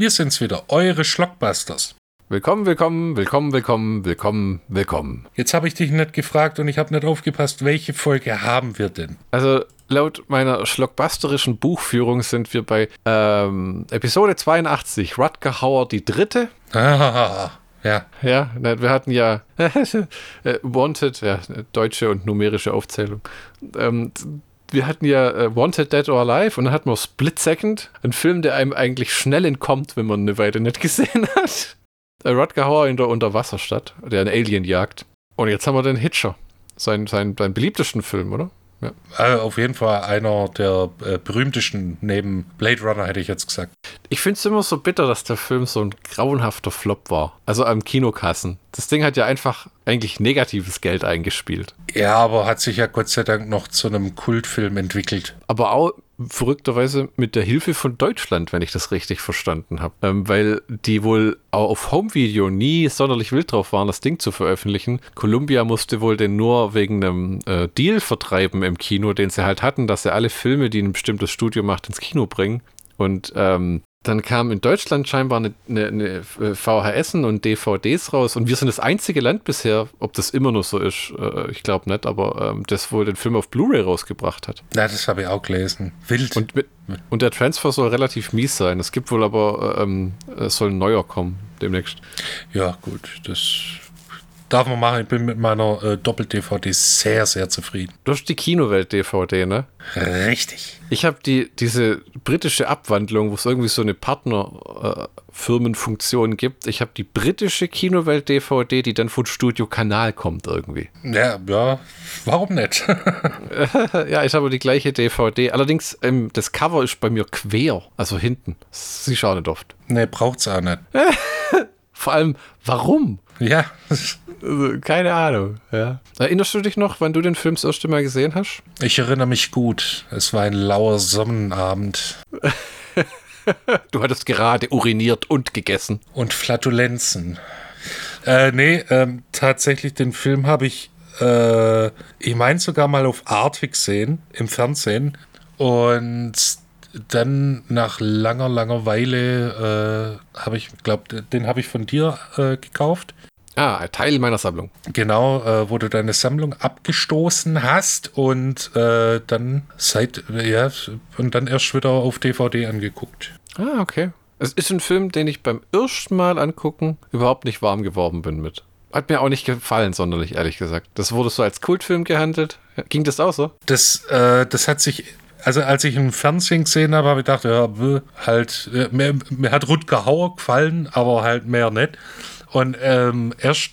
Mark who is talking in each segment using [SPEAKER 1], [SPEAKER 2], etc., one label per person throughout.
[SPEAKER 1] Wir sind's wieder, eure Schlockbusters.
[SPEAKER 2] Willkommen, willkommen, willkommen, willkommen, willkommen, willkommen.
[SPEAKER 1] Jetzt habe ich dich nicht gefragt und ich habe nicht aufgepasst, welche Folge haben wir denn?
[SPEAKER 2] Also laut meiner schlockbusterischen Buchführung sind wir bei ähm, Episode 82, Rutger Hauer die dritte.
[SPEAKER 1] Ah, ja.
[SPEAKER 2] Ja, na, wir hatten ja äh, Wanted, ja, deutsche und numerische Aufzählung. Ähm, wir hatten ja äh, Wanted Dead or Alive und dann hatten wir Split Second, ein Film, der einem eigentlich schnell entkommt, wenn man eine Weile nicht gesehen hat. Äh, Rutger Hauer in der Unterwasserstadt, der einen Alien jagt. Und jetzt haben wir den Hitcher, seinen, seinen, seinen beliebtesten Film, oder?
[SPEAKER 1] Ja. Also auf jeden Fall einer der äh, berühmtesten neben Blade Runner, hätte ich jetzt gesagt.
[SPEAKER 2] Ich finde es immer so bitter, dass der Film so ein grauenhafter Flop war. Also am Kinokassen. Das Ding hat ja einfach eigentlich negatives Geld eingespielt.
[SPEAKER 1] Ja, aber hat sich ja Gott sei Dank noch zu einem Kultfilm entwickelt.
[SPEAKER 2] Aber auch verrückterweise mit der Hilfe von Deutschland, wenn ich das richtig verstanden habe. Ähm, weil die wohl auf Home-Video nie sonderlich wild drauf waren, das Ding zu veröffentlichen. Columbia musste wohl den nur wegen einem äh, Deal vertreiben im Kino, den sie halt hatten, dass sie alle Filme, die ein bestimmtes Studio macht, ins Kino bringen. Und ähm, dann kam in Deutschland scheinbar eine, eine, eine, VHS und DVDs raus und wir sind das einzige Land bisher, ob das immer noch so ist, äh, ich glaube nicht, aber ähm, das wohl den Film auf Blu-ray rausgebracht hat.
[SPEAKER 1] Ja, das habe ich auch gelesen.
[SPEAKER 2] Wild. Und, mit, und, der Transfer soll relativ mies sein. Es gibt wohl aber, ähm, es soll ein neuer kommen demnächst.
[SPEAKER 1] Ja, gut, das darf man machen. Ich bin mit meiner äh, Doppel-DVD sehr, sehr zufrieden.
[SPEAKER 2] Du hast die Kinowelt-DVD, ne?
[SPEAKER 1] Richtig.
[SPEAKER 2] Ich habe die, diese britische Abwandlung, wo es irgendwie so eine Partnerfirmenfunktion äh, gibt. Ich habe die britische Kinowelt-DVD, die dann von Studio Kanal kommt irgendwie.
[SPEAKER 1] Ja, ja, warum nicht?
[SPEAKER 2] ja, ich habe die gleiche DVD. Allerdings, ähm, das Cover ist bei mir quer, also hinten. Sie schauen nicht oft.
[SPEAKER 1] Nee, braucht's auch nicht.
[SPEAKER 2] Vor allem, warum?
[SPEAKER 1] Ja.
[SPEAKER 2] Also, keine Ahnung. Ja. Erinnerst du dich noch, wann du den Film das erste Mal gesehen hast?
[SPEAKER 1] Ich erinnere mich gut. Es war ein lauer Sonnenabend.
[SPEAKER 2] du hattest gerade uriniert und gegessen.
[SPEAKER 1] Und Flatulenzen. Äh, nee, ähm, tatsächlich, den Film habe ich, äh, ich meine sogar mal auf Arte gesehen, im Fernsehen. Und dann nach langer, langer Weile äh, habe ich, glaube, den habe ich von dir äh, gekauft.
[SPEAKER 2] Ah, ein Teil meiner Sammlung.
[SPEAKER 1] Genau, äh, wo du deine Sammlung abgestoßen hast und äh, dann seit, ja, und dann erst wieder auf DVD angeguckt.
[SPEAKER 2] Ah, okay. Es ist ein Film, den ich beim ersten Mal angucken überhaupt nicht warm geworden bin mit. Hat mir auch nicht gefallen, sonderlich, ehrlich gesagt. Das wurde so als Kultfilm gehandelt. Ging das auch so?
[SPEAKER 1] Das, äh, das hat sich also als ich im Fernsehen gesehen habe, habe ich gedacht, ja, halt, äh, mir, mir, hat Rutger Hauer gefallen, aber halt mehr nicht. Und ähm, erst,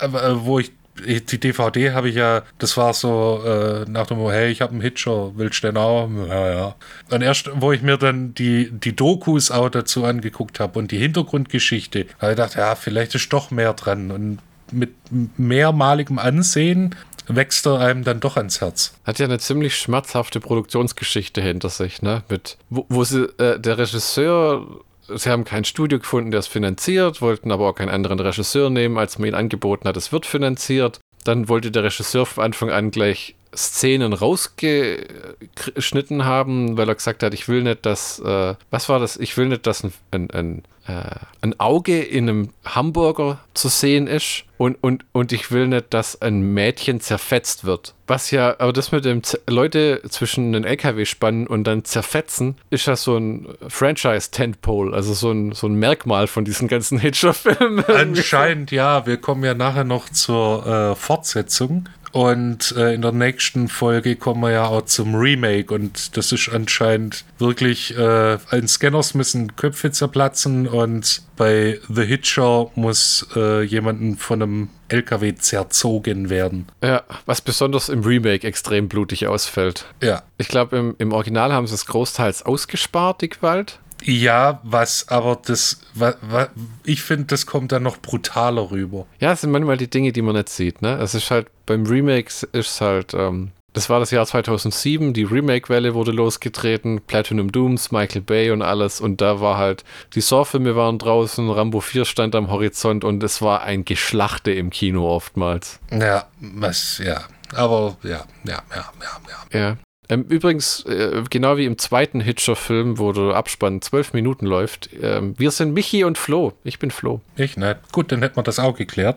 [SPEAKER 1] äh, wo ich die DVD habe ich ja, das war so äh, nach dem, hey, ich habe einen Hitcher, willst du den auch? Ja, ja. Und erst, wo ich mir dann die, die Dokus auch dazu angeguckt habe und die Hintergrundgeschichte, habe ich gedacht, ja, vielleicht ist doch mehr dran. Und mit mehrmaligem Ansehen wächst er einem dann doch ans Herz.
[SPEAKER 2] Hat ja eine ziemlich schmerzhafte Produktionsgeschichte hinter sich, ne? Mit, wo, wo sie, äh, der Regisseur sie haben kein Studio gefunden, es finanziert, wollten aber auch keinen anderen Regisseur nehmen, als man ihn angeboten hat, es wird finanziert. Dann wollte der Regisseur von Anfang an gleich Szenen rausgeschnitten haben, weil er gesagt hat, ich will nicht, dass, äh, was war das? Ich will nicht, dass ein, ein, ein, ein Auge in einem Hamburger zu sehen ist und, und, und ich will nicht, dass ein Mädchen zerfetzt wird. Was ja, aber das mit dem Z Leute zwischen den LKW spannen und dann zerfetzen, ist ja so ein Franchise-Tentpole, also so ein, so ein Merkmal von diesen ganzen Hitcher-Filmen.
[SPEAKER 1] Anscheinend, ja. Wir kommen ja nachher noch zur äh, Fortsetzung. Und äh, in der nächsten Folge kommen wir ja auch zum Remake und das ist anscheinend wirklich, äh, ein Scanners müssen Köpfe zerplatzen und bei The Hitcher muss äh, jemanden von einem LKW zerzogen werden.
[SPEAKER 2] Ja, was besonders im Remake extrem blutig ausfällt.
[SPEAKER 1] Ja.
[SPEAKER 2] Ich glaube, im, im Original haben sie es großteils ausgespart, die Gewalt.
[SPEAKER 1] Ja, was, aber das, was, was, ich finde, das kommt dann noch brutaler rüber.
[SPEAKER 2] Ja, es sind manchmal die Dinge, die man nicht sieht, ne? Es ist halt, beim Remake ist es halt, ähm, das war das Jahr 2007, die Remake-Welle wurde losgetreten, Platinum Dooms, Michael Bay und alles und da war halt, die Saw-Filme waren draußen, Rambo 4 stand am Horizont und es war ein Geschlachte im Kino oftmals.
[SPEAKER 1] Ja, was, ja, aber ja, ja, ja, ja,
[SPEAKER 2] ja. Ja, Ähm, übrigens, äh, genau wie im zweiten Hitcher-Film, wo der Abspann zwölf Minuten läuft, ähm, wir sind Michi und Flo. Ich bin Flo.
[SPEAKER 1] Ich, na gut, dann hätten wir das auch geklärt.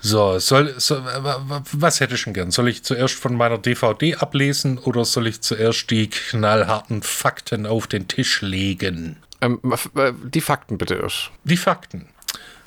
[SPEAKER 1] So, soll, so, was hätte ich schon gern? Soll ich zuerst von meiner DVD ablesen oder soll ich zuerst die knallharten Fakten auf den Tisch legen?
[SPEAKER 2] Ähm, die Fakten bitte erst.
[SPEAKER 1] Die Fakten.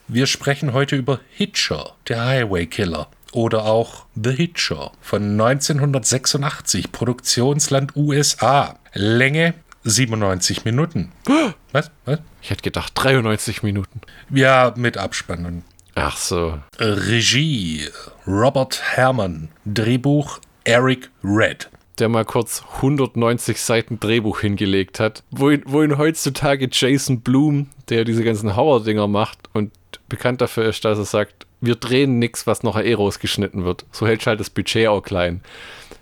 [SPEAKER 1] Wir sprechen heute über Hitcher, der Highway Killer. Oder auch The Hitcher von 1986, Produktionsland USA. Länge 97 Minuten.
[SPEAKER 2] Was? Was? Ich hätte gedacht 93 Minuten.
[SPEAKER 1] Ja, mit Abspannen.
[SPEAKER 2] Ach so.
[SPEAKER 1] Regie Robert Herrmann. Drehbuch Eric Red
[SPEAKER 2] der mal kurz 190 Seiten Drehbuch hingelegt hat, wo ihn, wo ihn heutzutage Jason Bloom, der diese ganzen Horror-Dinger macht und bekannt dafür ist, dass er sagt, wir drehen nichts, was noch eh rausgeschnitten wird. So hält halt das Budget auch klein.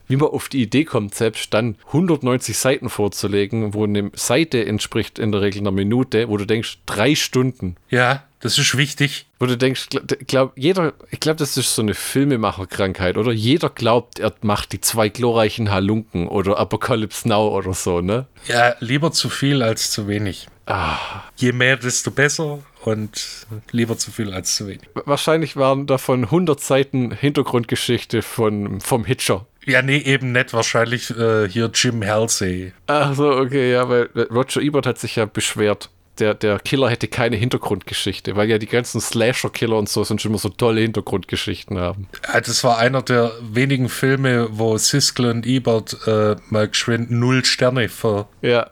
[SPEAKER 2] Wie man auf die Idee kommt, selbst dann 190 Seiten vorzulegen, wo eine Seite entspricht in der Regel einer Minute, wo du denkst, drei Stunden.
[SPEAKER 1] Ja, das ist wichtig.
[SPEAKER 2] Wo du denkst, glaub, jeder, ich glaube, das ist so eine Filmemacherkrankheit, oder? Jeder glaubt, er macht die zwei glorreichen Halunken oder Apocalypse Now oder so, ne?
[SPEAKER 1] Ja, lieber zu viel als zu wenig. Ah. Je mehr, desto besser und lieber zu viel als zu wenig.
[SPEAKER 2] Wahrscheinlich waren davon 100 Seiten Hintergrundgeschichte von, vom Hitcher.
[SPEAKER 1] Ja, nee, eben nicht. Wahrscheinlich äh, hier Jim Halsey.
[SPEAKER 2] Ach so, okay, ja, weil Roger Ebert hat sich ja beschwert der, der Killer hätte keine Hintergrundgeschichte, weil ja die ganzen Slasher-Killer und so sind schon immer so tolle Hintergrundgeschichten haben.
[SPEAKER 1] Ja, das war einer der wenigen Filme, wo Siskel und Ebert äh, mal geschwind null Sterne ver, ja.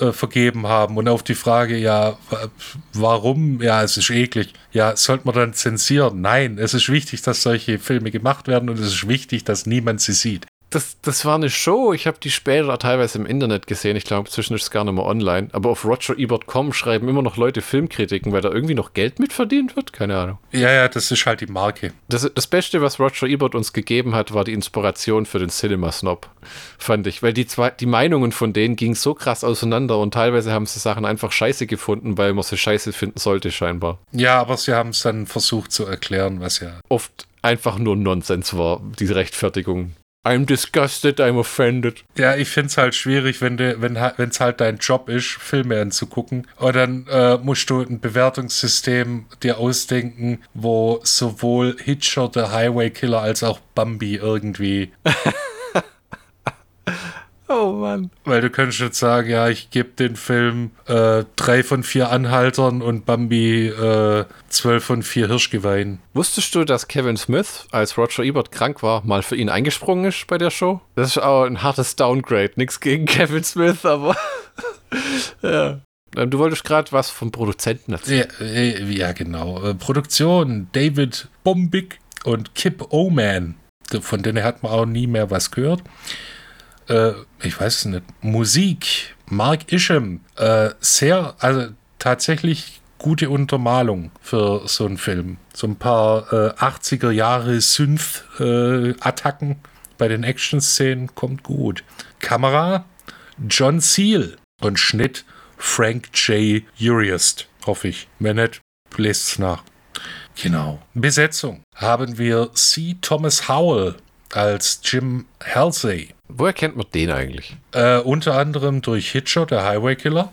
[SPEAKER 1] äh, vergeben haben. Und auf die Frage, ja, warum? Ja, es ist eklig. Ja, sollte man dann zensieren? Nein, es ist wichtig, dass solche Filme gemacht werden und es ist wichtig, dass niemand sie sieht
[SPEAKER 2] das, das war eine Show. Ich habe die später teilweise im Internet gesehen. Ich glaube, inzwischen ist es gar nicht mehr online. Aber auf RogerEbert.com schreiben immer noch Leute Filmkritiken, weil da irgendwie noch Geld mit verdient wird. Keine Ahnung.
[SPEAKER 1] Ja, ja, das ist halt die Marke.
[SPEAKER 2] Das, das Beste, was Roger Ebert uns gegeben hat, war die Inspiration für den Cinema Snob, fand ich. Weil die, zwei, die Meinungen von denen gingen so krass auseinander und teilweise haben sie Sachen einfach scheiße gefunden, weil man sie scheiße finden sollte, scheinbar.
[SPEAKER 1] Ja, aber sie haben es dann versucht zu erklären, was ja.
[SPEAKER 2] Oft einfach nur Nonsens war, diese Rechtfertigung. I'm disgusted, I'm offended.
[SPEAKER 1] Ja, ich finde es halt schwierig, wenn es wenn, halt dein Job ist, Filme anzugucken. Und dann äh, musst du ein Bewertungssystem dir ausdenken, wo sowohl Hitcher, der Highway Killer, als auch Bambi irgendwie
[SPEAKER 2] Oh Mann.
[SPEAKER 1] Weil du könntest jetzt sagen, ja, ich gebe den Film äh, drei von vier Anhaltern und Bambi äh, zwölf von vier Hirschgeweihen.
[SPEAKER 2] Wusstest du, dass Kevin Smith, als Roger Ebert krank war, mal für ihn eingesprungen ist bei der Show? Das ist auch ein hartes Downgrade. Nichts gegen Kevin Smith, aber ja. Ähm, du wolltest gerade was vom Produzenten
[SPEAKER 1] erzählen. Ja, äh, ja genau. Äh, Produktion David Bombig und Kip Oman. Von denen hat man auch nie mehr was gehört äh, ich weiß es nicht, Musik, Mark Isham, äh, sehr, also tatsächlich gute Untermalung für so einen Film. So ein paar äh, 80er Jahre Synth-Attacken bei den Action-Szenen kommt gut. Kamera John Seal und Schnitt Frank J. Uriest, hoffe ich. Wenn nicht, lest es nach. Genau. Besetzung haben wir C. Thomas Howell als Jim Halsey.
[SPEAKER 2] Woher kennt man den eigentlich?
[SPEAKER 1] Äh, unter anderem durch Hitcher, der Highway Killer.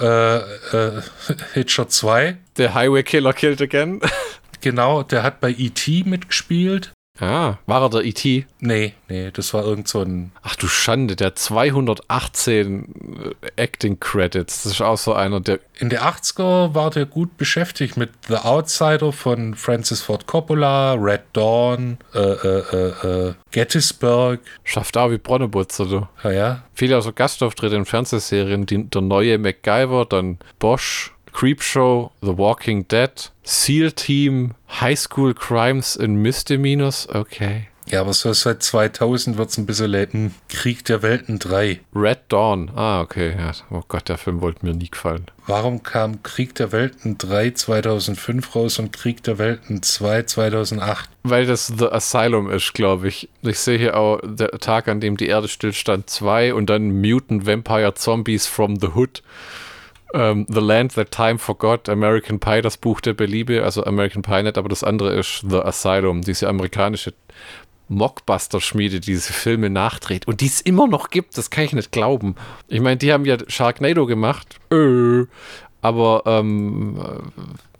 [SPEAKER 1] Äh, äh, Hitcher 2.
[SPEAKER 2] Der Highway Killer killed again.
[SPEAKER 1] genau, der hat bei E.T. mitgespielt.
[SPEAKER 2] Ah, war er der E.T.?
[SPEAKER 1] Nee, nee, das war irgend so ein.
[SPEAKER 2] Ach du Schande, der 218 äh, Acting Credits. Das ist auch so einer, der.
[SPEAKER 1] In den 80er war der gut beschäftigt mit The Outsider von Francis Ford Coppola, Red Dawn, äh, äh, äh, äh Gettysburg.
[SPEAKER 2] Schafft auch wie Bronnebutzer, du.
[SPEAKER 1] Ja, ja.
[SPEAKER 2] Viele also Gastauftritte in Fernsehserien, die, der neue MacGyver, dann Bosch, Creepshow, The Walking Dead, SEAL Team, High School Crimes and Misdemeanors, okay.
[SPEAKER 1] Ja, aber so seit 2000 wird es ein bisschen leben. Krieg der Welten 3.
[SPEAKER 2] Red Dawn. Ah, okay. Ja. Oh Gott, der Film wollte mir nie gefallen.
[SPEAKER 1] Warum kam Krieg der Welten 3 2005 raus und Krieg der Welten 2 2008?
[SPEAKER 2] Weil das The Asylum ist, glaube ich. Ich sehe hier auch der Tag, an dem die Erde stillstand 2 und dann Mutant Vampire Zombies from the Hood. Um, ähm, the Land That Time Forgot, American Pie, das Buch der Beliebe, also American Pie nicht, aber das andere ist The Asylum, diese amerikanische Mockbuster-Schmiede diese Filme nachdreht und die es immer noch gibt, das kann ich nicht glauben. Ich meine, die haben ja Sharknado gemacht, äh, aber ähm,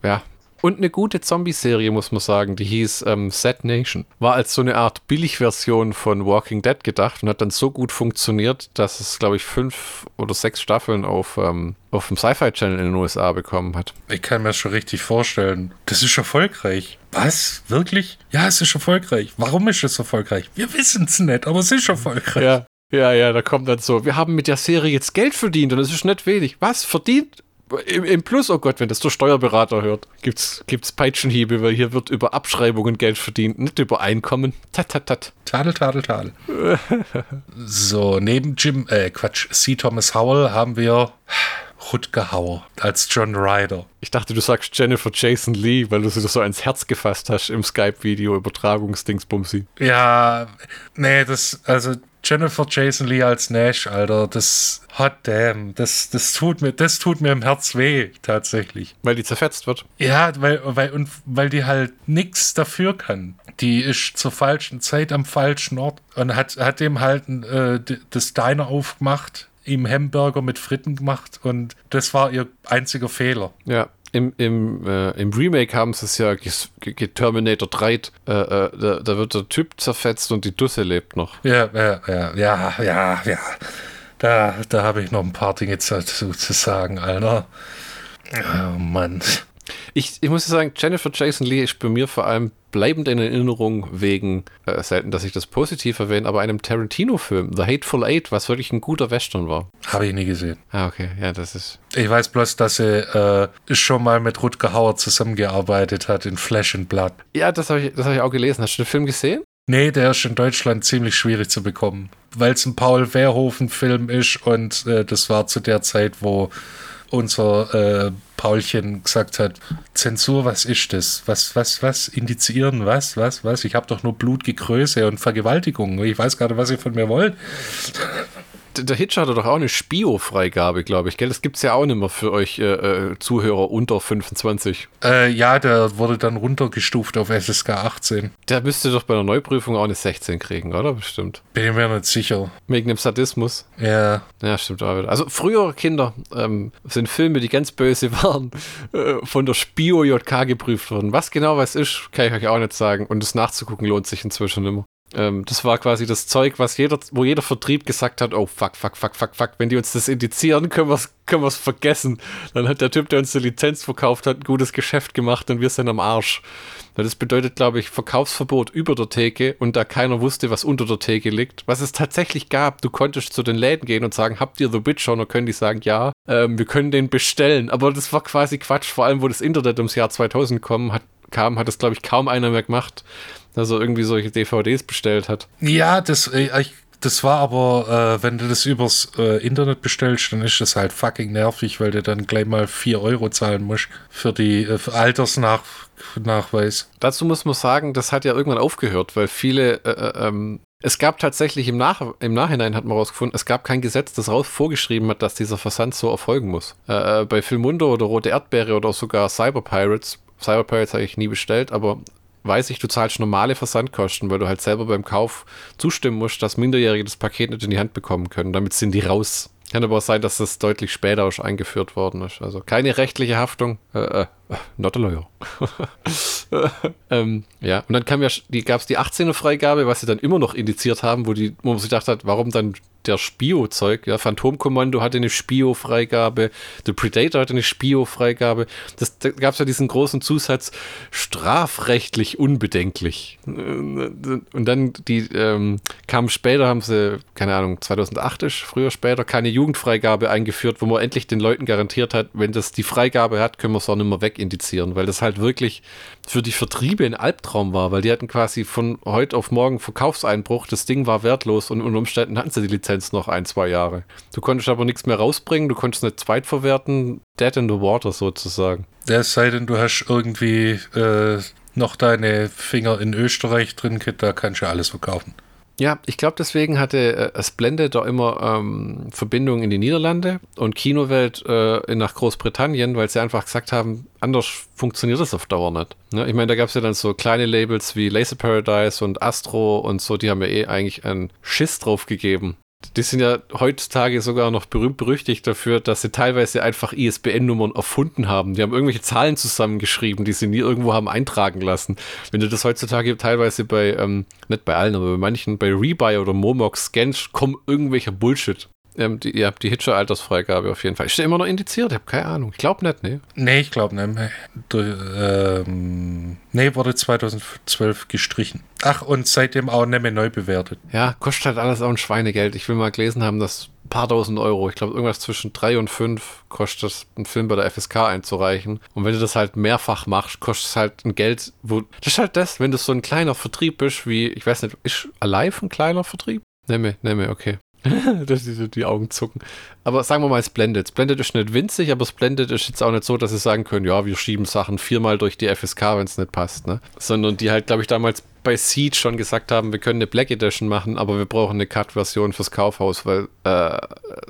[SPEAKER 2] äh, ja, und eine gute Zombie-Serie, muss man sagen, die hieß ähm, Set Nation. War als so eine Art Billigversion von Walking Dead gedacht und hat dann so gut funktioniert, dass es, glaube ich, fünf oder sechs Staffeln auf, ähm, auf dem Sci-Fi-Channel in den USA bekommen hat.
[SPEAKER 1] Ich kann mir das schon richtig vorstellen. Das ist erfolgreich. Was? Wirklich? Ja, es ist erfolgreich. Warum ist es erfolgreich? Wir wissen es nicht, aber es ist erfolgreich.
[SPEAKER 2] Ja. Ja, ja, da kommt dann so, wir haben mit der Serie jetzt Geld verdient und es ist nicht wenig. Was? Verdient? Im, Im, Plus, oh Gott, wenn das der Steuerberater hört, gibt's, gibt's Peitschenhiebe, weil hier wird über Abschreibungen Geld verdient, nicht über Einkommen. Tat, tat, tat.
[SPEAKER 1] Tadel, tadel, tadel. so, neben Jim, äh, Quatsch, C. Thomas Howell haben wir Rutger Hauer als John Ryder.
[SPEAKER 2] Ich dachte, du sagst Jennifer Jason Lee, weil du sie so ans Herz gefasst hast im Skype-Video Übertragungsdingsbumsi.
[SPEAKER 1] Ja, nee, das, also Jennifer Jason Lee als Nash, Alter, das hot damn, das, das tut mir, das tut mir im Herz weh, tatsächlich.
[SPEAKER 2] Weil die zerfetzt wird.
[SPEAKER 1] Ja, weil, weil, und weil die halt nichts dafür kann. Die ist zur falschen Zeit am falschen Ort und hat, hat dem halt äh, das Diner aufgemacht, ihm Hamburger mit Fritten gemacht und das war ihr einziger Fehler.
[SPEAKER 2] Ja, im, im, äh, im Remake haben sie es ja Terminator 3, äh, äh, da, da, wird der Typ zerfetzt und die Dusse lebt noch.
[SPEAKER 1] Ja, ja, ja, ja, ja, ja. Da, da habe ich noch ein paar Dinge dazu zu sagen, Alter. Oh Mann.
[SPEAKER 2] Ich, ich muss sagen, Jennifer Jason Lee ist bei mir vor allem bleibend in Erinnerung wegen, äh, selten, dass ich das positiv erwähne, aber einem Tarantino-Film, The Hateful Eight, was wirklich ein guter Western war.
[SPEAKER 1] Habe ich nie gesehen.
[SPEAKER 2] Ah, okay, ja, das ist.
[SPEAKER 1] Ich weiß bloß, dass er äh, schon mal mit Rutger Hauer zusammengearbeitet hat in Flesh and Blood.
[SPEAKER 2] Ja, das habe ich, hab ich auch gelesen. Hast du den Film gesehen?
[SPEAKER 1] Nee, der ist in Deutschland ziemlich schwierig zu bekommen, weil es ein Paul Verhoeven-Film ist und äh, das war zu der Zeit, wo unser äh, Paulchen gesagt hat, Zensur, was ist das? Was, was, was? Indizieren, was, was, was? Ich habe doch nur Blutgegröße und Vergewaltigung. Ich weiß gerade, was ihr von mir wollt
[SPEAKER 2] der Hitcher hatte doch auch eine Spio-Freigabe, glaube ich, gell? Das gibt es ja auch nicht mehr für euch äh, äh Zuhörer unter 25.
[SPEAKER 1] Äh, ja, der wurde dann runtergestuft auf SSK 18.
[SPEAKER 2] Der müsste doch bei der Neuprüfung auch eine 16 kriegen, oder? Bestimmt.
[SPEAKER 1] Bin ich mir nicht sicher.
[SPEAKER 2] Wegen dem Sadismus.
[SPEAKER 1] Ja.
[SPEAKER 2] Ja, stimmt auch wieder. Also frühere Kinder ähm, sind Filme, die ganz böse waren, äh, von der Spio-JK geprüft worden. Was genau was ist, kann ich euch auch nicht sagen. Und das nachzugucken lohnt sich inzwischen immer. Ähm, das war quasi das Zeug, was jeder, wo jeder Vertrieb gesagt hat, oh fuck, fuck, fuck, fuck, fuck, wenn die uns das indizieren, können wir es können vergessen. Dann hat der Typ, der uns die Lizenz verkauft hat, ein gutes Geschäft gemacht und wir sind am Arsch. Das bedeutet, glaube ich, Verkaufsverbot über der Theke und da keiner wusste, was unter der Theke liegt. Was es tatsächlich gab, du konntest zu den Läden gehen und sagen, habt ihr The Witcher? Und dann können die sagen, ja, ähm, wir können den bestellen. Aber das war quasi Quatsch, vor allem, wo das Internet ums Jahr 2000 kommen hat, kam, hat das, glaube ich, kaum einer mehr gemacht dass er irgendwie solche DVDs bestellt hat.
[SPEAKER 1] Ja, das, äh, ich, das war aber, äh, wenn du das übers äh, Internet bestellst, dann ist das halt fucking nervig, weil du dann gleich mal 4 Euro zahlen musst für die äh, für Altersnachweis.
[SPEAKER 2] Dazu muss man sagen, das hat ja irgendwann aufgehört, weil viele äh, äh, ähm, es gab tatsächlich im, Nach im Nachhinein, hat man rausgefunden, es gab kein Gesetz, das raus vorgeschrieben hat, dass dieser Versand so erfolgen muss. Äh, bei Filmundo oder Rote Erdbeere oder sogar Cyber Pirates, Cyber Pirates habe ich nie bestellt, aber weiß ich, du zahlst normale Versandkosten, weil du halt selber beim Kauf zustimmen musst, dass Minderjährige das Paket nicht in die Hand bekommen können. Damit sind die raus. Kann aber auch sein, dass das deutlich später auch eingeführt worden ist. Also keine rechtliche Haftung. Äh, äh, not a lawyer. ähm, ja, und dann kam ja, die, gab es die 18er Freigabe, was sie dann immer noch indiziert haben, wo, die, wo man sich gedacht hat, warum dann der Spio-Zeug. Ja, Phantomkommando hatte eine Spio-Freigabe, The Predator hatte eine Spio-Freigabe. Da gab es ja diesen großen Zusatz, strafrechtlich unbedenklich. Und dann die ähm, kamen später, haben sie, keine Ahnung, 2008 ist, früher später, keine Jugendfreigabe eingeführt, wo man endlich den Leuten garantiert hat, wenn das die Freigabe hat, können wir es auch nicht mehr wegindizieren, weil das halt wirklich für die Vertriebe ein Albtraum war, weil die hatten quasi von heute auf morgen Verkaufseinbruch, das Ding war wertlos und unter Umständen hatten sie die Lizenz noch ein, zwei Jahre. Du konntest aber nichts mehr rausbringen, du konntest nicht zweitverwerten, dead in the water sozusagen.
[SPEAKER 1] Es sei denn, du hast irgendwie äh, noch deine Finger in Österreich drin, da kannst du alles verkaufen.
[SPEAKER 2] Ja, ich glaube, deswegen hatte äh, Splendid da immer ähm, Verbindungen in die Niederlande und Kinowelt äh, nach Großbritannien, weil sie einfach gesagt haben, anders funktioniert das auf Dauer nicht. Ne? Ich meine, da gab es ja dann so kleine Labels wie Laser Paradise und Astro und so, die haben ja eh eigentlich einen Schiss drauf gegeben, die sind ja heutzutage sogar noch berühmt berüchtigt dafür, dass sie teilweise einfach ISBN-Nummern erfunden haben. Die haben irgendwelche Zahlen zusammengeschrieben, die sie nie irgendwo haben eintragen lassen. Wenn du das heutzutage teilweise bei, ähm, nicht bei allen, aber bei manchen, bei Rebuy oder Momox scannst, kommen irgendwelcher Bullshit. Ähm, die, ja, die Hitcher-Altersfreigabe auf jeden Fall. Ist der immer noch indiziert? Ich habe keine Ahnung. Ich glaube nicht, ne?
[SPEAKER 1] Nee, ich glaube nicht. Nee. Du, ähm, nee, wurde 2012 gestrichen. Ach, und seitdem auch nicht mehr neu bewertet.
[SPEAKER 2] Ja, kostet halt alles auch ein Schweinegeld. Ich will mal gelesen haben, dass ein paar tausend Euro, ich glaube irgendwas zwischen drei und fünf kostet es, einen Film bei der FSK einzureichen. Und wenn du das halt mehrfach machst, kostet es halt ein Geld, wo. Das ist halt das, wenn das so ein kleiner Vertrieb ist, wie, ich weiß nicht, ist Alive ein kleiner Vertrieb? Nehme, nehme, okay. dass die, die Augen zucken. Aber sagen wir mal Splendid. Splendid ist nicht winzig, aber Splendid ist jetzt auch nicht so, dass sie sagen können, ja, wir schieben Sachen viermal durch die FSK, wenn es nicht passt. Ne? Sondern die halt, glaube ich, damals bei Siege schon gesagt haben, wir können eine Black Edition machen, aber wir brauchen eine Cut-Version fürs Kaufhaus, weil äh,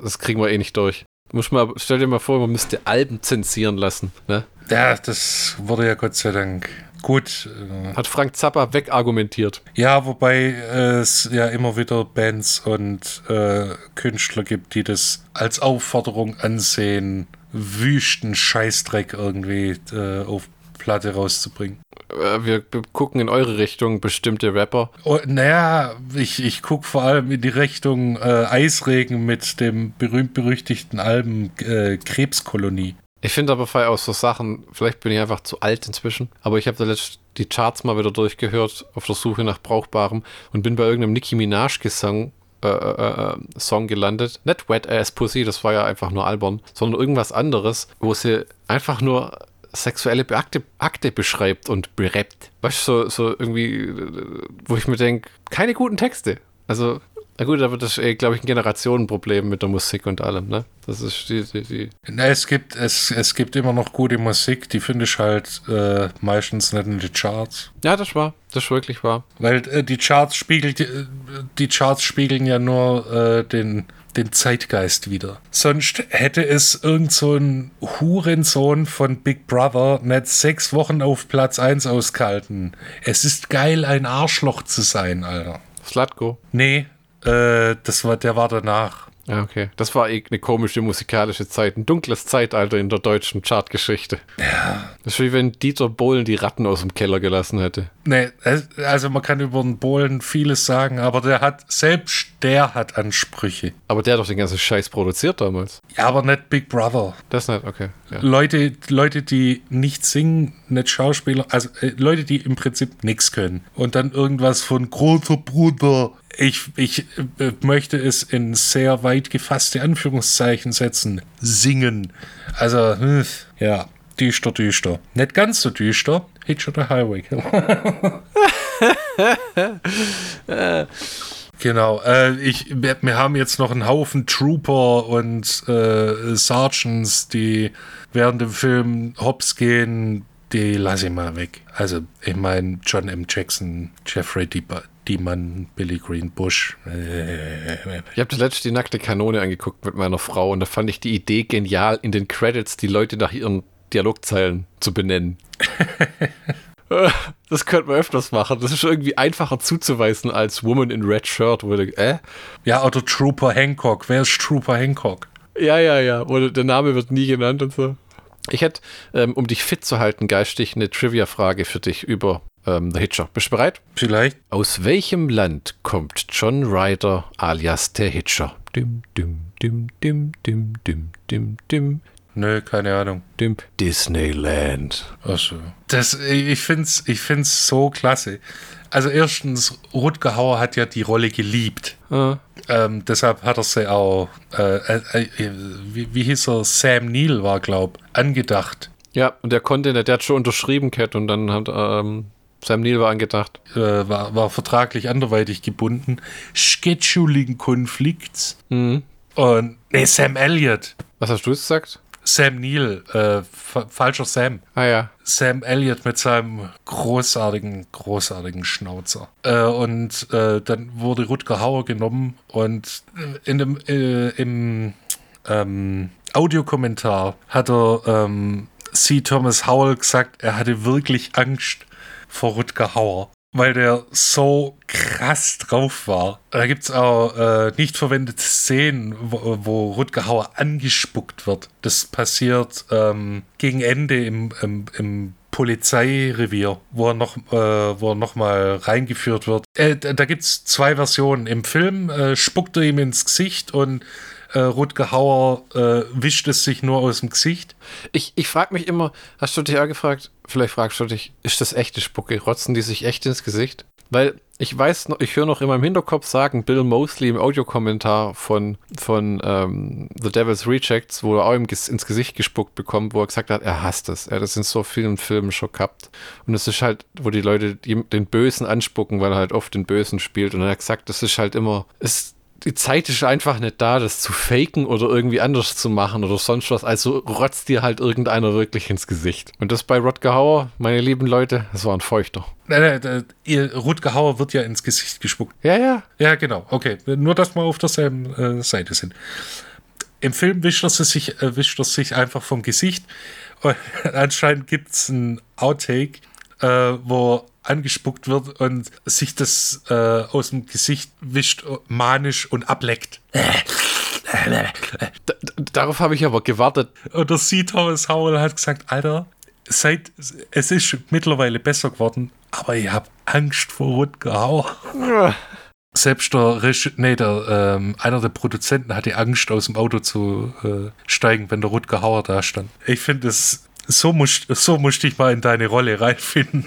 [SPEAKER 2] das kriegen wir eh nicht durch. Muss mal, stell dir mal vor, man müsste Alben zensieren lassen. Ne?
[SPEAKER 1] Ja, das wurde ja Gott sei Dank Gut.
[SPEAKER 2] Äh, Hat Frank Zappa wegargumentiert.
[SPEAKER 1] Ja, wobei es ja immer wieder Bands und äh, Künstler gibt, die das als Aufforderung ansehen, wüsten Scheißdreck irgendwie äh, auf Platte rauszubringen.
[SPEAKER 2] Äh, wir gucken in eure Richtung, bestimmte Rapper.
[SPEAKER 1] Oh, naja, ich, ich gucke vor allem in die Richtung äh, Eisregen mit dem berühmt-berüchtigten Album Krebskolonie.
[SPEAKER 2] Ich finde aber bei aus so Sachen, vielleicht bin ich einfach zu alt inzwischen, aber ich habe da letzt die Charts mal wieder durchgehört auf der Suche nach Brauchbarem und bin bei irgendeinem Nicki Minaj-Gesang äh, äh, äh, Song gelandet. Nicht Wet Ass Pussy, das war ja einfach nur albern, sondern irgendwas anderes, wo sie einfach nur sexuelle Akte, Akte beschreibt und berappt. Weißt du, so, so irgendwie, wo ich mir denke, keine guten Texte. Also na gut, da wird das, äh, glaube ich, ein Generationenproblem mit der Musik und allem, ne? Das ist die. die, die.
[SPEAKER 1] Na, es gibt, es, es gibt immer noch gute Musik, die finde ich halt äh, meistens nicht in die Charts.
[SPEAKER 2] Ja, das war, das ist wirklich wahr.
[SPEAKER 1] Weil äh, die Charts spiegelt, die Charts spiegeln ja nur äh, den, den Zeitgeist wieder. Sonst hätte es irgend so ein Hurensohn von Big Brother nicht sechs Wochen auf Platz 1 ausgehalten. Es ist geil, ein Arschloch zu sein, Alter.
[SPEAKER 2] Slatko?
[SPEAKER 1] Nee, äh, das war, der war danach.
[SPEAKER 2] Ja, okay. Das war eine komische musikalische Zeit, ein dunkles Zeitalter in der deutschen Chartgeschichte. Ja. Das ist wie wenn Dieter Bohlen die Ratten aus dem Keller gelassen hätte.
[SPEAKER 1] Nee, also man kann über den Bohlen vieles sagen, aber der hat, selbst der hat Ansprüche.
[SPEAKER 2] Aber der hat doch den ganzen Scheiß produziert damals.
[SPEAKER 1] Ja, aber nicht Big Brother.
[SPEAKER 2] Das nicht, okay.
[SPEAKER 1] Ja. Leute, Leute, die nicht singen, nicht Schauspieler, also äh, Leute, die im Prinzip nichts können. Und dann irgendwas von großer Bruder ich, ich äh, möchte es in sehr weit gefasste Anführungszeichen setzen. Singen. Also, hm, ja, düster, düster. Nicht ganz so düster. Hitch oder Highway. genau. Äh, ich, wir haben jetzt noch einen Haufen Trooper und äh, Sergeants, die während dem Film hops gehen. Die lasse ich mal weg. Also, ich meine, John M. Jackson, Jeffrey Deeper, Diemann, Billy Green Bush.
[SPEAKER 2] Ich habe das letzte die nackte Kanone angeguckt mit meiner Frau und da fand ich die Idee genial, in den Credits die Leute nach ihren Dialogzeilen zu benennen. das könnte man öfters machen. Das ist irgendwie einfacher zuzuweisen als Woman in Red Shirt. Wo der, äh?
[SPEAKER 1] Ja, oder Trooper Hancock. Wer ist Trooper Hancock?
[SPEAKER 2] Ja, ja, ja. Oder der Name wird nie genannt und so. Ich hätte, ähm, um dich fit zu halten, geistig eine Trivia-Frage für dich über ähm, The Hitcher. Bist du bereit?
[SPEAKER 1] Vielleicht.
[SPEAKER 2] Aus welchem Land kommt John Ryder alias der Hitcher? Dim, dim, dim, dim, dim, dim, dim, dim.
[SPEAKER 1] Nö, keine Ahnung.
[SPEAKER 2] Dim. Disneyland.
[SPEAKER 1] Achso. Das, ich finde es ich find's so klasse. Also erstens, Rutger Hauer hat ja die Rolle geliebt. Ah. Ähm, deshalb hat er sie auch, äh, äh, äh, wie, wie hieß er, Sam Neill war, glaub, angedacht.
[SPEAKER 2] Ja, und der konnte, der hat schon unterschrieben, Cat, und dann hat ähm, Sam Neill war angedacht.
[SPEAKER 1] Äh, war, war vertraglich anderweitig gebunden. Scheduling-Konflikts. Mhm. Und, nee, Sam Elliott.
[SPEAKER 2] Was hast du jetzt gesagt?
[SPEAKER 1] Sam Neill, äh, falscher Sam.
[SPEAKER 2] Ah ja.
[SPEAKER 1] Sam Elliott mit seinem großartigen, großartigen Schnauzer. Äh, und äh, dann wurde Rutger Hauer genommen und in dem, äh, im ähm, Audiokommentar hat er ähm, C. Thomas Howell gesagt, er hatte wirklich Angst vor Rutger Hauer weil der so krass drauf war. Da gibt es auch äh, nicht verwendete Szenen, wo, wo Rutger Hauer angespuckt wird. Das passiert ähm, gegen Ende im, im, im Polizeirevier, wo er noch, äh, noch reingeführt wird. Äh, da gibt es zwei Versionen. Im Film äh, spuckt er ihm ins Gesicht und äh, Rutger Hauer äh, wischt es sich nur aus dem Gesicht.
[SPEAKER 2] Ich, ich frage mich immer, hast du dich ja gefragt, vielleicht fragst du dich, ist das echte Spucke? Rotzen die sich echt ins Gesicht? Weil ich weiß noch, ich höre noch in meinem Hinterkopf sagen, Bill Mosley im Audiokommentar von, von ähm, The Devil's Rejects, wo er auch ins Gesicht gespuckt bekommt, wo er gesagt hat, er hasst es. Er hat das in so vielen Filmen schon gehabt. Und es ist halt, wo die Leute den Bösen anspucken, weil er halt oft den Bösen spielt. Und er hat gesagt, das ist halt immer, es, die Zeit ist einfach nicht da, das zu faken oder irgendwie anders zu machen oder sonst was. Also rotzt dir halt irgendeiner wirklich ins Gesicht. Und das bei Rodger Hauer, meine lieben Leute, das war ein Feuchter.
[SPEAKER 1] Nein, nein, ihr Rutger Hauer wird ja ins Gesicht gespuckt.
[SPEAKER 2] Ja, ja.
[SPEAKER 1] Ja, genau. Okay. Nur, dass wir auf derselben äh, Seite sind. Im Film wischt er sich, äh, wischt er sich einfach vom Gesicht. Und anscheinend gibt es ein Outtake, äh, wo angespuckt wird und sich das äh, aus dem Gesicht wischt, manisch und ableckt.
[SPEAKER 2] darauf habe ich aber gewartet.
[SPEAKER 1] Und der C. Thomas Howell hat gesagt, Alter, seit, es ist mittlerweile besser geworden, aber ich habe Angst vor Rutger Hauer. Selbst der, nee, der ähm, einer der Produzenten hatte Angst, aus dem Auto zu äh, steigen, wenn der Rutger Hauer da stand. Ich finde es, so musst, so musst dich mal in deine Rolle reinfinden.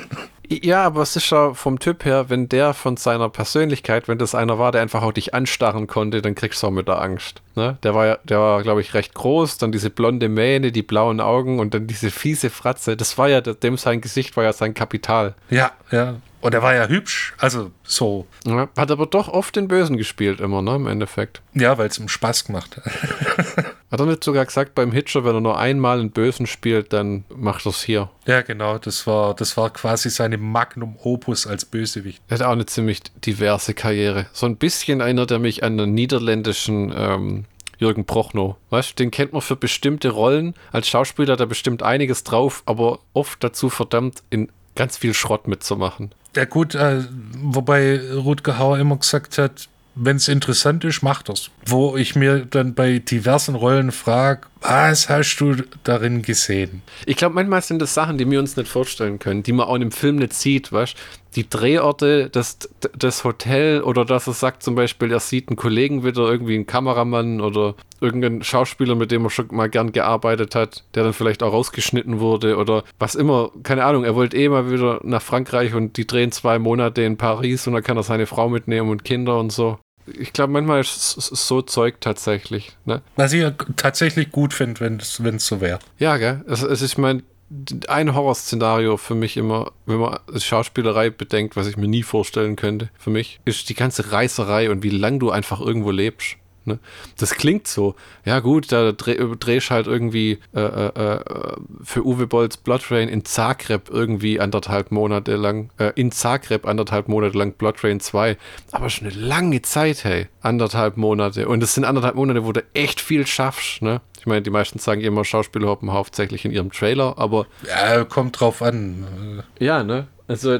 [SPEAKER 2] Ja, aber es ist ja vom Typ her, wenn der von seiner Persönlichkeit, wenn das einer war, der einfach auch dich anstarren konnte, dann kriegst du auch mit der Angst. Ne? Der war der war, glaube ich, recht groß, dann diese blonde Mähne, die blauen Augen und dann diese fiese Fratze. Das war ja, dem sein Gesicht war ja sein Kapital.
[SPEAKER 1] Ja, ja. Und er war ja hübsch, also so.
[SPEAKER 2] Ja, hat aber doch oft den Bösen gespielt, immer, ne, im Endeffekt.
[SPEAKER 1] Ja, weil es ihm Spaß gemacht hat.
[SPEAKER 2] hat er nicht sogar gesagt, beim Hitcher, wenn er nur einmal einen Bösen spielt, dann macht er es hier.
[SPEAKER 1] Ja, genau, das war, das war quasi seine Magnum Opus als Bösewicht.
[SPEAKER 2] Er hat auch eine ziemlich diverse Karriere. So ein bisschen erinnert er mich an einen niederländischen ähm, Jürgen Prochnow. Weißt du, den kennt man für bestimmte Rollen. Als Schauspieler hat er bestimmt einiges drauf, aber oft dazu verdammt, in ganz viel Schrott mitzumachen.
[SPEAKER 1] Ja gut, äh, wobei Rutger Hauer immer gesagt hat, wenn es interessant ist, macht das. Wo ich mir dann bei diversen Rollen frage, was hast du darin gesehen?
[SPEAKER 2] Ich glaube, manchmal sind das Sachen, die wir uns nicht vorstellen können, die man auch in dem Film nicht sieht, weißt Die Drehorte, das, das Hotel oder dass er sagt zum Beispiel, er sieht einen Kollegen wieder, irgendwie einen Kameramann oder irgendeinen Schauspieler, mit dem er schon mal gern gearbeitet hat, der dann vielleicht auch rausgeschnitten wurde oder was immer, keine Ahnung, er wollte eh mal wieder nach Frankreich und die drehen zwei Monate in Paris und dann kann er seine Frau mitnehmen und Kinder und so ich glaube, manchmal ist es so Zeug tatsächlich. Ne?
[SPEAKER 1] Was ich ja tatsächlich gut finde, wenn es so wäre.
[SPEAKER 2] Ja, gell? Es, es ist mein ein Horrorszenario für mich immer, wenn man Schauspielerei bedenkt, was ich mir nie vorstellen könnte, für mich, ist die ganze Reißerei und wie lang du einfach irgendwo lebst. Ne? Das klingt so. Ja gut, da dreh, drehst halt irgendwie äh, äh, äh, für Uwe Bolls Blood Rain in Zagreb irgendwie anderthalb Monate lang, äh, in Zagreb anderthalb Monate lang Blood Rain 2. Aber schon eine lange Zeit, hey. Anderthalb Monate. Und es sind anderthalb Monate, wo du echt viel schaffst, ne? Ich meine, die meisten sagen immer, Schauspieler hoppen hauptsächlich in ihrem Trailer, aber.
[SPEAKER 1] Ja, kommt drauf an.
[SPEAKER 2] Ja, ne? Also,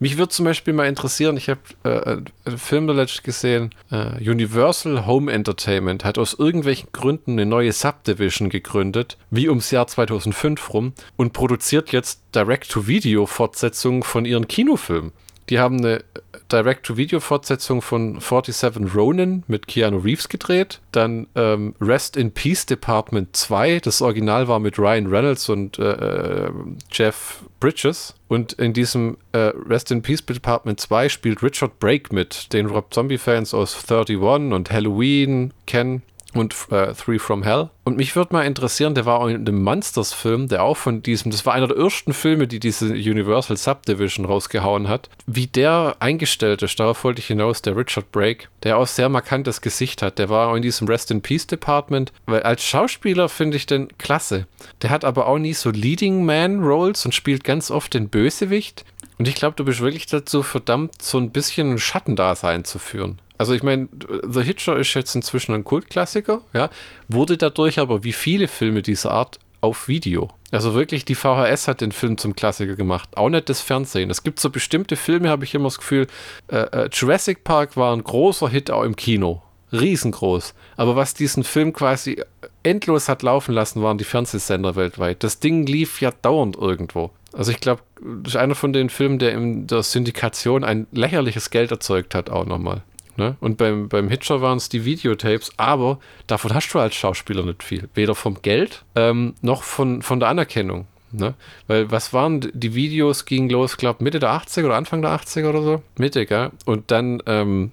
[SPEAKER 2] mich würde zum Beispiel mal interessieren, ich habe äh, einen Film letztens gesehen, äh, Universal Home Entertainment hat aus irgendwelchen Gründen eine neue Subdivision gegründet, wie ums Jahr 2005 rum, und produziert jetzt Direct-to-Video-Fortsetzungen von ihren Kinofilmen. Die haben eine Direct-to-Video-Fortsetzung von 47 Ronin mit Keanu Reeves gedreht. Dann ähm, Rest in Peace Department 2. Das Original war mit Ryan Reynolds und äh, äh Jeff Bridges. Und in diesem äh, Rest in Peace Department 2 spielt Richard Brake mit, den Rob Zombie-Fans aus 31 und Halloween kennen. Und äh, Three from Hell. Und mich würde mal interessieren, der war auch in dem Monsters-Film, der auch von diesem, das war einer der ersten Filme, die diese Universal Subdivision rausgehauen hat, wie der eingestellt ist, darauf wollte ich hinaus, der Richard Brake, der auch sehr markantes Gesicht hat. Der war auch in diesem Rest in Peace Department, weil als Schauspieler finde ich den klasse. Der hat aber auch nie so Leading Man Roles und spielt ganz oft den Bösewicht. Und ich glaube, du bist wirklich dazu verdammt, so ein bisschen ein Schattendasein zu führen. Also ich meine, The Hitcher ist jetzt inzwischen ein Kultklassiker, ja, wurde dadurch aber wie viele Filme dieser Art auf Video. Also wirklich, die VHS hat den Film zum Klassiker gemacht, auch nicht das Fernsehen. Es gibt so bestimmte Filme, habe ich immer das Gefühl, äh, äh, Jurassic Park war ein großer Hit auch im Kino, riesengroß. Aber was diesen Film quasi endlos hat laufen lassen, waren die Fernsehsender weltweit. Das Ding lief ja dauernd irgendwo. Also ich glaube, das ist einer von den Filmen, der in der Syndikation ein lächerliches Geld erzeugt hat, auch nochmal. Ne? Und beim, beim Hitcher waren es die Videotapes, aber davon hast du als Schauspieler nicht viel. Weder vom Geld ähm, noch von, von der Anerkennung. Ne? Weil was waren die Videos, gingen los, glaube Mitte der 80er oder Anfang der 80er oder so? Mitte, gell? Und dann, ähm,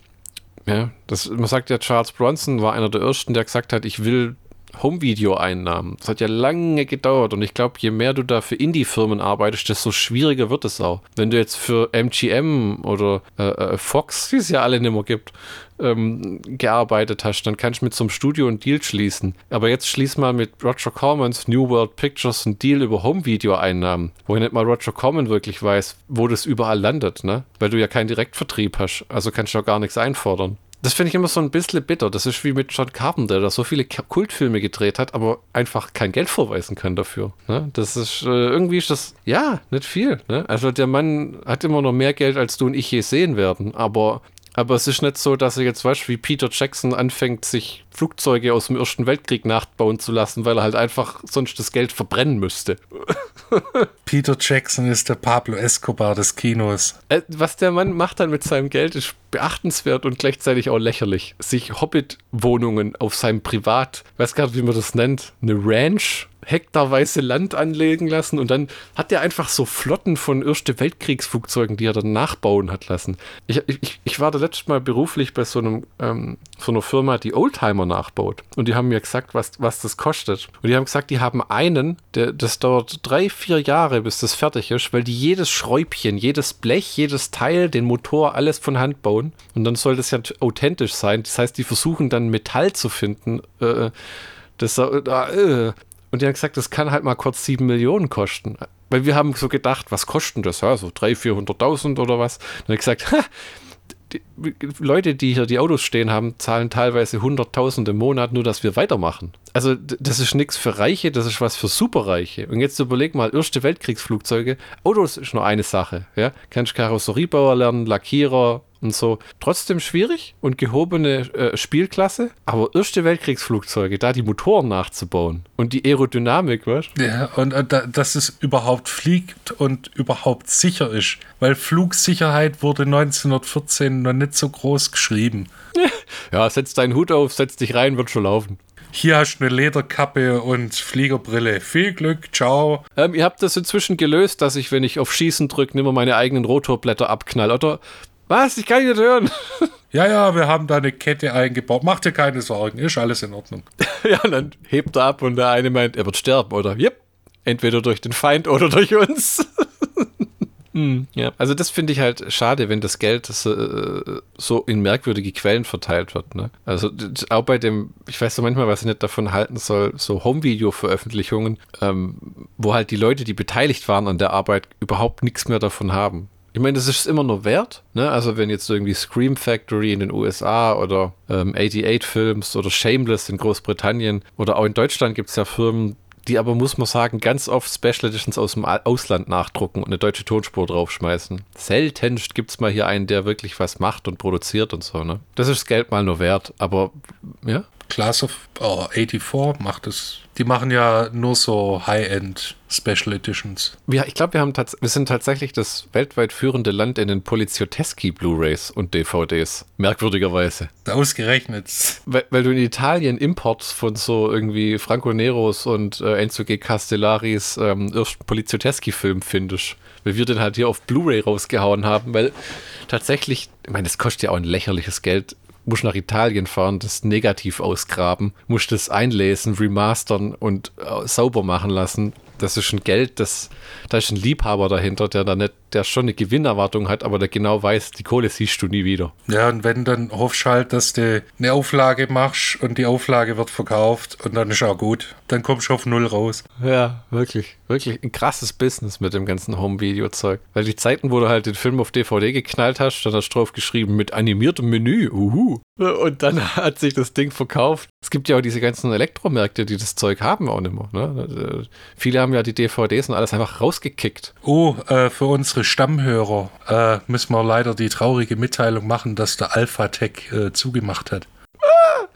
[SPEAKER 2] ja, das, man sagt ja, Charles Bronson war einer der ersten, der gesagt hat, ich will Home-Video-Einnahmen. Das hat ja lange gedauert und ich glaube, je mehr du da für Indie-Firmen arbeitest, desto schwieriger wird es auch. Wenn du jetzt für MGM oder äh, äh, Fox, die es ja alle nicht mehr gibt, ähm, gearbeitet hast, dann kannst du mit so einem Studio einen Deal schließen. Aber jetzt schließ mal mit Roger Cormans New World Pictures einen Deal über Home-Video-Einnahmen, wo nicht mal Roger Corman wirklich weiß, wo das überall landet, ne? Weil du ja keinen Direktvertrieb hast. Also kannst du auch gar nichts einfordern. Das finde ich immer so ein bisschen bitter. Das ist wie mit John Carpenter, der so viele Kultfilme gedreht hat, aber einfach kein Geld vorweisen kann dafür. Ne? Das ist äh, irgendwie ist das, ja, nicht viel. Ne? Also der Mann hat immer noch mehr Geld, als du und ich je sehen werden, aber aber es ist nicht so, dass er jetzt, weißt wie Peter Jackson anfängt, sich Flugzeuge aus dem Ersten Weltkrieg nachbauen zu lassen, weil er halt einfach sonst das Geld verbrennen müsste.
[SPEAKER 1] Peter Jackson ist der Pablo Escobar des Kinos.
[SPEAKER 2] Äh, was der Mann macht dann mit seinem Geld, ist beachtenswert und gleichzeitig auch lächerlich. Sich Hobbit-Wohnungen auf seinem Privat, weiß gar nicht, wie man das nennt, eine Ranch hektarweise Land anlegen lassen und dann hat er einfach so Flotten von Erste Weltkriegsflugzeugen, die er dann nachbauen hat lassen. Ich, ich, ich war da letztes Mal beruflich bei so, einem, ähm, so einer Firma, die Oldtimer nachbaut und die haben mir gesagt, was, was das kostet. Und die haben gesagt, die haben einen, der, das dauert drei, vier Jahre, bis das fertig ist, weil die jedes Schräubchen, jedes Blech, jedes Teil, den Motor, alles von Hand bauen und dann soll das ja authentisch sein. Das heißt, die versuchen dann Metall zu finden, äh, das, äh, äh, und die haben gesagt, das kann halt mal kurz 7 Millionen kosten. Weil wir haben so gedacht, was kosten das? Ja, so 300.000, 400.000 oder was. Und ich gesagt, ha, die Leute, die hier die Autos stehen haben, zahlen teilweise 100.000 im Monat, nur dass wir weitermachen. Also das ist nichts für Reiche, das ist was für Superreiche. Und jetzt überleg mal, erste Weltkriegsflugzeuge, Autos ist nur eine Sache. Ja? Kannst Karosseriebauer lernen, Lackierer, und so. Trotzdem schwierig und gehobene äh, Spielklasse, aber erste Weltkriegsflugzeuge, da die Motoren nachzubauen und die Aerodynamik, was?
[SPEAKER 1] Ja, und äh, da, dass es überhaupt fliegt und überhaupt sicher ist, weil Flugsicherheit wurde 1914 noch nicht so groß geschrieben.
[SPEAKER 2] ja, setz deinen Hut auf, setz dich rein, wird schon laufen.
[SPEAKER 1] Hier hast du eine Lederkappe und Fliegerbrille. Viel Glück, ciao.
[SPEAKER 2] Ähm, ihr habt das inzwischen gelöst, dass ich, wenn ich auf Schießen drücke, nimmer meine eigenen Rotorblätter abknall, oder? Was? Ich kann nicht hören.
[SPEAKER 1] Ja, ja, wir haben da eine Kette eingebaut. Mach dir keine Sorgen, ist alles in Ordnung.
[SPEAKER 2] ja, und dann hebt er ab und der eine meint, er wird sterben, oder? Yep. Entweder durch den Feind oder durch uns. hm, ja, also das finde ich halt schade, wenn das Geld so, äh, so in merkwürdige Quellen verteilt wird. Ne? Also auch bei dem, ich weiß so manchmal, was ich nicht davon halten soll, so Home-Video-Veröffentlichungen, ähm, wo halt die Leute, die beteiligt waren an der Arbeit, überhaupt nichts mehr davon haben. Ich meine, das ist immer nur wert. Ne? Also wenn jetzt irgendwie Scream Factory in den USA oder ähm, 88 Films oder Shameless in Großbritannien oder auch in Deutschland gibt es ja Firmen, die aber, muss man sagen, ganz oft Special Editions aus dem Ausland nachdrucken und eine deutsche Tonspur draufschmeißen. Seltenst gibt es mal hier einen, der wirklich was macht und produziert und so. Ne? Das ist das Geld mal nur wert, aber ja.
[SPEAKER 1] Class of oh, 84 macht es. Die machen ja nur so High-End Special Editions.
[SPEAKER 2] Ja, ich glaube, wir, wir sind tatsächlich das weltweit führende Land in den Poliziotteschi Blu-Rays und DVDs. Merkwürdigerweise.
[SPEAKER 1] Ausgerechnet.
[SPEAKER 2] Weil, weil, du in Italien Imports von so irgendwie Franco Neros und äh, Enzo G. Castellaris ähm, ersten Poliziotteschi-Film findest. Weil wir den halt hier auf Blu-ray rausgehauen haben, weil tatsächlich, ich meine, das kostet ja auch ein lächerliches Geld musst nach Italien fahren, das negativ ausgraben, musst das einlesen, remastern und äh, sauber machen lassen. Das ist ein Geld, das, da ist ein Liebhaber dahinter, der da nicht, der schon eine Gewinnerwartung hat, aber der genau weiß, die Kohle siehst du nie wieder.
[SPEAKER 1] Ja, und wenn dann hoffst du halt, dass du eine Auflage machst und die Auflage wird verkauft und dann ist auch gut. Dann kommst du auf Null raus.
[SPEAKER 2] Ja, wirklich. Wirklich ein krasses Business mit dem ganzen Home-Video-Zeug. Weil die Zeiten, wo du halt den Film auf DVD geknallt hast, dann hast du drauf geschrieben mit animiertem Menü. Uhu. Und dann hat sich das Ding verkauft. Es gibt ja auch diese ganzen Elektromärkte, die das Zeug haben auch nicht mehr. Ne? Viele haben ja die DVDs und alles einfach rausgekickt.
[SPEAKER 1] Oh, äh, für unsere Stammhörer äh, müssen wir leider die traurige Mitteilung machen, dass der Alpha-Tech äh, zugemacht hat.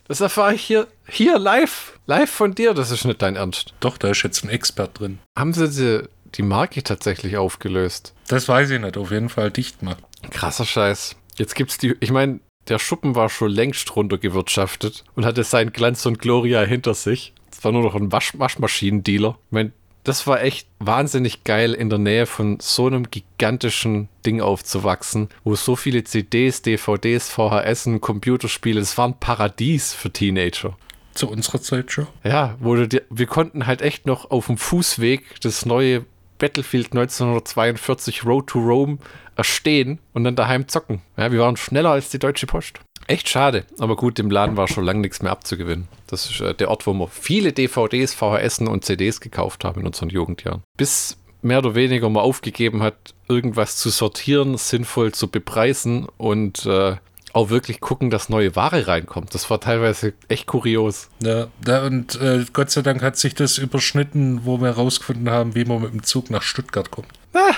[SPEAKER 2] Das erfahre ich hier, hier live, live von dir. Das ist nicht dein Ernst.
[SPEAKER 1] Doch, da ist jetzt ein Expert drin.
[SPEAKER 2] Haben sie die, die Marke tatsächlich aufgelöst?
[SPEAKER 1] Das weiß ich nicht. Auf jeden Fall dicht machen.
[SPEAKER 2] Krasser Scheiß. Jetzt gibt's die, ich meine, der Schuppen war schon längst runtergewirtschaftet und hatte seinen Glanz und Gloria hinter sich. Es war nur noch ein Wasch Waschmaschinendealer. Ich meine, das war echt wahnsinnig geil, in der Nähe von so einem gigantischen Ding aufzuwachsen, wo so viele CDs, DVDs, VHS, Computerspiele, es war ein Paradies für Teenager.
[SPEAKER 1] Zu unserer Zeit schon.
[SPEAKER 2] Ja, wo du dir, wir konnten halt echt noch auf dem Fußweg das neue Battlefield 1942 Road to Rome erstehen und dann daheim zocken. Ja, wir waren schneller als die Deutsche Post. Echt schade, aber gut, im Laden war schon lange nichts mehr abzugewinnen. Das ist äh, der Ort, wo wir viele DVDs, VHS und CDs gekauft haben in unseren Jugendjahren. Bis mehr oder weniger mal aufgegeben hat, irgendwas zu sortieren, sinnvoll zu bepreisen und äh, auch wirklich gucken, dass neue Ware reinkommt. Das war teilweise echt kurios.
[SPEAKER 1] Ja, da, und äh, Gott sei Dank hat sich das überschnitten, wo wir herausgefunden haben, wie man mit dem Zug nach Stuttgart kommt.
[SPEAKER 2] Ah,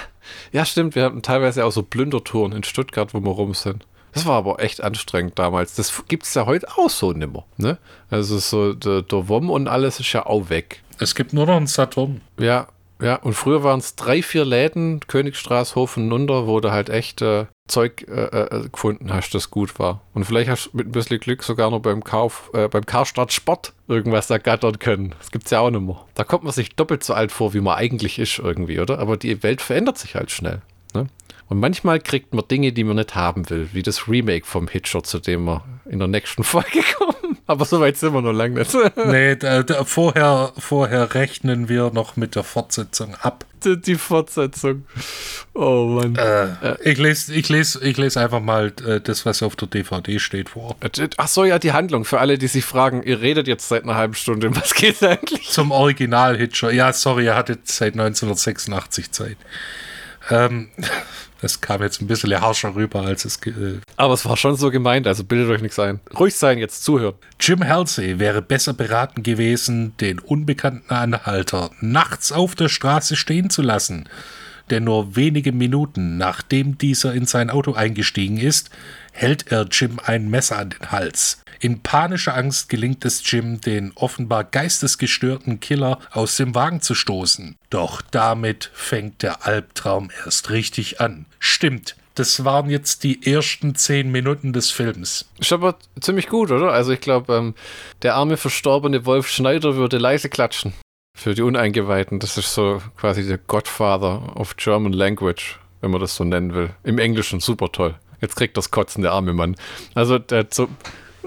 [SPEAKER 2] ja, stimmt. Wir hatten teilweise auch so Plündertouren in Stuttgart, wo wir rum sind. Das war aber echt anstrengend damals. Das gibt es ja heute auch so nimmer. Ne? Also so der, der WOM und alles ist ja auch weg.
[SPEAKER 1] Es gibt nur noch einen Saturn.
[SPEAKER 2] Ja, ja. Und früher waren es drei, vier Läden, Königstraße, Hof und Nunder, wo du halt echt äh, Zeug äh, äh, gefunden hast, das gut war. Und vielleicht hast du mit ein bisschen Glück sogar noch beim Kauf, äh, beim Karstadt Sport irgendwas ergattern können. Das gibt es ja auch nicht mehr. Da kommt man sich doppelt so alt vor, wie man eigentlich ist irgendwie, oder? Aber die Welt verändert sich halt schnell. Ne? Und manchmal kriegt man Dinge, die man nicht haben will, wie das Remake vom Hitcher, zu dem wir in der nächsten Folge kommen. Aber so weit sind wir noch lange nicht.
[SPEAKER 1] nee, da, da, vorher, vorher rechnen wir noch mit der Fortsetzung ab.
[SPEAKER 2] Die, die Fortsetzung. Oh Mann.
[SPEAKER 1] Äh, ich, lese, ich, lese, ich lese einfach mal äh, das, was auf der DVD steht, vor.
[SPEAKER 2] Ach so, ja, die Handlung. Für alle, die sich fragen, ihr redet jetzt seit einer halben Stunde. Was geht eigentlich?
[SPEAKER 1] Zum Original-Hitcher. Ja, sorry, ihr hattet seit 1986 Zeit. Ähm, das kam jetzt ein bisschen harscher rüber, als es. Äh
[SPEAKER 2] Aber es war schon so gemeint, also bildet euch nichts ein. Ruhig sein, jetzt zuhören.
[SPEAKER 1] Jim Halsey wäre besser beraten gewesen, den unbekannten Anhalter nachts auf der Straße stehen zu lassen. Denn nur wenige Minuten nachdem dieser in sein Auto eingestiegen ist, hält er Jim ein Messer an den Hals. In panischer Angst gelingt es Jim, den offenbar geistesgestörten Killer aus dem Wagen zu stoßen. Doch damit fängt der Albtraum erst richtig an. Stimmt, das waren jetzt die ersten zehn Minuten des Films.
[SPEAKER 2] Ist aber ziemlich gut, oder? Also ich glaube, ähm, der arme verstorbene Wolf Schneider würde leise klatschen. Für die Uneingeweihten. Das ist so quasi der Godfather of German Language, wenn man das so nennen will. Im Englischen super toll. Jetzt kriegt das Kotzen der arme Mann. Also der so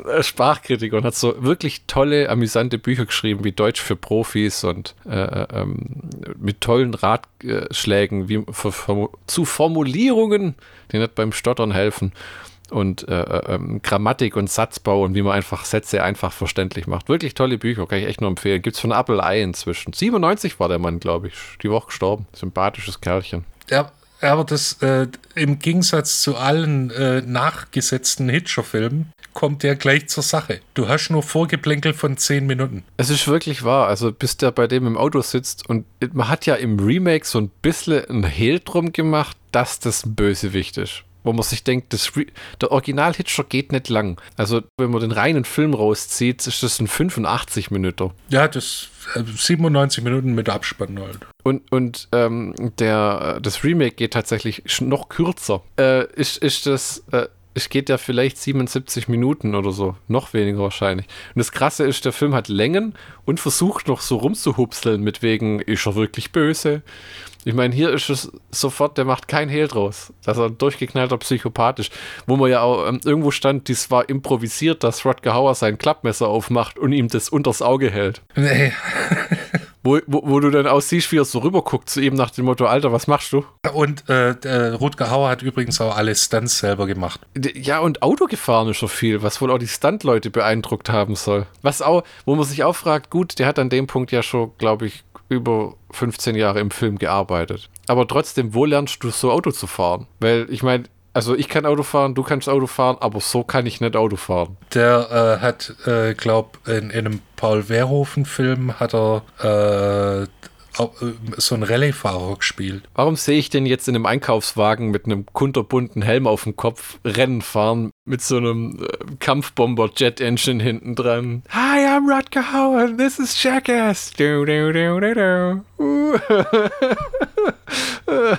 [SPEAKER 2] äh, Sprachkritiker und hat so wirklich tolle, amüsante Bücher geschrieben, wie Deutsch für Profis und äh, äh ähm, mit tollen Ratschlägen wie für, für, zu Formulierungen, die nicht beim Stottern helfen und äh, äh, ähm, Grammatik und Satzbau und wie man einfach Sätze einfach verständlich macht. Wirklich tolle Bücher, kann ich echt nur empfehlen. Gibt es von Apple Eye inzwischen. 97 war der Mann, glaube ich, die Woche gestorben. Sympathisches Kerlchen.
[SPEAKER 1] Ja, aber das äh, im Gegensatz zu allen äh, nachgesetzten Hitcher-Filmen kommt der gleich zur Sache. Du hast nur Vorgeplänkel von 10 Minuten.
[SPEAKER 2] Es ist wirklich wahr. Also bis der bei dem im Auto sitzt und man hat ja im Remake so ein bisschen ein Hehl drum gemacht, dass das ein Bösewicht ist wo man sich denkt, das der Original-Hitcher geht nicht lang. Also, wenn man den reinen Film rauszieht, ist das ein 85 Minuten.
[SPEAKER 1] Ja, das 97 äh, Minuten mit Abspann halt.
[SPEAKER 2] Und, und ähm, der, das Remake geht tatsächlich noch kürzer. Äh, ist, ist das. Äh, es geht ja vielleicht 77 Minuten oder so, noch weniger wahrscheinlich. Und das Krasse ist, der Film hat Längen und versucht noch so rumzuhupseln mit wegen, ist er wirklich böse? Ich meine, hier ist es sofort, der macht kein Hehl draus. Das ist ein durchgeknallter Psychopath ist. Wo man ja auch ähm, irgendwo stand, dies war improvisiert, dass Rodger Hauer sein Klappmesser aufmacht und ihm das unters Auge hält.
[SPEAKER 1] Nee.
[SPEAKER 2] Wo, wo, wo du dann aussiehst, wie er so rüberguckt zu ihm nach dem Motto, Alter, was machst du?
[SPEAKER 1] Und äh, Rutger Hauer hat übrigens auch alle Stunts selber gemacht.
[SPEAKER 2] Ja, und Auto gefahren ist schon viel, was wohl auch die Stuntleute beeindruckt haben soll. Was auch, wo man sich auch fragt, gut, der hat an dem Punkt ja schon, glaube ich, über 15 Jahre im Film gearbeitet. Aber trotzdem, wo lernst du so Auto zu fahren? Weil ich meine, also ich kann Auto fahren, du kannst Auto fahren, aber so kann ich nicht Auto fahren.
[SPEAKER 1] Der äh, hat, äh, glaub, in, in einem Paul Verhoeven-Film hat er äh, äh, so einen Rallye-Fahrer gespielt.
[SPEAKER 2] Warum sehe ich denn jetzt in einem Einkaufswagen mit einem kunterbunten Helm auf dem Kopf Rennen fahren mit so einem äh, Kampfbomber-Jet-Engine hinten dran? Hi, I'm Rutger Hauer, and this is Jackass. Du, du, du, du, du.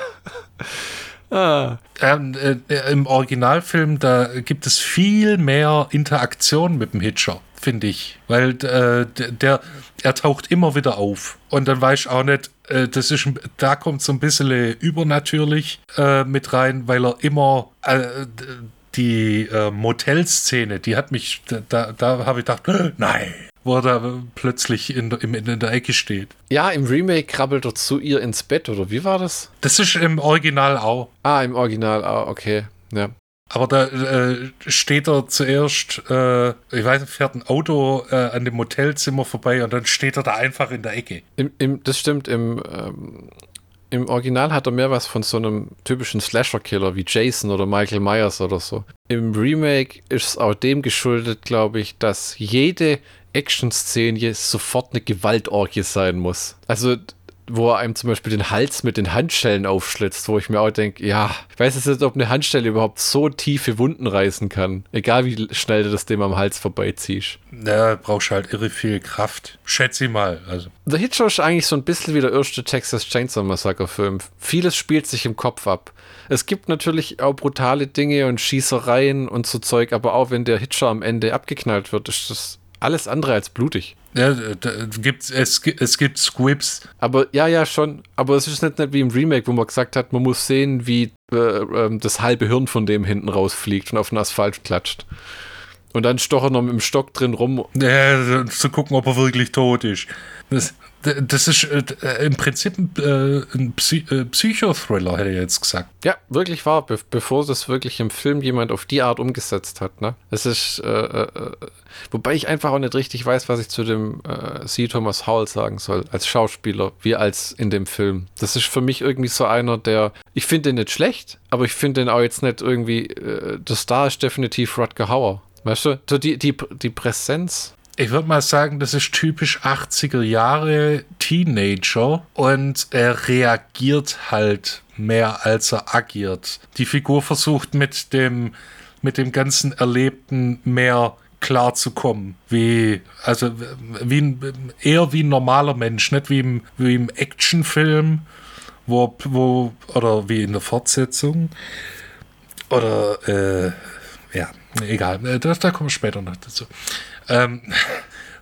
[SPEAKER 2] Ah.
[SPEAKER 1] Ähm, äh, Im Originalfilm, da gibt es viel mehr Interaktion mit dem Hitcher, finde ich. Weil äh, der, der, er taucht immer wieder auf. Und dann weiß ich auch nicht, äh, das ist, da kommt so ein bisschen übernatürlich äh, mit rein, weil er immer äh, die äh, Motelszene, die hat mich, da, da habe ich gedacht, nein, wo er da plötzlich in, der- im- in der Ecke steht.
[SPEAKER 2] Ja, im Remake krabbelt er zu ihr ins Bett, oder wie war das?
[SPEAKER 1] Das ist im Original auch.
[SPEAKER 2] Ah, im Original, ah, okay. Ja.
[SPEAKER 1] Aber da äh, steht er zuerst, äh, ich weiß nicht, fährt ein Auto äh, an dem Motelzimmer vorbei und dann steht er da einfach in der Ecke.
[SPEAKER 2] Im, im, das stimmt, im, ähm, im Original hat er mehr was von so einem typischen Slasher-Killer wie Jason oder Michael Myers oder so. Im Remake ist es auch dem geschuldet, glaube ich, dass jede Action-Szene sofort eine Gewaltorgie sein muss. Also, wo er einem zum Beispiel den Hals mit den Handschellen aufschlitzt, wo ich mir auch denke, ja, ich weiß jetzt nicht, ob eine Handstelle überhaupt so tiefe Wunden reißen kann. Egal wie schnell du das dem am Hals vorbeiziehst.
[SPEAKER 1] Da brauchst du halt irre viel Kraft. Schätze ich mal. Also.
[SPEAKER 2] The Hitcher ist eigentlich so ein bisschen wie der erste Texas Chainsaw Massacre Film. Vieles spielt sich im Kopf ab. Es gibt natürlich auch brutale Dinge und Schießereien und so Zeug, aber auch wenn der Hitcher am Ende abgeknallt wird, ist das alles andere als blutig.
[SPEAKER 1] Ja, da gibt's, es, es gibt Squibs.
[SPEAKER 2] Aber ja, ja, schon. Aber es ist nicht, nicht wie im Remake, wo man gesagt hat, man muss sehen, wie äh, ähm, das halbe Hirn von dem hinten rausfliegt und auf den Asphalt klatscht. Und dann stochert er noch mit dem Stock drin rum.
[SPEAKER 1] Ja, zu gucken, ob er wirklich tot ist. Das, das ist äh, im Prinzip ein, äh, ein Psy äh, Psychothriller, hätte ich jetzt gesagt.
[SPEAKER 2] Ja, wirklich wahr, be bevor das wirklich im Film jemand auf die Art umgesetzt hat. Ne? Es ist, äh, äh, wobei ich einfach auch nicht richtig weiß, was ich zu dem äh, C. Thomas Howell sagen soll, als Schauspieler, wie als in dem Film. Das ist für mich irgendwie so einer, der, ich finde den nicht schlecht, aber ich finde den auch jetzt nicht irgendwie, äh, der Star ist definitiv Rutger Hauer. Weißt du, die, die, die Präsenz.
[SPEAKER 1] Ich würde mal sagen, das ist typisch 80er Jahre Teenager und er reagiert halt mehr als er agiert. Die Figur versucht mit dem, mit dem ganzen Erlebten mehr klar zu kommen. Wie, also wie ein, eher wie ein normaler Mensch, nicht wie im, wie im Actionfilm, wo, wo, oder wie in der Fortsetzung. Oder, äh, ja, egal, da, da kommen wir später noch dazu. Ähm,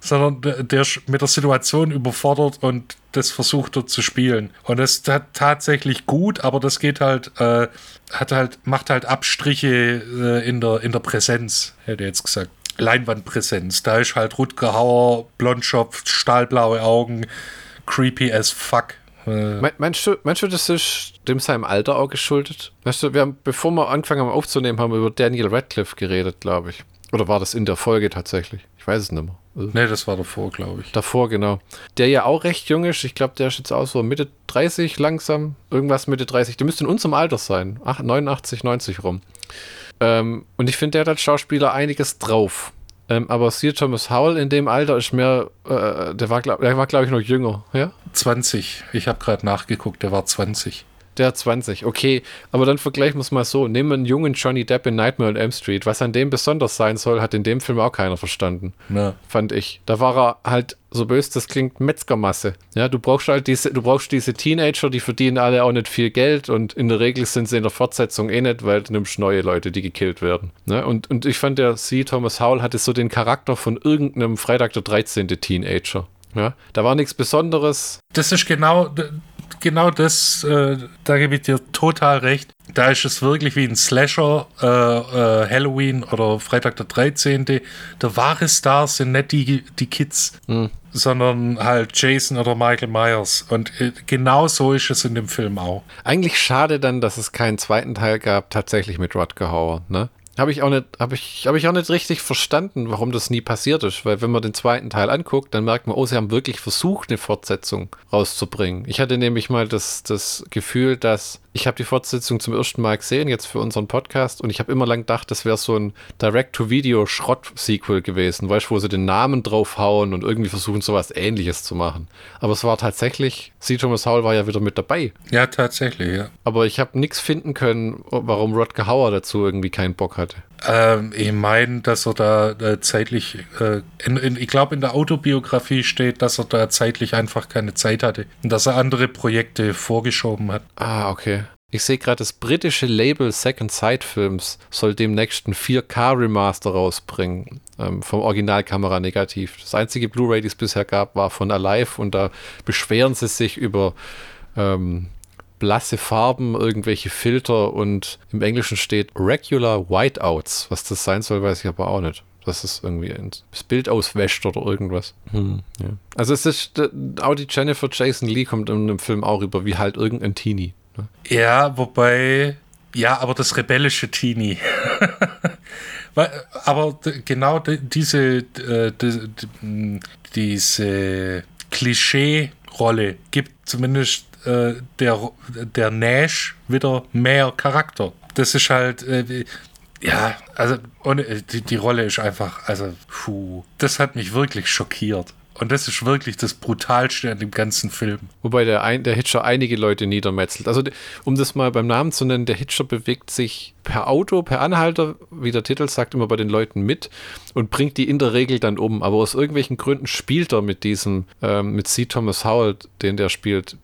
[SPEAKER 1] sondern der, ist mit der Situation überfordert und das versucht er zu spielen. Und das ist ta- tatsächlich gut, aber das geht halt, äh, hat halt, macht halt Abstriche äh, in, der, in der Präsenz, hätte ich jetzt gesagt. Leinwandpräsenz. Da ist halt Rutger Hauer, Blondschopf, stahlblaue Augen, creepy as fuck. Äh,
[SPEAKER 2] Me- Meinst du, meinst du, das ist dem seinem Alter auch geschuldet? Weißt du, wir haben, bevor wir angefangen haben aufzunehmen, haben wir über Daniel Radcliffe geredet, glaube ich. Oder war das in der Folge tatsächlich? Ich weiß es nicht mehr. Also
[SPEAKER 1] ne, das war davor, glaube ich.
[SPEAKER 2] Davor, genau. Der ja auch recht jung ist. Ich glaube, der ist jetzt auch so Mitte 30 langsam. Irgendwas Mitte 30. Der müsste in unserem Alter sein. Ach, 89, 90 rum. Ähm, und ich finde, der hat als Schauspieler einiges drauf. Ähm, aber Sir Thomas Howell in dem Alter ist mehr, äh, der war, glaube glaub ich, noch jünger, ja?
[SPEAKER 1] 20. Ich habe gerade nachgeguckt, der war 20.
[SPEAKER 2] Der hat 20, okay. Aber dann vergleichen wir es mal so. Nehmen wir einen jungen Johnny Depp in Nightmare on Elm Street. Was an dem besonders sein soll, hat in dem Film auch keiner verstanden.
[SPEAKER 1] Ne.
[SPEAKER 2] Fand ich. Da war er halt, so böse das klingt, Metzgermasse. Ja, du brauchst halt diese, du brauchst diese Teenager, die verdienen alle auch nicht viel Geld und in der Regel sind sie in der Fortsetzung eh nicht, weil du nimmst neue Leute, die gekillt werden. Ne? Und, und ich fand, der C. Thomas Howell hatte so den Charakter von irgendeinem Freitag der 13. Teenager. Ja, da war nichts Besonderes.
[SPEAKER 1] Das ist genau, genau das, äh, da gebe ich dir total recht. Da ist es wirklich wie ein Slasher, äh, äh, Halloween oder Freitag der 13. Der wahre Star sind nicht die, die Kids, mhm. sondern halt Jason oder Michael Myers. Und äh, genau so ist es in dem Film auch.
[SPEAKER 2] Eigentlich schade dann, dass es keinen zweiten Teil gab, tatsächlich mit Rutger Hauer, ne? Habe ich auch nicht, habe ich, habe ich auch nicht richtig verstanden, warum das nie passiert ist. Weil wenn man den zweiten Teil anguckt, dann merkt man, oh, sie haben wirklich versucht, eine Fortsetzung rauszubringen. Ich hatte nämlich mal das, das Gefühl, dass ich habe die Fortsetzung zum ersten Mal gesehen, jetzt für unseren Podcast, und ich habe immer lang gedacht, das wäre so ein Direct-to-Video-Schrott-Sequel gewesen, weißt du, wo sie den Namen draufhauen und irgendwie versuchen, sowas ähnliches zu machen. Aber es war tatsächlich, C. Thomas Howell war ja wieder mit dabei.
[SPEAKER 1] Ja, tatsächlich, ja.
[SPEAKER 2] Aber ich habe nichts finden können, warum Rodger Hauer dazu irgendwie keinen Bock hatte.
[SPEAKER 1] Ähm, ich meine, dass er da äh, zeitlich, äh, in, in, ich glaube, in der Autobiografie steht, dass er da zeitlich einfach keine Zeit hatte und dass er andere Projekte vorgeschoben hat.
[SPEAKER 2] Ah, okay. Ich sehe gerade, das britische Label Second Sight Films soll demnächst ein 4K-Remaster rausbringen. Ähm, vom Originalkamera negativ. Das einzige Blu-ray, die es bisher gab, war von Alive und da beschweren sie sich über ähm, blasse Farben, irgendwelche Filter und im Englischen steht Regular Whiteouts. Was das sein soll, weiß ich aber auch nicht. Dass es irgendwie das Bild auswäscht oder irgendwas. Hm, ja. Also es ist, auch die Jennifer Jason Lee kommt in dem Film auch rüber, wie halt irgendein Teenie.
[SPEAKER 1] Ne? Ja, wobei, ja, aber das rebellische Teenie. aber genau diese, äh, diese Klischee-Rolle gibt zumindest äh, der, der Nash wieder mehr Charakter. Das ist halt, äh, ja, also ohne, die, die Rolle ist einfach, also, puh, das hat mich wirklich schockiert. Und das ist wirklich das Brutalste an dem ganzen Film.
[SPEAKER 2] Wobei der, ein, der Hitcher einige Leute niedermetzelt. Also, um das mal beim Namen zu nennen, der Hitcher bewegt sich per Auto, per Anhalter, wie der Titel sagt, immer bei den Leuten mit und bringt die in der Regel dann um. Aber aus irgendwelchen Gründen spielt er mit diesem, ähm, mit C. Thomas Howell, den der spielt,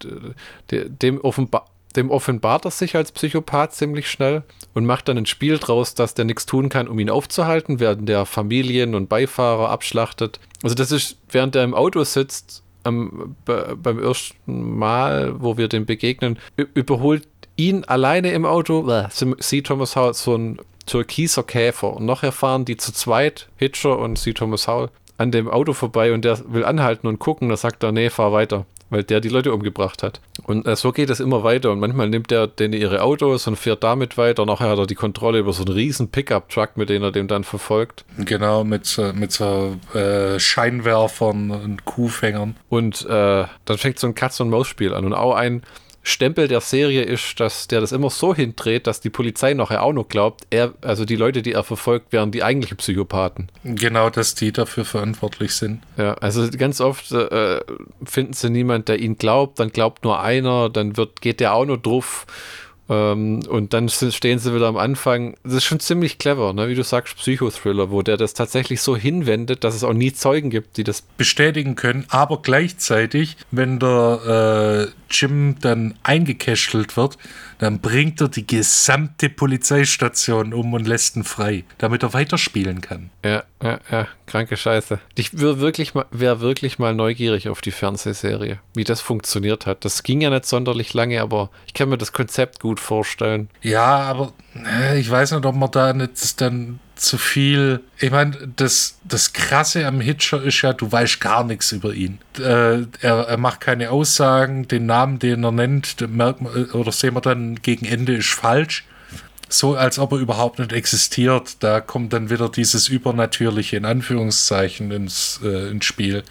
[SPEAKER 2] dem offenbar dem offenbart er sich als Psychopath ziemlich schnell und macht dann ein Spiel draus, dass der nichts tun kann, um ihn aufzuhalten, während der Familien und Beifahrer abschlachtet. Also das ist, während er im Auto sitzt, am, beim ersten Mal, wo wir dem begegnen, überholt ihn alleine im Auto, sieht Thomas Howell so ein türkiser Käfer. Und nachher fahren die zu zweit, Hitcher und C. Thomas Howell, an dem Auto vorbei und der will anhalten und gucken. Da sagt er, nee, fahr weiter weil der die Leute umgebracht hat. Und äh, so geht es immer weiter. Und manchmal nimmt er denen ihre Autos und fährt damit weiter. Nachher hat er die Kontrolle über so einen riesen Pickup-Truck, mit dem er dem dann verfolgt.
[SPEAKER 1] Genau, mit, mit so äh, Scheinwerfern und Kuhfängern.
[SPEAKER 2] Und äh, dann fängt so ein Katz-und-Maus-Spiel an. Und auch ein Stempel der Serie ist, dass der das immer so hindreht, dass die Polizei nachher auch noch glaubt, er, also die Leute, die er verfolgt, wären die eigentlichen Psychopathen.
[SPEAKER 1] Genau, dass die dafür verantwortlich sind.
[SPEAKER 2] Ja, also ganz oft äh, finden sie niemand, der ihn glaubt, dann glaubt nur einer, dann wird, geht der auch noch drauf ähm, und dann stehen sie wieder am Anfang. Das ist schon ziemlich clever, ne? wie du sagst, Psychothriller, wo der das tatsächlich so hinwendet, dass es auch nie Zeugen gibt, die das
[SPEAKER 1] bestätigen können. Aber gleichzeitig, wenn der äh, Jim dann eingekästelt wird, dann bringt er die gesamte Polizeistation um und lässt ihn frei, damit er weiterspielen kann.
[SPEAKER 2] Ja, ja, ja, kranke Scheiße. Ich wäre wirklich, mal, wär wirklich mal neugierig auf die Fernsehserie, wie das funktioniert hat. Das ging ja nicht sonderlich lange, aber ich kann mir das Konzept gut vorstellen.
[SPEAKER 1] Ja, aber äh, ich weiß nicht, ob man da nicht dann zu viel. Ich meine, das, das Krasse am Hitcher ist ja, du weißt gar nichts über ihn. Äh, er, er macht keine Aussagen, den Namen, den er nennt, merkt man, oder sehen wir dann gegen Ende, ist falsch. So, als ob er überhaupt nicht existiert. Da kommt dann wieder dieses Übernatürliche in Anführungszeichen ins, äh, ins Spiel.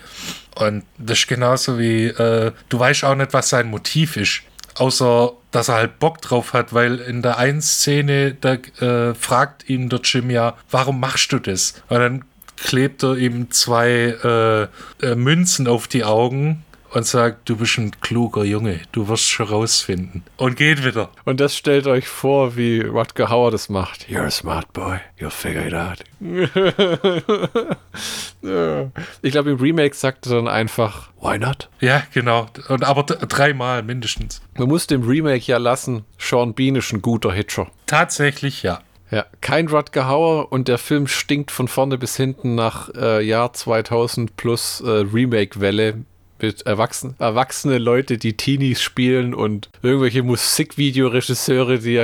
[SPEAKER 1] Und das ist genauso wie, äh, du weißt auch nicht, was sein Motiv ist. Außer, dass er halt Bock drauf hat, weil in der einen Szene, da äh, fragt ihn der Jim ja, warum machst du das? Und dann klebt er ihm zwei äh, äh, Münzen auf die Augen und sagt, du bist ein kluger Junge, du wirst schon rausfinden. Und geht wieder.
[SPEAKER 2] Und das stellt euch vor, wie Rutger Hauer das macht. You're a smart boy, you'll figure it out. ich glaube, im Remake sagt er dann einfach, why not?
[SPEAKER 1] Ja, genau. Und aber dreimal mindestens.
[SPEAKER 2] Man muss dem Remake ja lassen, Sean Bean ist ein guter Hitcher.
[SPEAKER 1] Tatsächlich, ja.
[SPEAKER 2] Ja, kein Rutger Hauer und der Film stinkt von vorne bis hinten nach äh, Jahr 2000 plus äh, Remake-Welle mit erwachsen, erwachsene Leute, die Teenies spielen und irgendwelche Musikvideoregisseure, die,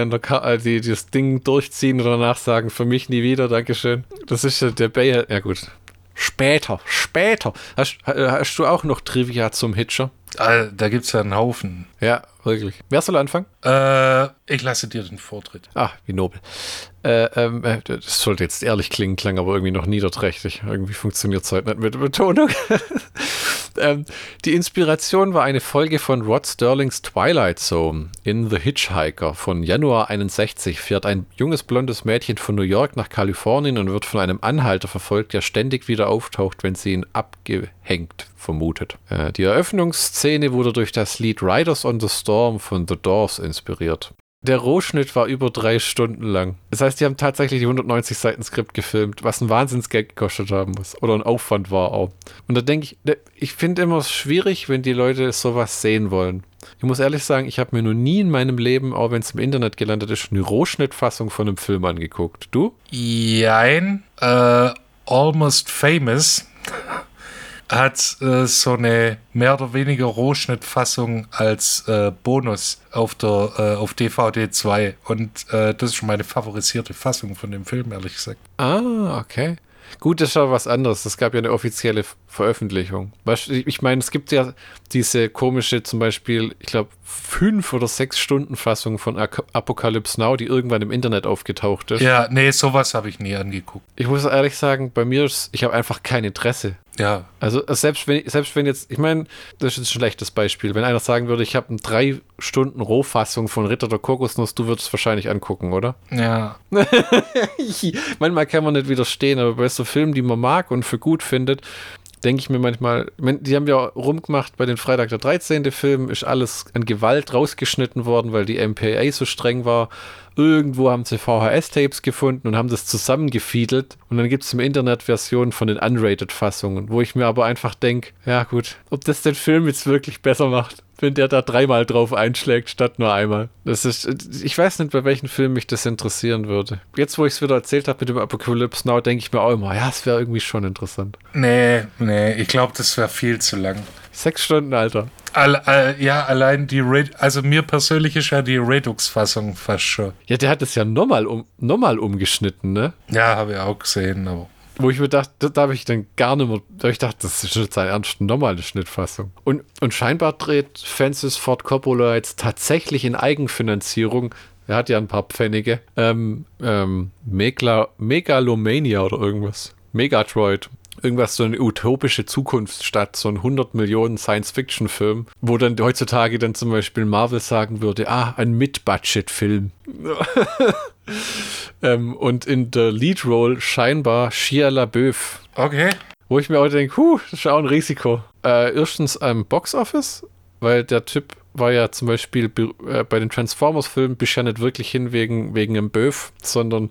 [SPEAKER 2] die das Ding durchziehen und danach sagen, für mich nie wieder, Dankeschön. Das ist ja der Bayer. Ja gut. Später, später. Hast, hast du auch noch Trivia zum Hitcher?
[SPEAKER 1] Ah, da gibt es ja einen Haufen.
[SPEAKER 2] Ja, wirklich. Wer soll anfangen?
[SPEAKER 1] Äh, ich lasse dir den Vortritt.
[SPEAKER 2] Ah, wie nobel. Äh, ähm, äh, das sollte jetzt ehrlich klingen, klang aber irgendwie noch niederträchtig. Irgendwie funktioniert es heute nicht mit der Betonung. ähm, die Inspiration war eine Folge von Rod Sterlings Twilight Zone. In The Hitchhiker von Januar 61 fährt ein junges blondes Mädchen von New York nach Kalifornien und wird von einem Anhalter verfolgt, der ständig wieder auftaucht, wenn sie ihn abgehängt vermutet. Äh, die Eröffnungsszene wurde durch das Lied Riders on the Storm von The Doors inspiriert. Der Rohschnitt war über drei Stunden lang. Das heißt, die haben tatsächlich die 190 Seiten Skript gefilmt, was ein Wahnsinnsgeld gekostet haben muss. Oder ein Aufwand war auch. Und da denke ich, ich finde immer schwierig, wenn die Leute sowas sehen wollen. Ich muss ehrlich sagen, ich habe mir noch nie in meinem Leben, auch wenn es im Internet gelandet ist, eine Rohschnittfassung von einem Film angeguckt. Du?
[SPEAKER 1] Jein. Äh, Almost Famous hat äh, so eine mehr oder weniger Rohschnittfassung als äh, Bonus auf der äh, auf DVD 2 und äh, das ist schon meine favorisierte Fassung von dem Film, ehrlich gesagt.
[SPEAKER 2] Ah, okay. Gut, das ist ja was anderes. Es gab ja eine offizielle Veröffentlichung. Ich meine, es gibt ja diese komische, zum Beispiel, ich glaube, fünf oder sechs Stunden Fassung von Apocalypse Now, die irgendwann im Internet aufgetaucht ist.
[SPEAKER 1] Ja, nee, sowas habe ich nie angeguckt.
[SPEAKER 2] Ich muss ehrlich sagen, bei mir ist, ich habe einfach kein Interesse.
[SPEAKER 1] Ja.
[SPEAKER 2] Also selbst wenn, selbst wenn jetzt, ich meine, das ist ein schlechtes Beispiel. Wenn einer sagen würde, ich habe eine drei Stunden Rohfassung von Ritter der Kokosnuss, du würdest es wahrscheinlich angucken, oder?
[SPEAKER 1] Ja.
[SPEAKER 2] Manchmal kann man nicht widerstehen, aber bei so Filmen, die man mag und für gut findet, denke ich mir manchmal, die haben ja rumgemacht bei den Freitag der 13. Film, ist alles an Gewalt rausgeschnitten worden, weil die MPA so streng war. Irgendwo haben sie VHS-Tapes gefunden und haben das zusammengefiedelt. Und dann gibt es im Internet Versionen von den Unrated-Fassungen, wo ich mir aber einfach denke, ja gut, ob das den Film jetzt wirklich besser macht wenn der da dreimal drauf einschlägt, statt nur einmal. Das ist, ich weiß nicht, bei welchem Film mich das interessieren würde. Jetzt, wo ich es wieder erzählt habe mit dem Apocalypse Now, denke ich mir auch immer, ja, es wäre irgendwie schon interessant.
[SPEAKER 1] Nee, nee, ich glaube, das wäre viel zu lang.
[SPEAKER 2] Sechs Stunden, Alter.
[SPEAKER 1] All, all, ja, allein die, Red, also mir persönlich ist ja die Redux-Fassung fast schon.
[SPEAKER 2] Ja, der hat es ja nochmal um, nochmal umgeschnitten, ne?
[SPEAKER 1] Ja, habe ich auch gesehen, aber
[SPEAKER 2] wo ich mir dachte, da habe ich dann gar nicht mehr, da ich dachte, das ist jetzt ein ernst normale Schnittfassung. Und, und scheinbar dreht Francis Ford Coppola jetzt tatsächlich in Eigenfinanzierung, er hat ja ein paar Pfennige, ähm, ähm, Megla, Megalomania oder irgendwas. Megatroid. Irgendwas, so eine utopische Zukunftsstadt, so ein 100 Millionen Science-Fiction-Film, wo dann heutzutage dann zum Beispiel Marvel sagen würde, ah, ein Mid-Budget-Film. ähm, und in der Lead-Role scheinbar Shia LaBeouf.
[SPEAKER 1] Okay.
[SPEAKER 2] Wo ich mir auch denke, huh, das ist auch ein Risiko. Äh, erstens am Box-Office, weil der Typ war ja zum Beispiel äh, bei den Transformers-Filmen bisher nicht wirklich hin wegen, wegen dem Böf, sondern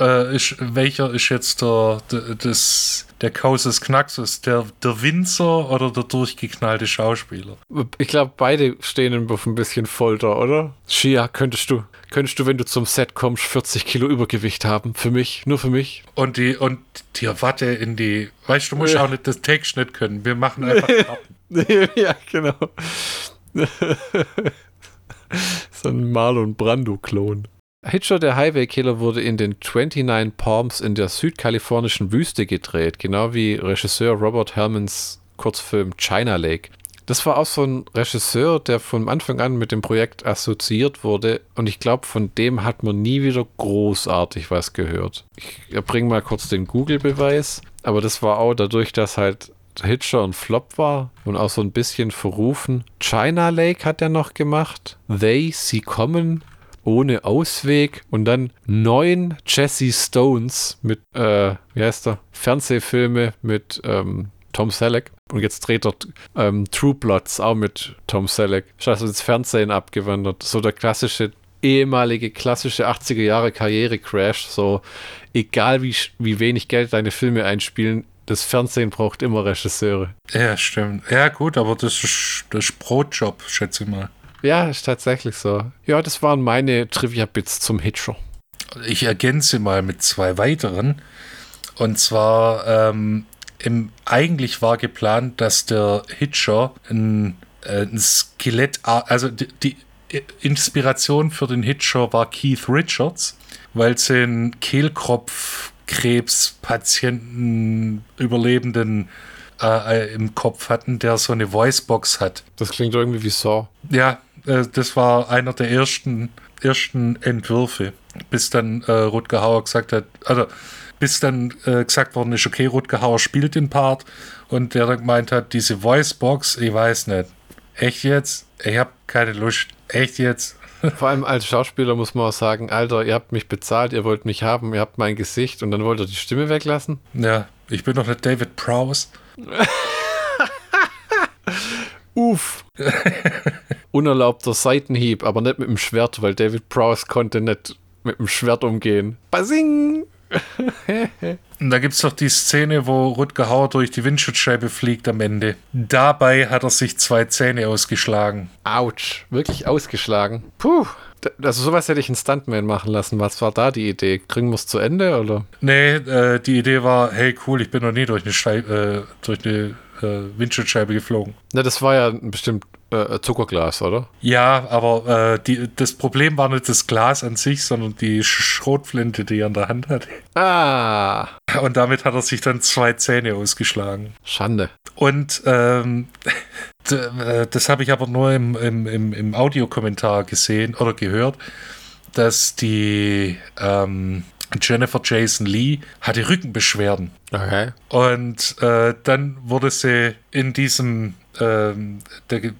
[SPEAKER 1] äh, ist, welcher ist jetzt der, der, des, der Kausus Knaxus? Der, der Winzer oder der durchgeknallte Schauspieler?
[SPEAKER 2] Ich glaube, beide stehen auf ein bisschen Folter, oder? Shia, könntest du, könntest du, wenn du zum Set kommst, 40 Kilo Übergewicht haben? Für mich, nur für mich.
[SPEAKER 1] Und die, und die Watte in die, weißt du, du musst ja. auch nicht das Text nicht können. Wir machen einfach
[SPEAKER 2] ja, genau. so ein Marlon Brando-Klon. Hitcher, der Highway-Killer, wurde in den 29 Palms in der südkalifornischen Wüste gedreht, genau wie Regisseur Robert Hellmans Kurzfilm China Lake. Das war auch so ein Regisseur, der von Anfang an mit dem Projekt assoziiert wurde und ich glaube, von dem hat man nie wieder großartig was gehört. Ich bringe mal kurz den Google-Beweis, aber das war auch dadurch, dass halt Hitcher und Flop war und auch so ein bisschen verrufen. China Lake hat er noch gemacht. They, Sie kommen, ohne Ausweg und dann neun Jesse Stones mit, äh, wie heißt er, Fernsehfilme mit ähm, Tom Selleck. Und jetzt dreht er ähm, True Bloods auch mit Tom Selleck. Also ins Fernsehen abgewandert. So der klassische, ehemalige, klassische 80er Jahre Karriere-Crash. So, egal wie, wie wenig Geld deine Filme einspielen, das Fernsehen braucht immer Regisseure.
[SPEAKER 1] Ja, stimmt. Ja, gut, aber das ist, das ist Brotjob, schätze ich mal.
[SPEAKER 2] Ja, ist tatsächlich so. Ja, das waren meine Trivia-Bits zum Hitcher.
[SPEAKER 1] Ich ergänze mal mit zwei weiteren. Und zwar ähm, im, eigentlich war geplant, dass der Hitcher ein, äh, ein Skelett, also die, die Inspiration für den Hitcher war Keith Richards, weil sie einen Kehlkopfkrebspatienten Überlebenden äh, im Kopf hatten, der so eine Voicebox hat.
[SPEAKER 2] Das klingt irgendwie wie Saw.
[SPEAKER 1] Ja, äh, das war einer der ersten, ersten Entwürfe, bis dann äh, Rutger Hauer gesagt hat, also bis dann äh, gesagt worden ist, okay, Rutger Hauer spielt den Part und der dann gemeint hat, diese Voicebox, ich weiß nicht. Echt jetzt? Ich habe keine Lust. Echt jetzt?
[SPEAKER 2] Vor allem als Schauspieler muss man auch sagen, Alter, ihr habt mich bezahlt, ihr wollt mich haben, ihr habt mein Gesicht und dann wollt ihr die Stimme weglassen?
[SPEAKER 1] Ja, ich bin doch nicht David Prowse.
[SPEAKER 2] Uff. Unerlaubter Seitenhieb, aber nicht mit dem Schwert, weil David Prowse konnte nicht mit dem Schwert umgehen. Basing!
[SPEAKER 1] Und da gibt es doch die Szene, wo Rutger Hauer durch die Windschutzscheibe fliegt am Ende. Dabei hat er sich zwei Zähne ausgeschlagen.
[SPEAKER 2] Autsch, wirklich ausgeschlagen. Puh. Also sowas hätte ich einen Stuntman machen lassen. Was war da die Idee? Kriegen wir es zu Ende oder?
[SPEAKER 1] Nee, äh, die Idee war, hey cool, ich bin noch nie durch eine, Scheibe, äh, durch eine äh, Windschutzscheibe geflogen.
[SPEAKER 2] Na, das war ja bestimmt äh, Zuckerglas, oder?
[SPEAKER 1] Ja, aber äh, die, das Problem war nicht das Glas an sich, sondern die Schrotflinte, die er in der Hand hatte.
[SPEAKER 2] Ah.
[SPEAKER 1] Und damit hat er sich dann zwei Zähne ausgeschlagen.
[SPEAKER 2] Schande.
[SPEAKER 1] Und ähm, äh, das habe ich aber nur im, im, im, im Audiokommentar gesehen oder gehört, dass die ähm, Jennifer Jason Lee hatte Rückenbeschwerden.
[SPEAKER 2] Okay.
[SPEAKER 1] Und äh, dann wurde sie in diesem ähm, der,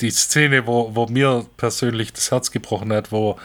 [SPEAKER 1] die Szene, wo, wo mir persönlich das Herz gebrochen hat, wo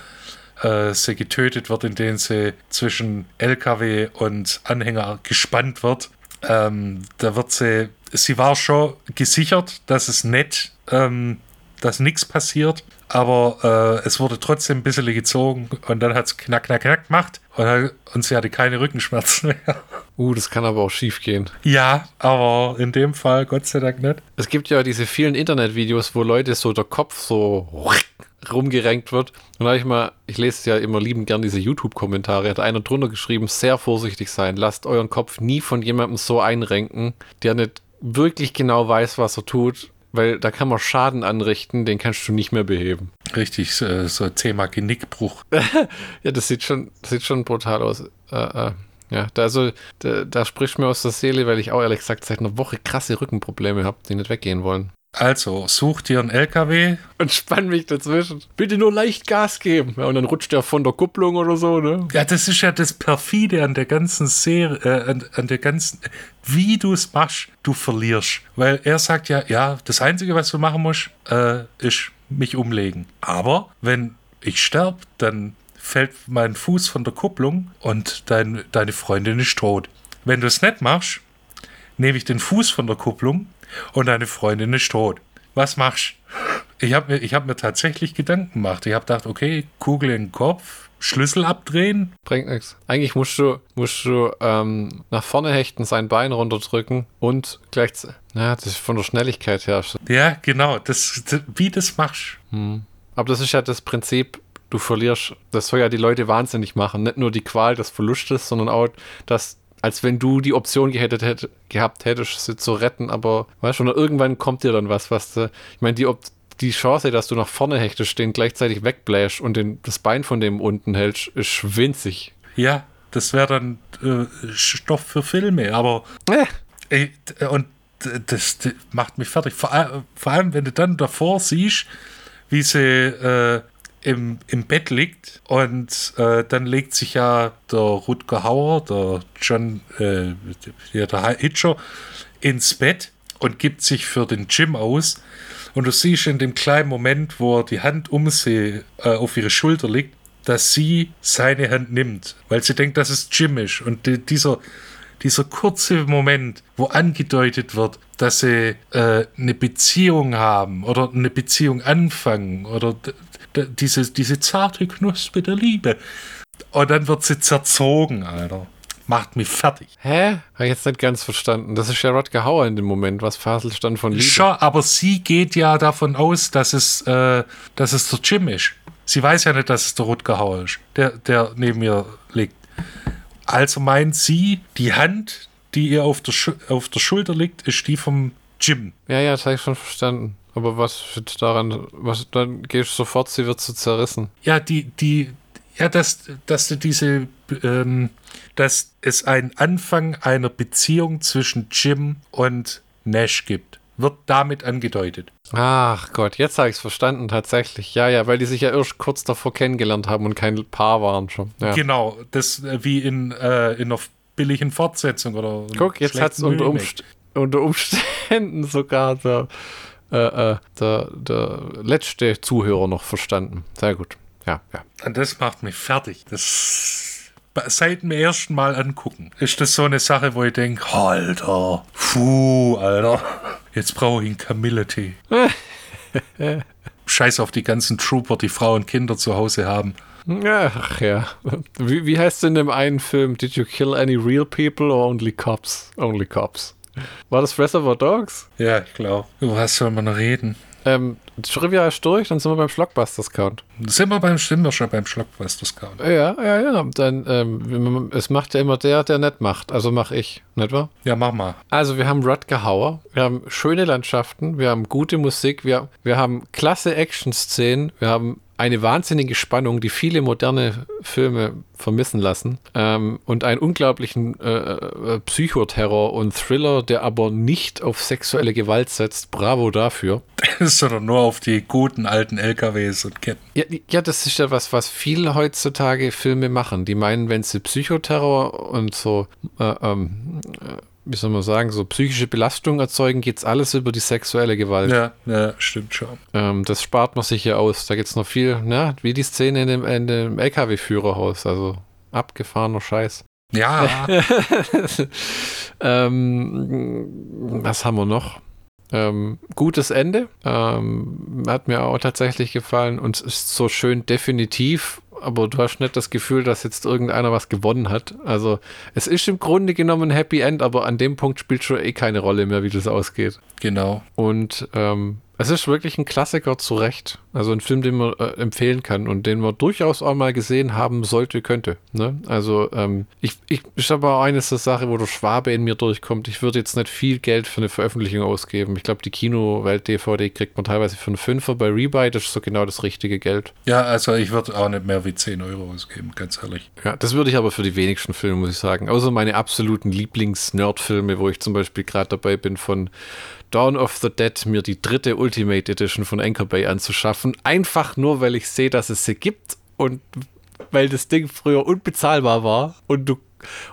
[SPEAKER 1] äh, sie getötet wird, indem sie zwischen LKW und Anhänger gespannt wird. Ähm, da wird sie, sie war schon gesichert, dass es nicht, ähm, dass nichts passiert, aber äh, es wurde trotzdem ein bisschen gezogen und dann hat es knack, knack, knack gemacht und, und sie hatte keine Rückenschmerzen mehr.
[SPEAKER 2] Uh, das kann aber auch schief gehen.
[SPEAKER 1] Ja, aber in dem Fall Gott sei Dank nicht.
[SPEAKER 2] Es gibt ja diese vielen Internetvideos, wo Leute so der Kopf so rumgerenkt wird. Und da habe ich mal, ich lese ja immer lieben gern diese YouTube-Kommentare, hat einer drunter geschrieben, sehr vorsichtig sein, lasst euren Kopf nie von jemandem so einrenken, der nicht wirklich genau weiß, was er tut weil da kann man Schaden anrichten, den kannst du nicht mehr beheben.
[SPEAKER 1] Richtig, so Thema Genickbruch.
[SPEAKER 2] ja, das sieht schon, das sieht schon brutal aus. Äh, äh, ja, da, also, da, da spricht mir aus der Seele, weil ich auch ehrlich gesagt seit einer Woche krasse Rückenprobleme habe, die nicht weggehen wollen.
[SPEAKER 1] Also, such dir einen LKW.
[SPEAKER 2] Und spann mich dazwischen. Bitte nur leicht Gas geben. Ja, und dann rutscht der von der Kupplung oder so, ne?
[SPEAKER 1] Ja, das ist ja das Perfide an der ganzen Serie, äh, an, an der ganzen, wie du es machst, du verlierst. Weil er sagt ja, ja, das Einzige, was du machen musst, äh, ist mich umlegen. Aber wenn ich sterbe, dann fällt mein Fuß von der Kupplung und dein, deine Freundin ist tot. Wenn du es nicht machst, nehme ich den Fuß von der Kupplung und deine Freundin ist tot. Was machst du? Ich habe mir, hab mir tatsächlich Gedanken gemacht. Ich habe gedacht, okay, Kugel in den Kopf, Schlüssel abdrehen.
[SPEAKER 2] Bringt nichts. Eigentlich musst du, musst du ähm, nach vorne hechten, sein Bein runterdrücken und gleich. Ja, das ist von der Schnelligkeit her.
[SPEAKER 1] Ja, genau. Das, das wie das machst.
[SPEAKER 2] Hm. Aber das ist ja das Prinzip, du verlierst. Das soll ja die Leute wahnsinnig machen. Nicht nur die Qual des Verlustes, sondern auch, dass als wenn du die Option hätt, gehabt hättest, sie zu retten, aber weißt du, irgendwann kommt dir dann was, was du, ich meine, die, die Chance, dass du nach vorne hechtest, den gleichzeitig wegbläst und den, das Bein von dem unten hältst, ist winzig.
[SPEAKER 1] Ja, das wäre dann äh, Stoff für Filme, aber äh. ey, und das, das, macht mich fertig. Vor, vor, allem, wenn du dann davor siehst, wie sie äh, im, im Bett liegt und äh, dann legt sich ja der Rutger Hauer, der John, äh, der Hitcher, ins Bett und gibt sich für den Jim aus. Und du siehst in dem kleinen Moment, wo er die Hand um sie äh, auf ihre Schulter liegt, dass sie seine Hand nimmt, weil sie denkt, dass es Jim ist. Und die, dieser, dieser kurze Moment, wo angedeutet wird, dass sie äh, eine Beziehung haben oder eine Beziehung anfangen oder diese, diese zarte Knospe der Liebe. Und dann wird sie zerzogen, Alter. Macht mich fertig.
[SPEAKER 2] Hä? Habe ich jetzt nicht ganz verstanden. Das ist ja Rodger Hauer in dem Moment, was Faselstand von Liebe.
[SPEAKER 1] Schon, aber sie geht ja davon aus, dass es, äh, dass es der Jim ist. Sie weiß ja nicht, dass es der Rutger Hauer ist, der, der neben ihr liegt. Also meint sie, die Hand, die ihr auf der, Schu auf der Schulter liegt, ist die vom Jim.
[SPEAKER 2] Ja, ja, das habe ich schon verstanden. Aber was wird daran, was, dann gehst du sofort, sie wird so zerrissen.
[SPEAKER 1] Ja, die, die, ja, dass, dass du diese, ähm, dass es einen Anfang einer Beziehung zwischen Jim und Nash gibt, wird damit angedeutet.
[SPEAKER 2] Ach Gott, jetzt habe ich es verstanden, tatsächlich. Ja, ja, weil die sich ja erst kurz davor kennengelernt haben und kein Paar waren schon. Ja.
[SPEAKER 1] Genau, das äh, wie in, äh, in einer billigen Fortsetzung oder.
[SPEAKER 2] Guck, jetzt hat es unter. Umst unter Umständen sogar der, äh, äh, der, der letzte Zuhörer noch verstanden. Sehr gut. Ja, ja.
[SPEAKER 1] Und das macht mich fertig. Das seit dem ersten Mal angucken. Ist das so eine Sache, wo ich denke, Alter, puh, Alter, jetzt brauche ich einen Kamille-Tee. Scheiß auf die ganzen Trooper, die Frauen und Kinder zu Hause haben.
[SPEAKER 2] Ach ja. Wie, wie heißt denn in dem einen Film? Did you kill any real people or only cops? Only cops. War das Reservoir Dogs?
[SPEAKER 1] Ja, ich glaube. Über was soll man noch reden?
[SPEAKER 2] Ähm, Trivia ist durch, dann sind wir beim Schlockbusters-Count.
[SPEAKER 1] Sind wir beim sind wir schon beim Schlockbusters-Count?
[SPEAKER 2] Ja, ja, ja. Dann, ähm, es macht ja immer der, der nicht macht. Also mach ich, nicht wahr?
[SPEAKER 1] Ja, mach mal.
[SPEAKER 2] Also wir haben Rutger Hauer, wir haben schöne Landschaften, wir haben gute Musik, wir, wir haben klasse Action-Szenen, wir haben eine wahnsinnige Spannung, die viele moderne Filme vermissen lassen ähm, und einen unglaublichen äh, äh, Psychoterror und Thriller, der aber nicht auf sexuelle Gewalt setzt. Bravo dafür.
[SPEAKER 1] Sondern nur auf die guten alten LKWs und Ketten.
[SPEAKER 2] Ja, ja, das ist ja was, was viele heutzutage Filme machen. Die meinen, wenn sie Psychoterror und so, äh, ähm, äh, wie soll man sagen, so psychische Belastung erzeugen, geht's alles über die sexuelle Gewalt.
[SPEAKER 1] Ja, ja stimmt schon.
[SPEAKER 2] Ähm, das spart man sich ja aus. Da gibt's noch viel, ne? wie die Szene in dem, in dem LKW-Führerhaus. Also abgefahrener Scheiß.
[SPEAKER 1] Ja,
[SPEAKER 2] Ähm, was haben wir noch? Ähm, gutes Ende. Ähm, hat mir auch tatsächlich gefallen und es ist so schön definitiv, aber du hast nicht das Gefühl, dass jetzt irgendeiner was gewonnen hat. Also es ist im Grunde genommen ein Happy End, aber an dem Punkt spielt schon eh keine Rolle mehr, wie das ausgeht.
[SPEAKER 1] genau.
[SPEAKER 2] Und ähm, es ist wirklich ein Klassiker zu Recht. Also ein Film, den man äh, empfehlen kann und den man durchaus auch mal gesehen haben sollte, könnte. Ne? Also ähm, ich, ich ist aber auch eine so Sache, wo der Schwabe in mir durchkommt. Ich würde jetzt nicht viel Geld für eine Veröffentlichung ausgeben. Ich glaube, die Kinowelt-DVD kriegt man teilweise für einen Fünfer bei Rebuy. Das ist so genau das richtige Geld.
[SPEAKER 1] Ja, also ich würde auch nicht mehr wie 10 Euro ausgeben, ganz ehrlich.
[SPEAKER 2] Ja, das würde ich aber für die wenigsten Filme, muss ich sagen. Außer meine absoluten Lieblings-Nerd-Filme, wo ich zum Beispiel gerade dabei bin, von Dawn of the Dead mir die dritte Ultimate Edition von Anchor Bay anzuschaffen. Einfach nur, weil ich sehe, dass es sie gibt und weil das Ding früher unbezahlbar war und du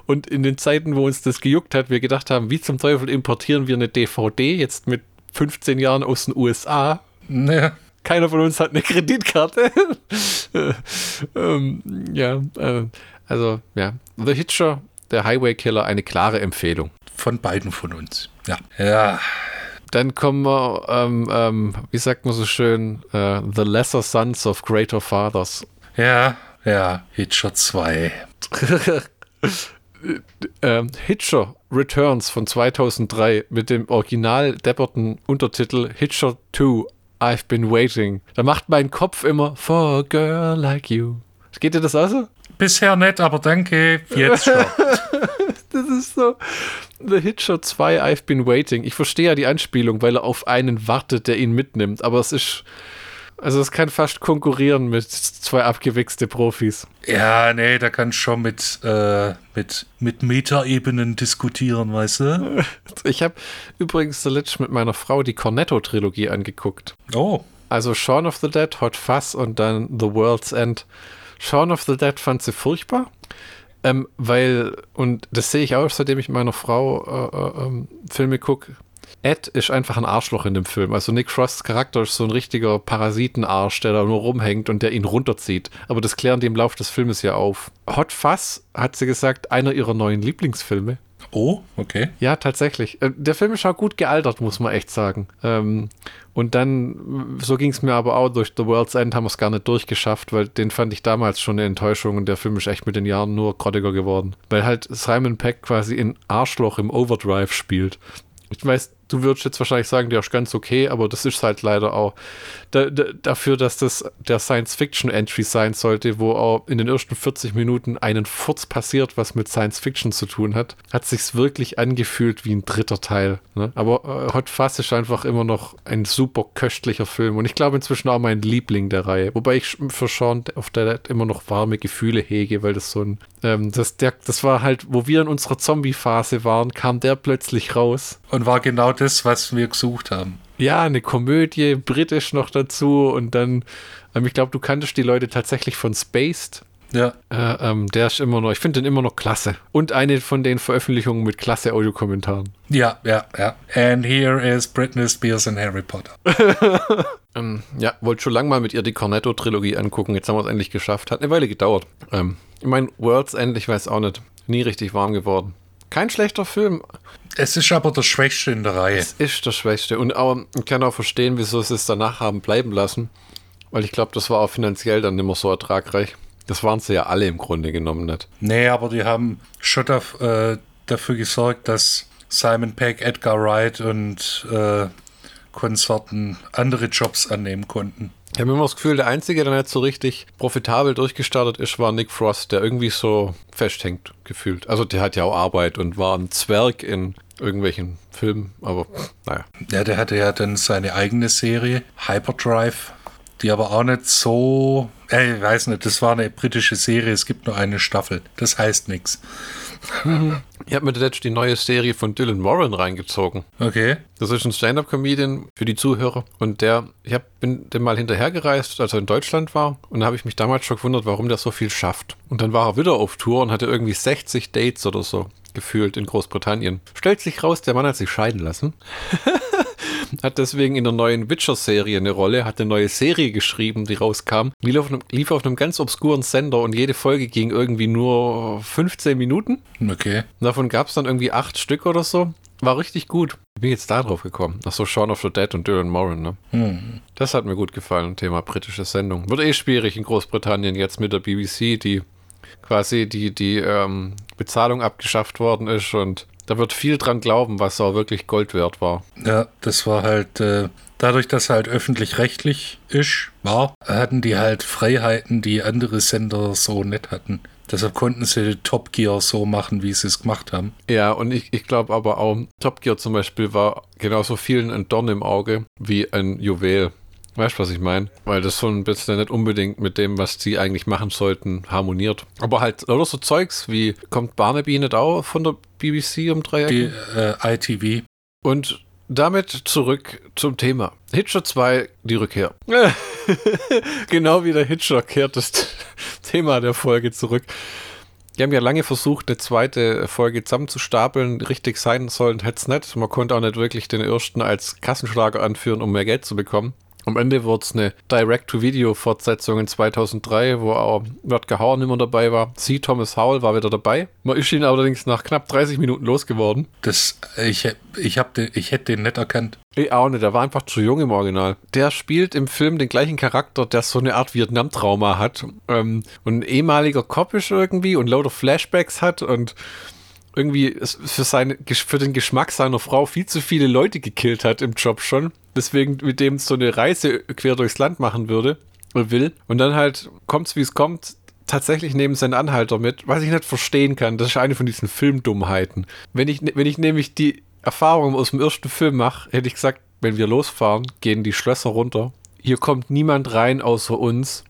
[SPEAKER 2] und in den Zeiten, wo uns das gejuckt hat, wir gedacht haben, wie zum Teufel importieren wir eine DVD jetzt mit 15 Jahren aus den USA
[SPEAKER 1] Ja,
[SPEAKER 2] keiner von uns hat eine Kreditkarte. ähm, ja, äh, also ja, The Hitcher, der Highway Killer, eine klare Empfehlung.
[SPEAKER 1] von beiden von uns. Ja. Ja,
[SPEAKER 2] Dann kommen wir, ähm, ähm, wie sagt man so schön, äh, The Lesser Sons of Greater Fathers.
[SPEAKER 1] ja, ja. Hitcher 2.
[SPEAKER 2] ähm, Hitcher Returns von 2003 mit dem original depperten Untertitel Hitcher 2 I've been waiting. Da macht mein Kopf immer For a girl like you. Geht dir das auch so?
[SPEAKER 1] Bisher nicht, aber danke, jetzt schon.
[SPEAKER 2] Das ist so. The Hitcher 2 I've been waiting. Ich verstehe ja die Anspielung, weil er auf einen wartet, der ihn mitnimmt. Aber es ist. Also es kann fast konkurrieren mit zwei abgewichste Profis.
[SPEAKER 1] Ja, nee, da kannst du schon mit, äh, mit, mit Metaebenen diskutieren, weißt du?
[SPEAKER 2] Ich habe übrigens zuletzt mit meiner Frau die Cornetto-Trilogie angeguckt.
[SPEAKER 1] Oh,
[SPEAKER 2] Also Shaun of the Dead, Hot Fuzz und dann The World's End. Shaun of the Dead fand sie furchtbar, ähm, weil, und das sehe ich auch, seitdem ich mit meiner Frau äh, äh, ähm, Filme gucke, Ed ist einfach ein Arschloch in dem Film. Also Nick Frosts Charakter ist so ein richtiger Parasitenarsch, der da nur rumhängt und der ihn runterzieht. Aber das klären die im Laufe des Filmes ja auf. Hot Fuzz, hat sie gesagt, einer ihrer neuen Lieblingsfilme.
[SPEAKER 1] oh, okay.
[SPEAKER 2] Ja, tatsächlich. Äh, Der Film ist auch gut gealtert, muss man echt sagen. Ähm, und dann, so ging es mir aber auch durch The World's End, haben wir es gar nicht durchgeschafft, weil den fand ich damals schon eine Enttäuschung und der Film ist echt mit den Jahren nur grottiger geworden. Weil halt Simon Peck quasi in Arschloch im Overdrive spielt. Ich weiß, du würdest jetzt wahrscheinlich sagen, der ist ganz okay, aber das ist halt leider auch da, da, dafür, dass das der Science-Fiction-Entry sein sollte, wo auch in den ersten 40 Minuten einen Furz passiert, was mit Science-Fiction zu tun hat, hat sich's wirklich angefühlt wie ein dritter Teil. Ne? Aber äh, Hot Fuzz ist einfach immer noch ein super köstlicher Film und ich glaube inzwischen auch mein Liebling der Reihe. Wobei ich für Sean auf der immer noch warme Gefühle hege, weil das so ein, ähm, das, der, das war halt, wo wir in unserer Zombie-Phase waren, kam der plötzlich raus.
[SPEAKER 1] Und war genau das, was wir gesucht haben.
[SPEAKER 2] Ja, eine Komödie, britisch noch dazu und dann, ähm, ich glaube, du kanntest die Leute tatsächlich von Spaced.
[SPEAKER 1] Ja.
[SPEAKER 2] Äh, ähm, der ist immer noch, ich finde den immer noch klasse. Und eine von den Veröffentlichungen mit klasse Audiokommentaren.
[SPEAKER 1] Ja, ja, ja. And here is Britney Spears and Harry Potter.
[SPEAKER 2] Ähm, ja, wollte schon lange mal mit ihr die Cornetto-Trilogie angucken. Jetzt haben wir es endlich geschafft. Hat eine Weile gedauert. Ähm, ich meine, Worlds End, ich weiß auch nicht. Nie richtig warm geworden. Kein schlechter Film.
[SPEAKER 1] Es ist aber der Schwächste in der Reihe.
[SPEAKER 2] Es ist der Schwächste. Und auch, ich kann auch verstehen, wieso sie es danach haben bleiben lassen. Weil ich glaube, das war auch finanziell dann nicht mehr so ertragreich. Das waren sie ja alle im Grunde genommen nicht.
[SPEAKER 1] Nee, aber die haben schon daf, äh, dafür gesorgt, dass Simon Peck, Edgar Wright und äh, Konsorten andere Jobs annehmen konnten.
[SPEAKER 2] Ich habe immer das Gefühl, der Einzige, der nicht so richtig profitabel durchgestartet ist, war Nick Frost, der irgendwie so festhängt, gefühlt. Also der hat ja auch Arbeit und war ein Zwerg in irgendwelchen Filmen, aber naja.
[SPEAKER 1] Ja, der hatte ja dann seine eigene Serie, Hyperdrive, die aber auch nicht so, äh, ich weiß nicht, das war eine britische Serie, es gibt nur eine Staffel, das heißt nichts.
[SPEAKER 2] Ich habe mir letztens die neue Serie von Dylan Moran reingezogen.
[SPEAKER 1] Okay.
[SPEAKER 2] Das ist ein Stand-Up-Comedian für die Zuhörer. Und der, ich hab, bin dem mal hinterhergereist, als er in Deutschland war. Und da habe ich mich damals schon gewundert, warum der so viel schafft. Und dann war er wieder auf Tour und hatte irgendwie 60 Dates oder so gefühlt in Großbritannien. Stellt sich raus, der Mann hat sich scheiden lassen. hat deswegen in der neuen Witcher-Serie eine Rolle, hat eine neue Serie geschrieben, die rauskam. Lief auf, einem, lief auf einem ganz obskuren Sender und jede Folge ging irgendwie nur 15 Minuten.
[SPEAKER 1] Okay.
[SPEAKER 2] Davon gab es dann irgendwie acht Stück oder so. War richtig gut. Ich bin jetzt da drauf gekommen. Ach so, Shaun of the Dead und Dylan Moran, ne?
[SPEAKER 1] Hm.
[SPEAKER 2] Das hat mir gut gefallen, Thema britische Sendung. Wird eh schwierig in Großbritannien jetzt mit der BBC, die quasi die, die ähm, Bezahlung abgeschafft worden ist und da wird viel dran glauben, was auch wirklich Gold wert war.
[SPEAKER 1] Ja, das war halt, äh, dadurch, dass er halt öffentlich-rechtlich ist, war, hatten die halt Freiheiten, die andere Sender so nicht hatten. Deshalb konnten sie Top Gear so machen, wie sie es gemacht haben.
[SPEAKER 2] Ja, und ich, ich glaube aber auch, Top Gear zum Beispiel war genauso vielen ein Dorn im Auge wie ein Juwel. Weißt du, was ich meine? Weil das so ein bisschen nicht unbedingt mit dem, was sie eigentlich machen sollten, harmoniert. Aber halt, oder so Zeugs wie, kommt Barnaby nicht auch von der BBC um drei
[SPEAKER 1] Die äh, ITV.
[SPEAKER 2] Und damit zurück zum Thema. Hitcher 2, die Rückkehr. genau wie der Hitcher kehrt das Thema der Folge zurück. Die haben ja lange versucht, eine zweite Folge zusammenzustapeln. Richtig sein sollen hätte es nicht. Man konnte auch nicht wirklich den ersten als Kassenschlager anführen, um mehr Geld zu bekommen. Am Ende wurde es eine Direct-to-Video-Fortsetzung in 2003, wo auch Rutger Hauer nicht mehr dabei war. C. Thomas Howell war wieder dabei. Man ist ihn allerdings nach knapp 30 Minuten losgeworden.
[SPEAKER 1] Das, ich, ich, hab den, ich hätte den nicht erkannt.
[SPEAKER 2] Ich auch nicht, der war einfach zu jung im Original. Der spielt im Film den gleichen Charakter, der so eine Art Vietnam-Trauma hat. Ähm, und ein ehemaliger Cop ist irgendwie und lauter Flashbacks hat und irgendwie für, seine, für den Geschmack seiner Frau viel zu viele Leute gekillt hat im Job schon. Deswegen mit dem so eine Reise quer durchs Land machen würde, will. Und dann halt kommt's, wie es kommt, tatsächlich neben seinen Anhalter mit, was ich nicht verstehen kann. Das ist eine von diesen Filmdummheiten. Wenn ich, wenn ich nämlich die Erfahrung aus dem ersten Film mache, hätte ich gesagt, wenn wir losfahren, gehen die Schlösser runter. Hier kommt niemand rein außer uns.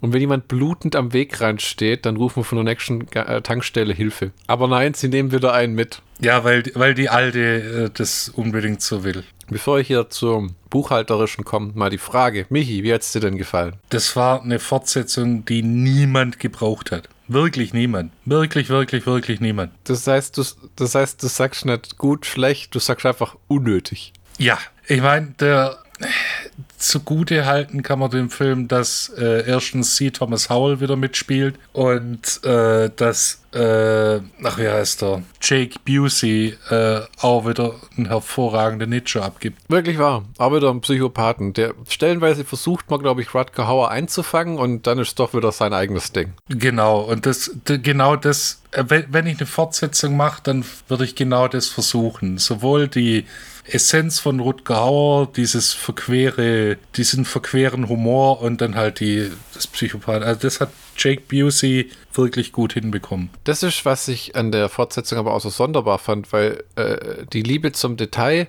[SPEAKER 2] Und wenn jemand blutend am Wegrand steht, dann rufen wir von der nächsten äh, Tankstelle Hilfe. Aber nein, sie nehmen wieder einen mit.
[SPEAKER 1] Ja, weil, weil die Alte äh, das unbedingt so will.
[SPEAKER 2] Bevor ich hier zum Buchhalterischen komme, mal die Frage. Michi, wie hat es dir denn gefallen?
[SPEAKER 1] Das war eine Fortsetzung, die niemand gebraucht hat. Wirklich niemand. Wirklich, wirklich, wirklich niemand.
[SPEAKER 2] Das heißt, du, das heißt, du sagst nicht gut, schlecht, du sagst einfach unnötig.
[SPEAKER 1] Ja, ich meine, der zugute halten kann man dem Film, dass äh, erstens C. Thomas Howell wieder mitspielt und äh, dass äh, ach wie heißt er, Jake Busey äh, auch wieder einen hervorragenden Nietzsche abgibt.
[SPEAKER 2] Wirklich wahr. Aber wieder ein Psychopathen. Der stellenweise versucht man, glaube ich, Rutger Hauer einzufangen und dann ist doch wieder sein eigenes Ding.
[SPEAKER 1] Genau, und das, genau das, äh, wenn ich eine Fortsetzung mache, dann würde ich genau das versuchen. Sowohl die Essenz von Rutger Hauer, dieses verquere, diesen verqueren Humor und dann halt die, das Psychopath. Also das hat Jake Busey wirklich gut hinbekommen.
[SPEAKER 2] Das ist, was ich an der Fortsetzung aber auch so sonderbar fand, weil äh, die Liebe zum Detail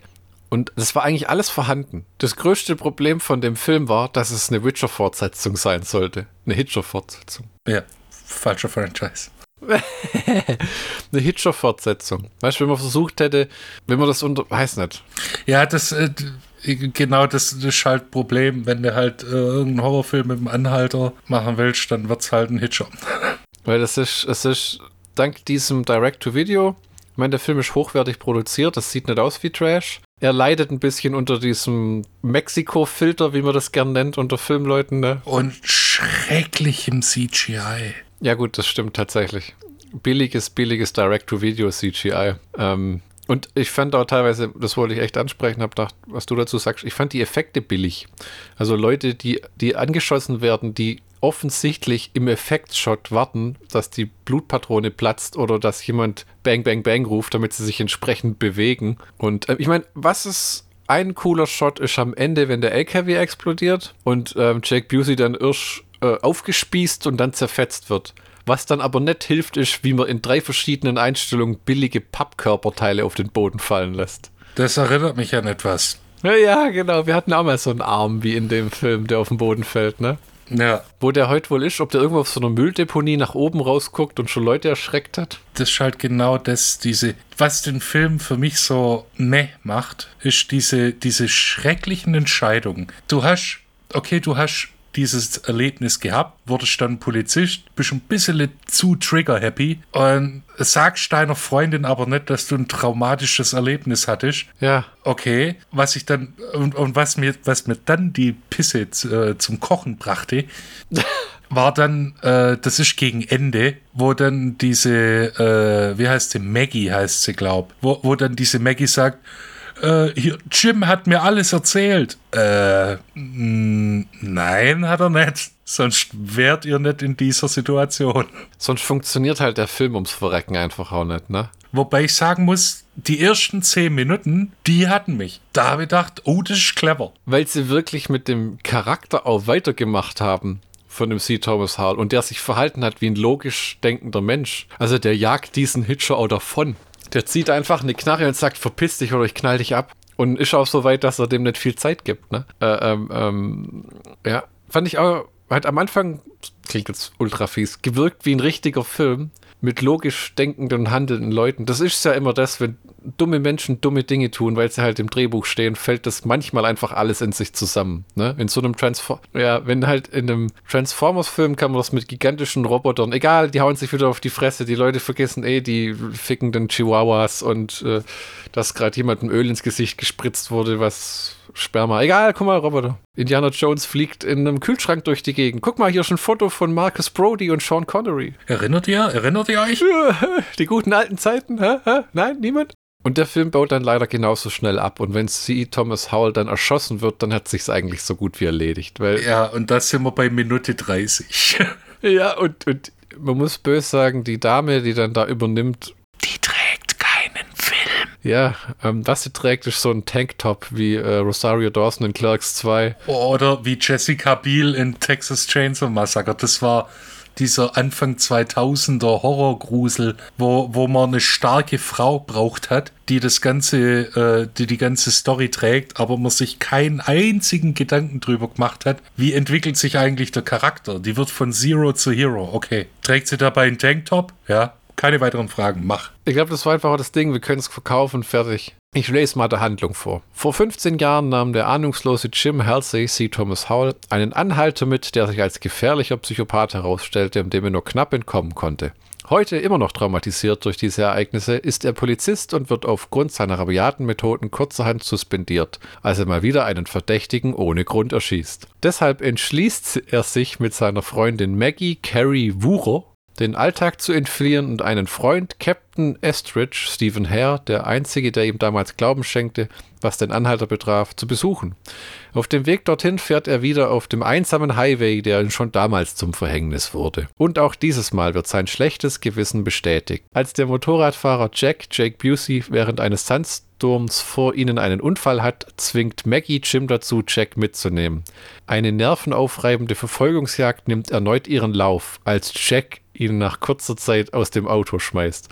[SPEAKER 2] und das war eigentlich alles vorhanden. Das größte Problem von dem Film war, dass es eine Witcher-Fortsetzung sein sollte. Eine Hitcher-Fortsetzung.
[SPEAKER 1] Ja, falscher Franchise.
[SPEAKER 2] eine Hitcher-Fortsetzung. Weißt du, wenn man versucht hätte, wenn man das unter. Weiß nicht.
[SPEAKER 1] Ja, das. Äh, genau das, ist halt Problem. Wenn du halt äh, irgendeinen Horrorfilm mit dem Anhalter machen willst, dann wird es halt ein Hitcher.
[SPEAKER 2] Weil das ist, es ist dank diesem Direct-to-Video, ich meine, der Film ist hochwertig produziert, das sieht nicht aus wie Trash. Er leidet ein bisschen unter diesem Mexiko-Filter, wie man das gern nennt, unter Filmleuten. Ne?
[SPEAKER 1] Und schrecklichem CGI.
[SPEAKER 2] Ja, gut, das stimmt tatsächlich. Billiges, billiges Direct-to-Video-CGI. Ähm, und ich fand auch teilweise, das wollte ich echt ansprechen, habe gedacht, was du dazu sagst, ich fand die Effekte billig. Also Leute, die, die angeschossen werden, die offensichtlich im Effektshot warten, dass die Blutpatrone platzt oder dass jemand Bang, Bang, Bang ruft, damit sie sich entsprechend bewegen. Und äh, ich meine, was ist ein cooler Shot ist am Ende, wenn der LKW explodiert und ähm, Jake Busey dann irsch äh, aufgespießt und dann zerfetzt wird. Was dann aber nicht hilft, ist, wie man in drei verschiedenen Einstellungen billige Pappkörperteile auf den Boden fallen lässt.
[SPEAKER 1] Das erinnert mich an etwas.
[SPEAKER 2] Ja, ja, genau. Wir hatten auch mal so einen Arm wie in dem Film, der auf den Boden fällt, ne?
[SPEAKER 1] Ja.
[SPEAKER 2] Wo der heute wohl ist, ob der irgendwo auf so einer Mülldeponie nach oben rausguckt und schon Leute erschreckt hat.
[SPEAKER 1] Das ist halt genau das, diese, was den Film für mich so meh macht, ist diese, diese schrecklichen Entscheidungen. Du hast, okay, du hast dieses Erlebnis gehabt, wurdest dann Polizist, bist ein bisschen zu trigger-happy und sagst deiner Freundin aber nicht, dass du ein traumatisches Erlebnis hattest.
[SPEAKER 2] Ja.
[SPEAKER 1] Okay, was ich dann, und, und was, mir, was mir dann die Pisse äh, zum Kochen brachte, war dann, äh, das ist gegen Ende, wo dann diese, äh, wie heißt sie, Maggie heißt sie, glaub, wo, wo dann diese Maggie sagt, äh, hier, Jim hat mir alles erzählt. Äh, nein, hat er nicht. Sonst wärt ihr nicht in dieser Situation.
[SPEAKER 2] Sonst funktioniert halt der Film ums Verrecken einfach auch nicht, ne?
[SPEAKER 1] Wobei ich sagen muss, die ersten zehn Minuten, die hatten mich. Da habe ich gedacht, oh, das ist clever.
[SPEAKER 2] Weil sie wirklich mit dem Charakter auch weitergemacht haben von dem C. Thomas Hall und der sich verhalten hat wie ein logisch denkender Mensch. Also der jagt diesen Hitcher auch davon. Der zieht einfach eine Knarre und sagt, verpiss dich oder ich knall dich ab. Und ist auch so weit, dass er dem nicht viel Zeit gibt. Ne? Äh, ähm, ähm, ja, fand ich auch, halt am Anfang, klingt jetzt ultra fies, gewirkt wie ein richtiger Film mit logisch denkenden und handelnden Leuten. Das ist ja immer das, wenn dumme Menschen dumme Dinge tun, weil sie halt im Drehbuch stehen, fällt das manchmal einfach alles in sich zusammen. Ne? In so einem Transform ja, wenn halt in einem Transformers-Film kann man das mit gigantischen Robotern, egal, die hauen sich wieder auf die Fresse, die Leute vergessen eh die fickenden Chihuahuas und äh, dass gerade jemandem Öl ins Gesicht gespritzt wurde, was Sperma. Egal, guck mal, Roboter. Indiana Jones fliegt in einem Kühlschrank durch die Gegend. Guck mal, hier ist ein Foto von Marcus Brody und Sean Connery.
[SPEAKER 1] Erinnert ihr? Erinnert ihr euch?
[SPEAKER 2] Die guten alten Zeiten? Hä? Hä? Nein, niemand? Und der Film baut dann leider genauso schnell ab. Und wenn C. Thomas Howell dann erschossen wird, dann hat sich's eigentlich so gut wie erledigt. Weil
[SPEAKER 1] ja, und da sind wir bei Minute 30.
[SPEAKER 2] ja, und, und man muss böse sagen, die Dame, die dann da übernimmt,
[SPEAKER 1] die trägt keinen Film.
[SPEAKER 2] Ja, ähm, was sie trägt, ist so ein Tanktop wie äh, Rosario Dawson in Clerks 2.
[SPEAKER 1] Oder wie Jessica Biel in Texas Chainsaw Massacre. Das war dieser Anfang 2000er Horrorgrusel, wo, wo man eine starke Frau braucht hat, die das ganze, äh, die die ganze Story trägt, aber man sich keinen einzigen Gedanken drüber gemacht hat, wie entwickelt sich eigentlich der Charakter. Die wird von Zero zu Hero. Okay. Trägt sie dabei einen Tanktop? Ja. Keine weiteren Fragen. Mach.
[SPEAKER 2] Ich glaube, das war einfach das Ding. Wir können es verkaufen. Fertig. Ich lese mal der Handlung vor. Vor 15 Jahren nahm der ahnungslose Jim Halsey, C. Thomas Howell, einen Anhalter mit, der sich als gefährlicher Psychopath herausstellte und dem er nur knapp entkommen konnte. Heute immer noch traumatisiert durch diese Ereignisse, ist er Polizist und wird aufgrund seiner rabiaten Methoden kurzerhand suspendiert, als er mal wieder einen Verdächtigen ohne Grund erschießt. Deshalb entschließt er sich mit seiner Freundin Maggie Carrie Wurer den Alltag zu entfliehen und einen Freund, Captain Estridge, Stephen Hare, der einzige, der ihm damals Glauben schenkte, was den Anhalter betraf, zu besuchen. Auf dem Weg dorthin fährt er wieder auf dem einsamen Highway, der ihm schon damals zum Verhängnis wurde. Und auch dieses Mal wird sein schlechtes Gewissen bestätigt. Als der Motorradfahrer Jack, Jake Busey, während eines Sandsturms vor ihnen einen Unfall hat, zwingt Maggie Jim dazu, Jack mitzunehmen. Eine nervenaufreibende Verfolgungsjagd nimmt erneut ihren Lauf, als Jack ihn nach kurzer Zeit aus dem Auto schmeißt.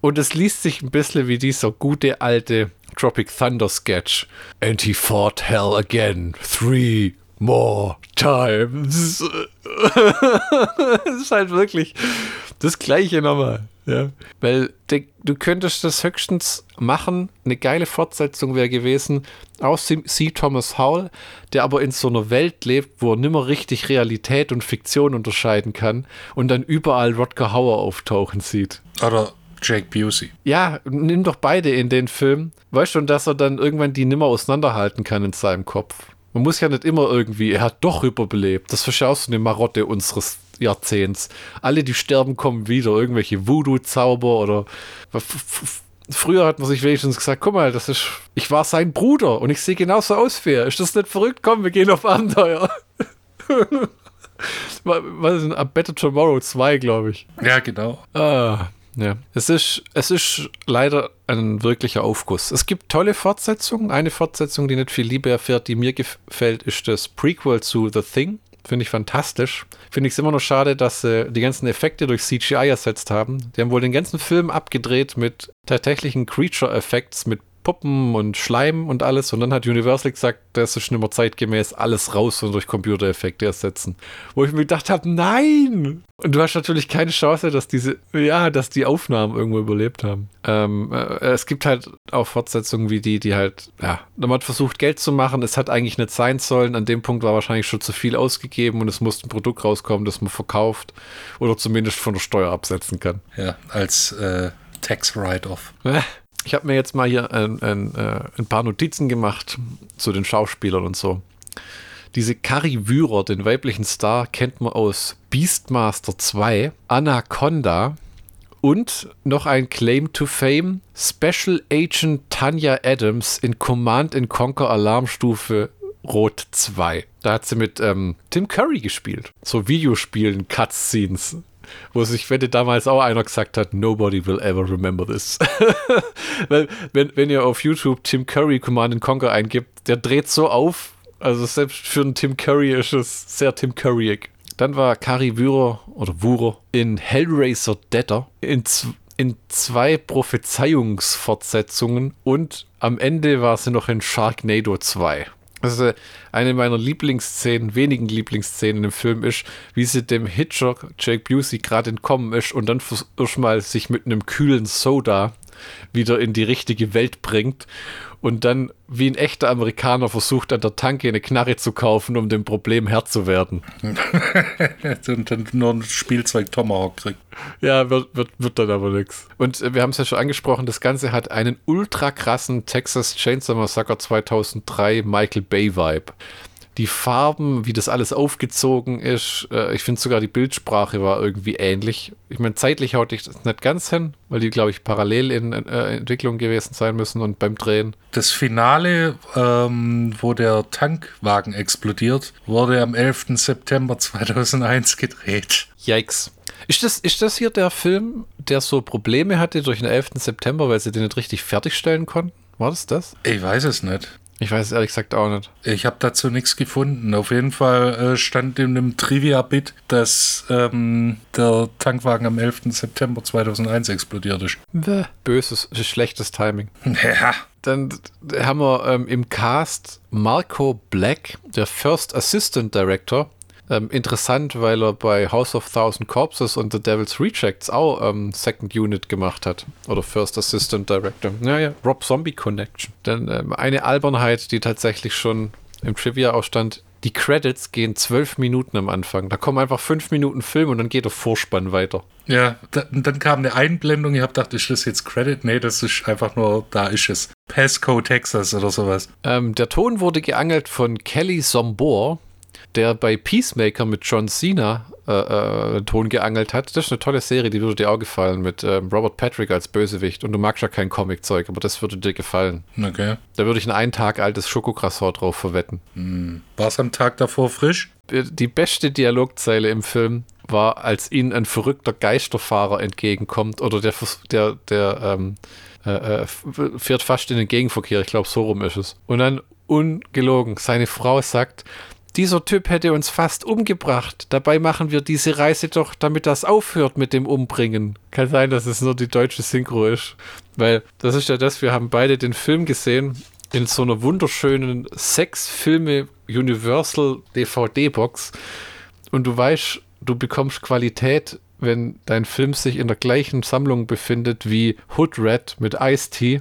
[SPEAKER 2] Und es liest sich ein bisschen wie dieser gute alte Tropic Thunder Sketch. And he fought hell again. Three more times. Es ist halt wirklich das Gleiche nochmal. Ja. Weil du könntest das höchstens machen. Eine geile Fortsetzung wäre gewesen aus C. Thomas Howell, der aber in so einer Welt lebt, wo er nimmer richtig Realität und Fiktion unterscheiden kann und dann überall Rodger Hauer auftauchen sieht.
[SPEAKER 1] Oder Jake Busey.
[SPEAKER 2] Ja, nimm doch beide in den Film. Weißt schon, dass er dann irgendwann die nimmer auseinanderhalten kann in seinem Kopf. Man muss ja nicht immer irgendwie, er hat doch überlebt. Das ist ja auch so eine Marotte unseres Jahrzehnts. Alle, die sterben, kommen wieder. Irgendwelche Voodoo-Zauber oder. Früher hat man sich wenigstens gesagt, guck mal, das ist, ich war sein Bruder und ich sehe genauso aus wie er. Ist das nicht verrückt? Komm, wir gehen auf Abenteuer. Was ist denn? A Better Tomorrow 2, glaube ich.
[SPEAKER 1] Ja, genau.
[SPEAKER 2] Ah, ja, es ist, es ist leider ein wirklicher Aufguss. Es gibt tolle Fortsetzungen. Eine Fortsetzung, die nicht viel Liebe erfährt, die mir gefällt, ist das Prequel zu The Thing. Finde ich fantastisch. Finde ich es immer noch schade, dass sie die ganzen Effekte durch CGI ersetzt haben. Die haben wohl den ganzen Film abgedreht mit tatsächlichen Creature-Effects, mit Puppen und Schleim und alles. Und dann hat Universal gesagt, das ist nicht mehr zeitgemäß, alles raus und durch Computereffekte ersetzen. Wo ich mir gedacht habe, nein! Und du hast natürlich keine Chance, dass diese, ja, dass die Aufnahmen irgendwo überlebt haben. Ähm, äh, es gibt halt auch Fortsetzungen wie die, die halt, ja, man hat versucht, Geld zu machen. Es hat eigentlich nicht sein sollen. An dem Punkt war wahrscheinlich schon zu viel ausgegeben und es musste ein Produkt rauskommen, das man verkauft oder zumindest von der Steuer absetzen kann.
[SPEAKER 1] Ja, als äh, Tax Write-Off.
[SPEAKER 2] Ich habe mir jetzt mal hier ein, ein, äh, ein, paar Notizen gemacht zu den Schauspielern und so. Diese Kari Wührer, den weiblichen Star, kennt man aus Beastmaster 2, Anaconda und noch ein Claim to Fame, Special Agent Tanya Adams in Command Conquer Alarmstufe Rot 2. Da hat sie mit ähm, Tim Curry gespielt. So Videospielen, Cutscenes wo sich, wenn damals auch einer gesagt hat, nobody will ever remember this. Wenn, wenn ihr auf YouTube Tim Curry Command Conquer eingibt, der dreht so auf. Also selbst für einen Tim Curry ist es sehr Tim Curryig. Dann war Kari Wührer oder Wurer in Hellraiser Deader in, in zwei Prophezeiungsfortsetzungen und am Ende war sie noch in Sharknado 2. Also eine meiner Lieblingsszenen, wenigen Lieblingsszenen im Film ist, wie sie dem Hitcher Jake Busey gerade entkommen ist und dann erstmal sich mit einem kühlen Soda wieder in die richtige Welt bringt und dann wie ein echter Amerikaner versucht, an der Tanke eine Knarre zu kaufen, um dem Problem Herr zu werden.
[SPEAKER 1] und dann nur ein Spielzeug Tomahawk kriegt.
[SPEAKER 2] Ja, wird, wird, wird dann aber nichts. Und äh, wir haben es ja schon angesprochen, das Ganze hat einen ultra krassen Texas Chainsaw Massacre 2003 Michael Bay Vibe die Farben, wie das alles aufgezogen ist. Äh, ich finde sogar die Bildsprache war irgendwie ähnlich. Ich meine, zeitlich haut ich das nicht ganz hin, weil die, glaube ich, parallel in äh, Entwicklung gewesen sein müssen und beim Drehen.
[SPEAKER 1] Das Finale, ähm, wo der Tankwagen explodiert, wurde am 11. September 2001 gedreht.
[SPEAKER 2] Yikes. Ist das, ist das hier der Film, der so Probleme hatte durch den 11. September, weil sie den nicht richtig fertigstellen konnten? War das das?
[SPEAKER 1] Ich weiß es nicht.
[SPEAKER 2] Ich weiß es ehrlich gesagt auch nicht.
[SPEAKER 1] Ich habe dazu nichts gefunden. Auf jeden Fall äh, stand in einem Trivia-Bit, dass ähm, der Tankwagen am 11. September 2001 explodiert ist.
[SPEAKER 2] Böses, schlechtes Timing.
[SPEAKER 1] Ja.
[SPEAKER 2] Dann haben wir ähm, im Cast Marco Black, der First Assistant Director, ähm, interessant, weil er bei House of Thousand Corpses und The Devil's Rejects auch ähm, Second Unit gemacht hat. Oder First Assistant Director. Naja, Rob Zombie Connection. Dann ähm, eine Albernheit, die tatsächlich schon im Trivia ausstand. Die Credits gehen zwölf Minuten am Anfang. Da kommen einfach fünf Minuten Film und dann geht der Vorspann weiter.
[SPEAKER 1] Ja, da, dann kam eine Einblendung. Ich habe gedacht, ist das jetzt Credit? Nee, das ist einfach nur, da ist es. Pasco, Texas oder sowas.
[SPEAKER 2] Ähm, der Ton wurde geangelt von Kelly Sombor, der bei Peacemaker mit John Cena äh, äh, Ton geangelt hat. Das ist eine tolle Serie, die würde dir auch gefallen mit ähm, Robert Patrick als Bösewicht. Und du magst ja kein Comiczeug, aber das würde dir gefallen.
[SPEAKER 1] Okay.
[SPEAKER 2] Da würde ich ein einen Tag altes Schokokrassort drauf verwetten.
[SPEAKER 1] Hm. War es am Tag davor frisch?
[SPEAKER 2] Die beste Dialogzeile im Film war, als ihnen ein verrückter Geisterfahrer entgegenkommt oder der, der, der ähm, äh, äh fährt fast in den Gegenverkehr. Ich glaube, so rum ist es. Und dann ungelogen, seine Frau sagt, dieser Typ hätte uns fast umgebracht. Dabei machen wir diese Reise doch, damit das aufhört mit dem Umbringen. Kann sein, dass es nur die deutsche Synchro ist. Weil das ist ja das, wir haben beide den Film gesehen in so einer wunderschönen sechs Filme Universal DVD-Box. Und du weißt, du bekommst Qualität, wenn dein Film sich in der gleichen Sammlung befindet wie Hood Red mit Ice-T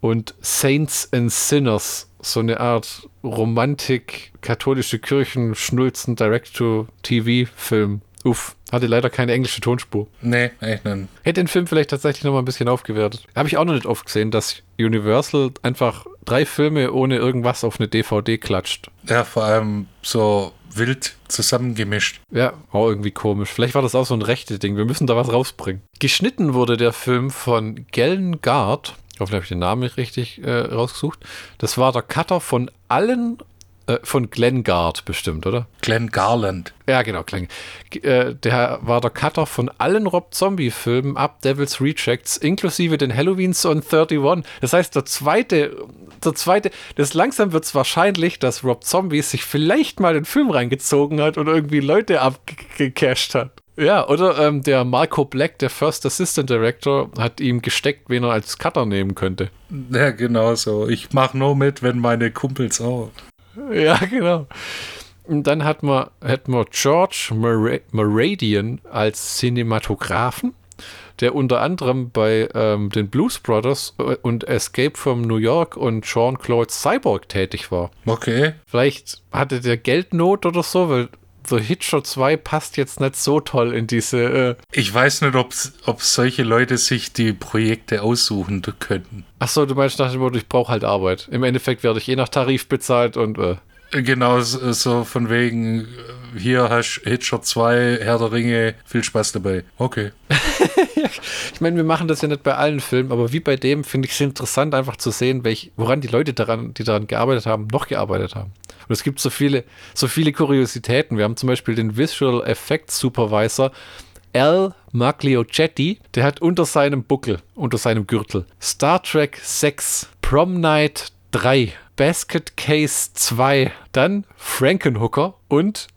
[SPEAKER 2] und Saints and Sinners, so eine Art Romantik, katholische Kirchen, Schnulzen, Direct-to-TV-Film. Uff, hatte leider keine englische Tonspur.
[SPEAKER 1] Nee, echt nicht.
[SPEAKER 2] Hätte den Film vielleicht tatsächlich noch mal ein bisschen aufgewertet. Habe ich auch noch nicht oft gesehen, dass Universal einfach drei Filme ohne irgendwas auf eine DVD klatscht.
[SPEAKER 1] Ja, vor allem so wild zusammengemischt.
[SPEAKER 2] Ja, auch irgendwie komisch. Vielleicht war das auch so ein rechte Ding. Wir müssen da was rausbringen. Geschnitten wurde der Film von Gellen Gard. Ich hoffe, ich habe den Namen richtig äh, rausgesucht. Das war der Cutter von allen äh, von Glenn Gard bestimmt, oder?
[SPEAKER 1] Glenn Garland.
[SPEAKER 2] Ja, genau, Glenn. Äh, der war der Cutter von allen Rob Zombie-Filmen ab Devil's Rejects, inklusive den Halloweens und 31. Das heißt, der zweite, der zweite, das langsam wird es wahrscheinlich, dass Rob Zombie sich vielleicht mal den Film reingezogen hat und irgendwie Leute abgecasht hat. Ja, oder ähm, der Marco Black, der First Assistant Director, hat ihm gesteckt, wen er als Cutter nehmen könnte.
[SPEAKER 1] Ja, genau so. Ich mache nur mit, wenn meine Kumpels auch.
[SPEAKER 2] Ja, genau. Und dann hat man, hätten wir George Meridian als Cinematografen, der unter anderem bei ähm, den Blues Brothers äh, und Escape from New York und Jean-Claude Cyborg tätig war.
[SPEAKER 1] Okay.
[SPEAKER 2] Vielleicht hatte der Geldnot oder so, weil The Hitcher 2 passt jetzt nicht so toll in diese. Äh
[SPEAKER 1] ich weiß nicht, ob solche Leute sich die Projekte aussuchen könnten.
[SPEAKER 2] Achso, du meinst nach dem Motto, ich brauche halt Arbeit. Im Endeffekt werde ich je nach Tarif bezahlt und. Äh.
[SPEAKER 1] Genau, so von wegen, äh, hier hast Hitcher 2, Herr der Ringe, viel Spaß dabei. Okay.
[SPEAKER 2] ich meine, wir machen das ja nicht bei allen Filmen, aber wie bei dem finde ich es interessant, einfach zu sehen, welch, woran die Leute daran, die daran gearbeitet haben, noch gearbeitet haben. Und es gibt so viele, so viele Kuriositäten. Wir haben zum Beispiel den Visual Effects Supervisor, Al Magliocetti, der hat unter seinem Buckel, unter seinem Gürtel Star Trek 6, Prom Night 3, Basket Case 2, dann Frankenhooker und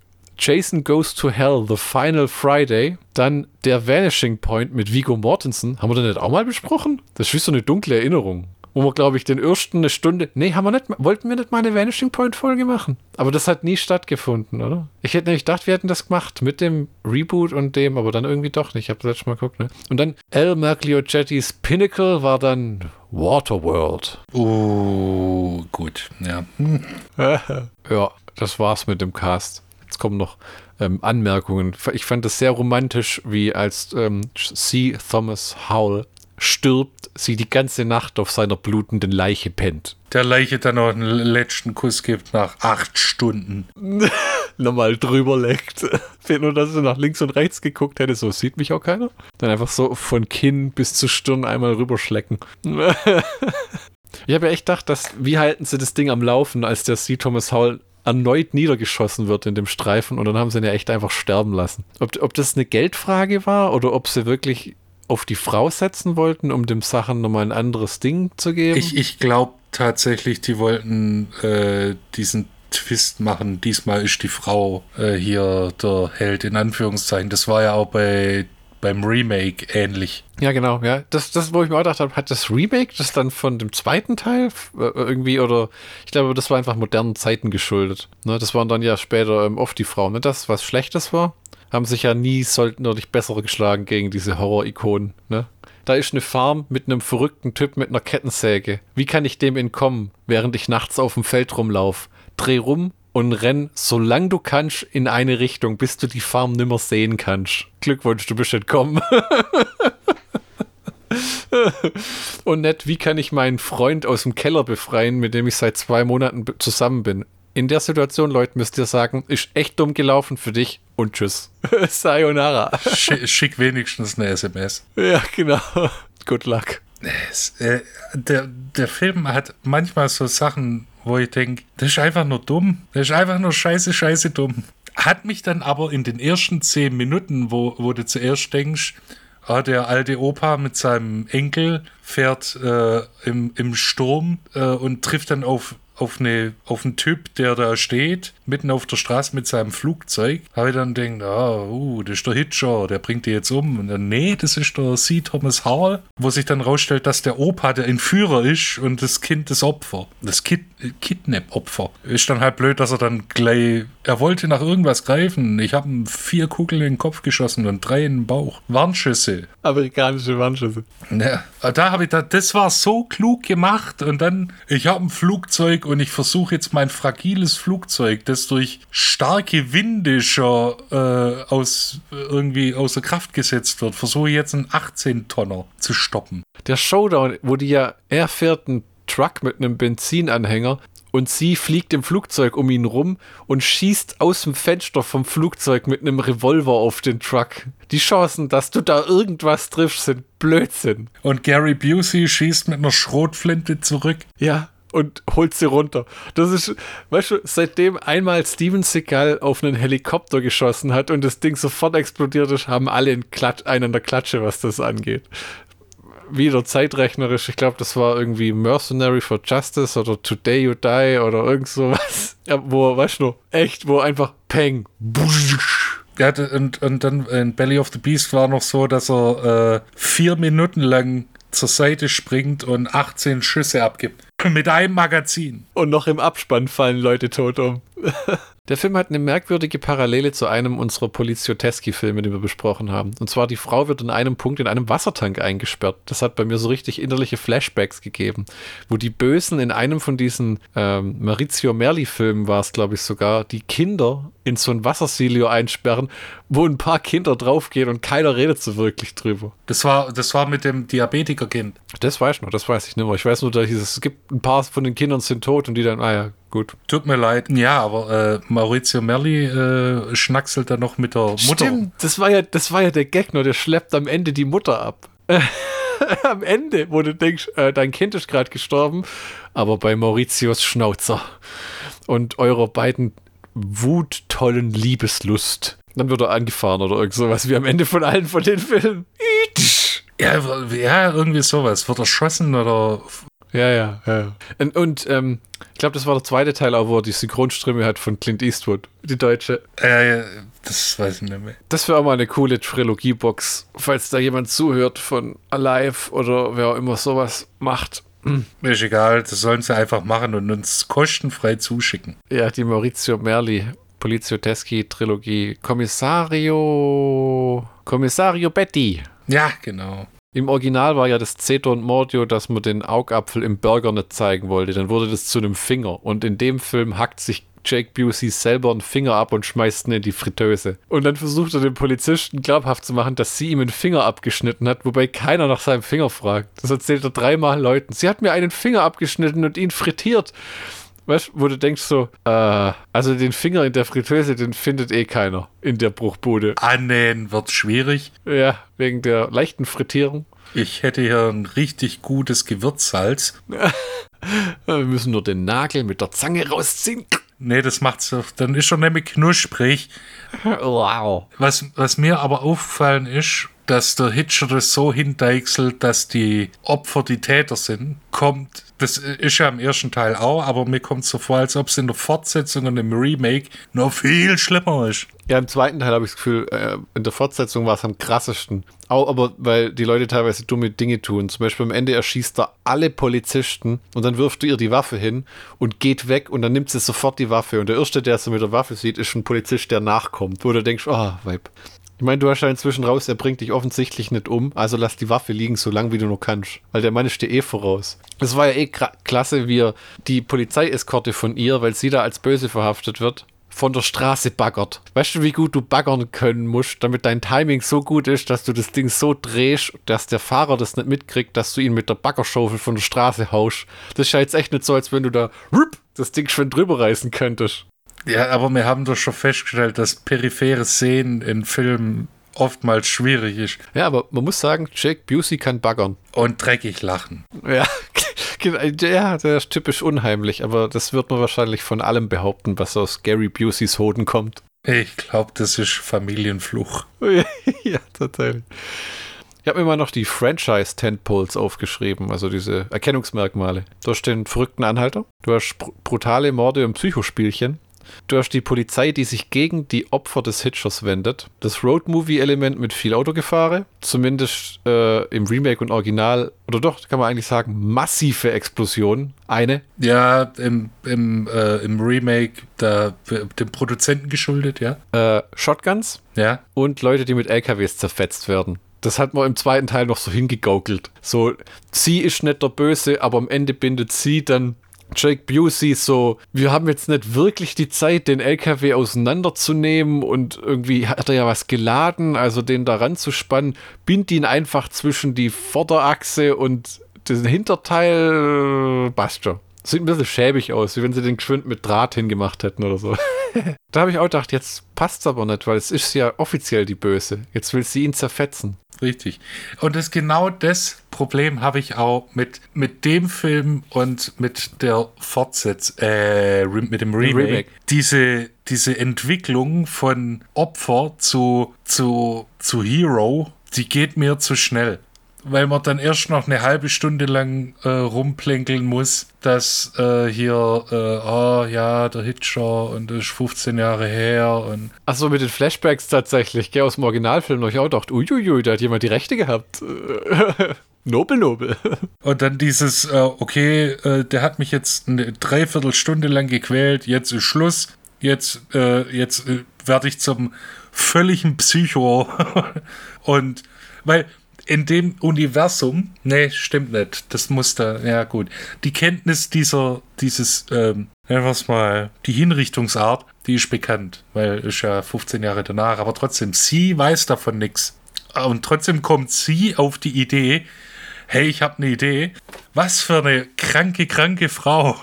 [SPEAKER 2] Jason Goes to Hell, The Final Friday, dann der Vanishing Point mit Vigo Mortensen. Haben wir den nicht auch mal besprochen? Das ist wie so eine dunkle Erinnerung. Wo wir, glaube ich, den ersten eine Stunde. Nee, haben wir nicht, wollten wir nicht mal eine Vanishing Point-Folge machen. Aber das hat nie stattgefunden, oder? Ich hätte nämlich gedacht, wir hätten das gemacht mit dem Reboot und dem, aber dann irgendwie doch nicht. Ich habe das letztes Mal geguckt, ne? Und dann Al Mercliogettis Pinnacle war dann Waterworld.
[SPEAKER 1] Oh, gut, ja. Hm.
[SPEAKER 2] ja, das war's mit dem Cast. Jetzt kommen noch ähm, Anmerkungen. Ich fand es sehr romantisch, wie als ähm, C. Thomas Howell stirbt, sie die ganze Nacht auf seiner blutenden Leiche pennt.
[SPEAKER 1] Der Leiche dann noch einen letzten Kuss gibt nach acht Stunden.
[SPEAKER 2] Nochmal drüber leckt. Nur, dass er nach links und rechts geguckt hätte, so sieht mich auch keiner. Dann einfach so von Kinn bis zur Stirn einmal rüberschlecken. ich habe ja echt gedacht, dass, wie halten sie das Ding am Laufen, als der C. Thomas Howell erneut niedergeschossen wird in dem Streifen und dann haben sie ihn ja echt einfach sterben lassen. Ob, ob das eine Geldfrage war oder ob sie wirklich auf die Frau setzen wollten, um dem Sachen nochmal ein anderes Ding zu geben?
[SPEAKER 1] Ich, ich glaube tatsächlich, die wollten äh, diesen Twist machen. Diesmal ist die Frau äh, hier der Held, in Anführungszeichen. Das war ja auch bei beim Remake ähnlich.
[SPEAKER 2] Ja, genau, ja. Das, das, wo ich mir auch gedacht habe, hat das Remake das dann von dem zweiten Teil äh, irgendwie oder ich glaube, das war einfach modernen Zeiten geschuldet. Ne, das waren dann ja später ähm, oft die Frauen. Ne? Das, was Schlechtes war, haben sich ja nie sonderlich bessere geschlagen gegen diese Horror-Ikonen. Ne? Da ist eine Farm mit einem verrückten Typ mit einer Kettensäge. Wie kann ich dem entkommen, während ich nachts auf dem Feld rumlaufe? Dreh rum und renn, solange du kannst, in eine Richtung, bis du die Farm nimmer sehen kannst. Glückwunsch, du bist entkommen. und nett, wie kann ich meinen Freund aus dem Keller befreien, mit dem ich seit zwei Monaten zusammen bin? in der Situation, Leute, müsst ihr sagen, ist echt dumm gelaufen für dich und tschüss. Sayonara.
[SPEAKER 1] Schick, schick wenigstens eine SMS.
[SPEAKER 2] Ja, genau. Good luck.
[SPEAKER 1] Es, äh, der, der Film hat manchmal so Sachen, wo ich denke, das ist einfach nur dumm. Das ist einfach nur scheiße, scheiße dumm. Hat mich dann aber in den ersten zehn Minuten, wo, wo du zuerst denkst, ah, der alte Opa mit seinem Enkel fährt äh, im, im Sturm äh, und trifft dann auf auf, eine, auf einen Typ, der da steht, mitten auf der Straße mit seinem Flugzeug, habe ich dann gedacht, ah, uh, das ist der Hitcher, der bringt die jetzt um. Und dann, nee, das ist der C. Thomas Hall, wo sich dann rausstellt, dass der Opa der Entführer ist und das Kind das Opfer. Das Kid Kidnap-Opfer. Ist dann halt blöd, dass er dann gleich, er wollte nach irgendwas greifen. Ich habe ihm vier Kugeln in den Kopf geschossen und drei in den Bauch. Warnschüsse.
[SPEAKER 2] Amerikanische Warnschüsse.
[SPEAKER 1] Ja, da habe ich da, das war so klug gemacht und dann, ich habe ein Flugzeug und ich versuche jetzt mein fragiles Flugzeug, das durch starke Winde schon äh, aus, irgendwie außer Kraft gesetzt wird, versuche jetzt einen 18-Tonner zu stoppen.
[SPEAKER 2] Der Showdown, wo die ja, er fährt einen Truck mit einem Benzinanhänger und sie fliegt im Flugzeug um ihn rum und schießt aus dem Fenster vom Flugzeug mit einem Revolver auf den Truck. Die Chancen, dass du da irgendwas triffst, sind Blödsinn.
[SPEAKER 1] Und Gary Busey schießt mit einer Schrotflinte zurück.
[SPEAKER 2] Ja, und holt sie runter. Das ist, weißt du, seitdem einmal Steven Seagal auf einen Helikopter geschossen hat und das Ding sofort explodiert ist, haben alle einen, Klatsch, einen an der Klatsche, was das angeht. Wieder zeitrechnerisch, ich glaube, das war irgendwie Mercenary for Justice oder Today You Die oder irgend sowas. Ja, wo, weißt du, echt, wo einfach Peng.
[SPEAKER 1] Ja, und, und dann in Belly of the Beast war noch so, dass er äh, vier Minuten lang zur Seite springt und 18 Schüsse abgibt. Mit einem Magazin.
[SPEAKER 2] Und noch im Abspann fallen Leute tot um. Der Film hat eine merkwürdige Parallele zu einem unserer Polizioteski-Filme, den wir besprochen haben. Und zwar, die Frau wird in einem Punkt in einem Wassertank eingesperrt. Das hat bei mir so richtig innerliche Flashbacks gegeben, wo die Bösen in einem von diesen ähm, Maurizio Merli-Filmen war es, glaube ich, sogar, die Kinder in so ein Wassersilio einsperren, wo ein paar Kinder draufgehen und keiner redet so wirklich drüber.
[SPEAKER 1] Das war, das war mit dem Diabetikerkind.
[SPEAKER 2] Das weiß ich noch, das weiß ich nicht mehr. Ich weiß nur, dass es gibt ein paar von den Kindern sind tot und die dann, ah ja, gut.
[SPEAKER 1] Tut mir leid. Ja, aber äh, Maurizio Merli äh, schnackselt dann noch mit der Mutter. Stimmt,
[SPEAKER 2] das war ja, das war ja der Gag, nur der schleppt am Ende die Mutter ab. am Ende, wo du denkst, äh, dein Kind ist gerade gestorben, aber bei Mauritius Schnauzer und eurer beiden wuttollen Liebeslust. Dann wird er angefahren oder irgend sowas, wie am Ende von allen von den Filmen.
[SPEAKER 1] Ja, ja, irgendwie sowas. Wird erschossen oder
[SPEAKER 2] ja, ja, ja. Und, und ähm, ich glaube, das war der zweite Teil, auch, wo er die Synchronstimme hat von Clint Eastwood, die deutsche.
[SPEAKER 1] Äh, ja, das weiß ich nicht mehr.
[SPEAKER 2] Das wäre auch mal eine coole Trilogiebox, falls da jemand zuhört von Alive oder wer auch immer sowas macht.
[SPEAKER 1] Hm. Mir ist egal, das sollen sie einfach machen und uns kostenfrei zuschicken.
[SPEAKER 2] Ja, die Maurizio Merli Polizio Teschi Trilogie. Kommissario. Kommissario Betty.
[SPEAKER 1] Ja, genau.
[SPEAKER 2] Im Original war ja das Zeto und Mordio, dass man den Augapfel im Burger nicht zeigen wollte. Dann wurde das zu einem Finger. Und in dem Film hackt sich Jake Busey selber einen Finger ab und schmeißt ihn in die Fritteuse. Und dann versucht er den Polizisten glaubhaft zu machen, dass sie ihm einen Finger abgeschnitten hat, wobei keiner nach seinem Finger fragt. Das erzählt er dreimal Leuten. Sie hat mir einen Finger abgeschnitten und ihn frittiert. Weißt wo du denkst so, äh, also den Finger in der Fritteuse, den findet eh keiner in der Bruchbude.
[SPEAKER 1] Annähen wird schwierig.
[SPEAKER 2] Ja, wegen der leichten Frittierung.
[SPEAKER 1] Ich hätte hier ein richtig gutes Gewürzsalz.
[SPEAKER 2] Wir müssen nur den Nagel mit der Zange rausziehen.
[SPEAKER 1] Nee, das macht's. Dann ist er nämlich knusprig.
[SPEAKER 2] Wow.
[SPEAKER 1] Was, was mir aber aufgefallen ist, dass der Hitcher das so hindeichselt, dass die Opfer die Täter sind, kommt, das ist ja im ersten Teil auch, aber mir kommt es so vor, als ob es in der Fortsetzung und im Remake noch viel schlimmer ist.
[SPEAKER 2] Ja, im zweiten Teil habe ich das Gefühl, äh, in der Fortsetzung war es am krassesten. Auch aber, weil die Leute teilweise dumme Dinge tun. Zum Beispiel am Ende erschießt er alle Polizisten und dann wirft er ihr die Waffe hin und geht weg und dann nimmt sie sofort die Waffe. Und der Erste, der sie mit der Waffe sieht, ist ein Polizist, der nachkommt. Wo du denkst, ah, oh, Weib. Ich meine, du hast ja inzwischen raus, er bringt dich offensichtlich nicht um, also lass die Waffe liegen, so lange wie du nur kannst. Weil der Mann ist dir eh voraus. Es war ja eh klasse, wie er die Polizeieskorte von ihr, weil sie da als böse verhaftet wird, von der Straße baggert. Weißt du, wie gut du baggern können musst, damit dein Timing so gut ist, dass du das Ding so drehst, dass der Fahrer das nicht mitkriegt, dass du ihn mit der Baggerschaufel von der Straße haust. Das ist ja jetzt echt nicht so, als wenn du da das Ding schon drüber reißen könntest.
[SPEAKER 1] Ja, aber wir haben doch schon festgestellt, dass periphere Szenen in Filmen oftmals schwierig ist.
[SPEAKER 2] Ja, aber man muss sagen, Jake Busey kann baggern.
[SPEAKER 1] Und dreckig lachen.
[SPEAKER 2] Ja, ja, der ist typisch unheimlich, aber das wird man wahrscheinlich von allem behaupten, was aus Gary Buseys Hoden kommt.
[SPEAKER 1] Ich glaube, das ist Familienfluch.
[SPEAKER 2] ja, total. Ich habe mir mal noch die Franchise-Tentpoles aufgeschrieben, also diese Erkennungsmerkmale. Du hast den verrückten Anhalter, du hast brutale Morde und Psychospielchen, Du hast die Polizei, die sich gegen die Opfer des Hitchers wendet. Das Road-Movie-Element mit viel Autogefahre. Zumindest äh, im Remake und Original, oder doch, kann man eigentlich sagen, massive Explosionen. Eine.
[SPEAKER 1] Ja, im, im, äh, im Remake da, dem Produzenten geschuldet, ja.
[SPEAKER 2] Äh, Shotguns.
[SPEAKER 1] Ja.
[SPEAKER 2] Und Leute, die mit LKWs zerfetzt werden. Das hat man im zweiten Teil noch so hingegaukelt. So, sie ist nicht der Böse, aber am Ende bindet sie dann Jake Busey so, wir haben jetzt nicht wirklich die Zeit, den LKW auseinanderzunehmen und irgendwie hat er ja was geladen, also den da ranzuspannen, bind ihn einfach zwischen die Vorderachse und den Hinterteil, äh, passt schon. Sieht ein bisschen schäbig aus, wie wenn sie den geschwind mit Draht hingemacht hätten oder so. da habe ich auch gedacht, jetzt passt es aber nicht, weil es ist ja offiziell die Böse. Jetzt will sie ihn zerfetzen.
[SPEAKER 1] Richtig. Und das genau das Problem habe ich auch mit, mit dem Film und mit der Fortsetzung, äh, mit dem Remake. Remake. Diese, diese Entwicklung von Opfer zu, zu, zu Hero, die geht mir zu schnell weil man dann erst noch eine halbe Stunde lang äh, rumplänkeln muss, dass äh, hier, äh, oh ja, der Hitcher und das ist 15 Jahre her und.
[SPEAKER 2] Achso, mit den Flashbacks tatsächlich, gell, aus dem Originalfilm noch ich auch gedacht, uiuiui, da hat jemand die Rechte gehabt. nobel, nobel.
[SPEAKER 1] und dann dieses, äh, okay, äh, der hat mich jetzt eine Dreiviertelstunde lang gequält, jetzt ist Schluss, jetzt, äh, jetzt werde ich zum völligen Psycho und weil in dem Universum, nee, stimmt nicht. Das muss da, ja gut. Die Kenntnis dieser, dieses, ähm, einfach mal, die Hinrichtungsart, die ist bekannt, weil ist ja 15 Jahre danach, aber trotzdem, sie weiß davon nichts. Und trotzdem kommt sie auf die Idee, hey, ich habe eine Idee. Was für eine kranke, kranke Frau.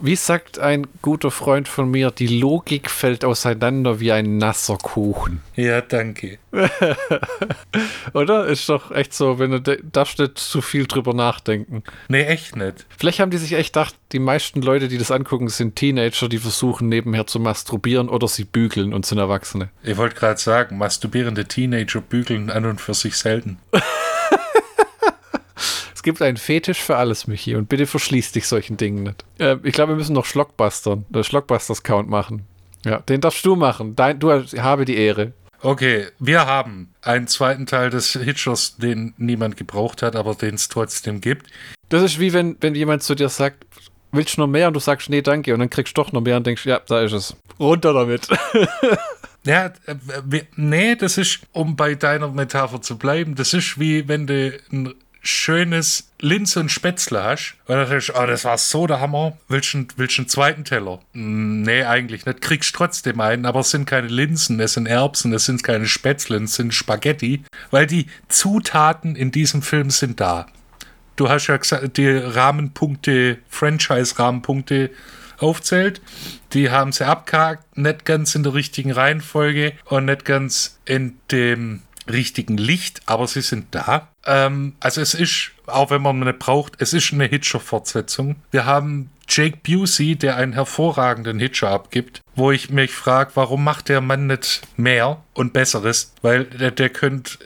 [SPEAKER 2] Wie sagt ein guter Freund von mir, die Logik fällt auseinander wie ein nasser Kuchen.
[SPEAKER 1] Ja, danke.
[SPEAKER 2] Oder? Ist doch echt so, wenn du darfst nicht zu viel drüber nachdenken.
[SPEAKER 1] Nee, echt nicht.
[SPEAKER 2] Vielleicht haben die sich echt gedacht, die meisten Leute, die das angucken, sind Teenager, die versuchen nebenher zu masturbieren oder sie bügeln und sind Erwachsene.
[SPEAKER 1] Ich wollte gerade sagen, masturbierende Teenager bügeln an und für sich selten.
[SPEAKER 2] Es gibt einen Fetisch für alles, Michi, und bitte verschließ dich solchen Dingen nicht. Äh, ich glaube, wir müssen noch Schlockbustern, äh, Schlockbusters-Count machen. Ja, den darfst du machen. Dein, du habe die Ehre.
[SPEAKER 1] Okay, wir haben einen zweiten Teil des Hitchers, den niemand gebraucht hat, aber den es trotzdem gibt.
[SPEAKER 2] Das ist wie wenn, wenn jemand zu dir sagt, willst du noch mehr? Und du sagst, nee, danke. Und dann kriegst du doch noch mehr und denkst, ja, da ist es. Runter damit.
[SPEAKER 1] ja, äh, nee, das ist, um bei deiner Metapher zu bleiben, das ist wie wenn du ein schönes Linse und Spätzle hast. Und dann denkst du, oh, das war so der Hammer. Willst du, willst du einen zweiten Teller? Mm, nee, eigentlich nicht. Kriegst trotzdem einen, aber es sind keine Linsen, es sind Erbsen, es sind keine Spätzle, es sind Spaghetti. Weil die Zutaten in diesem Film sind da. Du hast ja gesagt, die Rahmenpunkte, Franchise-Rahmenpunkte aufzählt. Die haben sie abgehakt, nicht ganz in der richtigen Reihenfolge und nicht ganz in dem richtigen Licht, aber sie sind da. Ähm, also es ist, auch wenn man nicht braucht, es ist eine Hitcher-Fortsetzung. Wir haben Jake Busey, der einen hervorragenden Hitcher abgibt, wo ich mich frage, warum macht der Mann nicht mehr und Besseres? Weil der, der könnte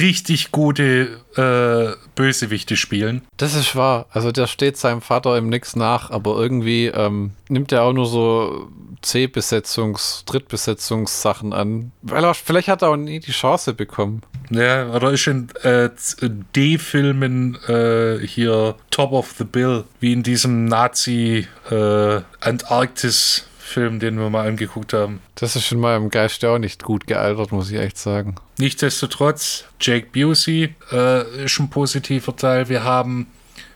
[SPEAKER 1] richtig gute äh, Bösewichte spielen.
[SPEAKER 2] Das ist wahr. Also der steht seinem Vater im Nix nach, aber irgendwie ähm, nimmt er auch nur so C-Besetzungs-, Drittbesetzungssachen an. Weil er, vielleicht hat er auch nie die Chance bekommen.
[SPEAKER 1] Ja, oder ist in äh, D-Filmen äh, hier Top of the Bill, wie in diesem Nazi-Antarktis- äh, Film, den wir mal angeguckt haben.
[SPEAKER 2] Das ist schon mal im Geist auch nicht gut gealtert, muss ich echt sagen.
[SPEAKER 1] Nichtsdestotrotz, Jake Busey äh, ist ein positiver Teil. Wir haben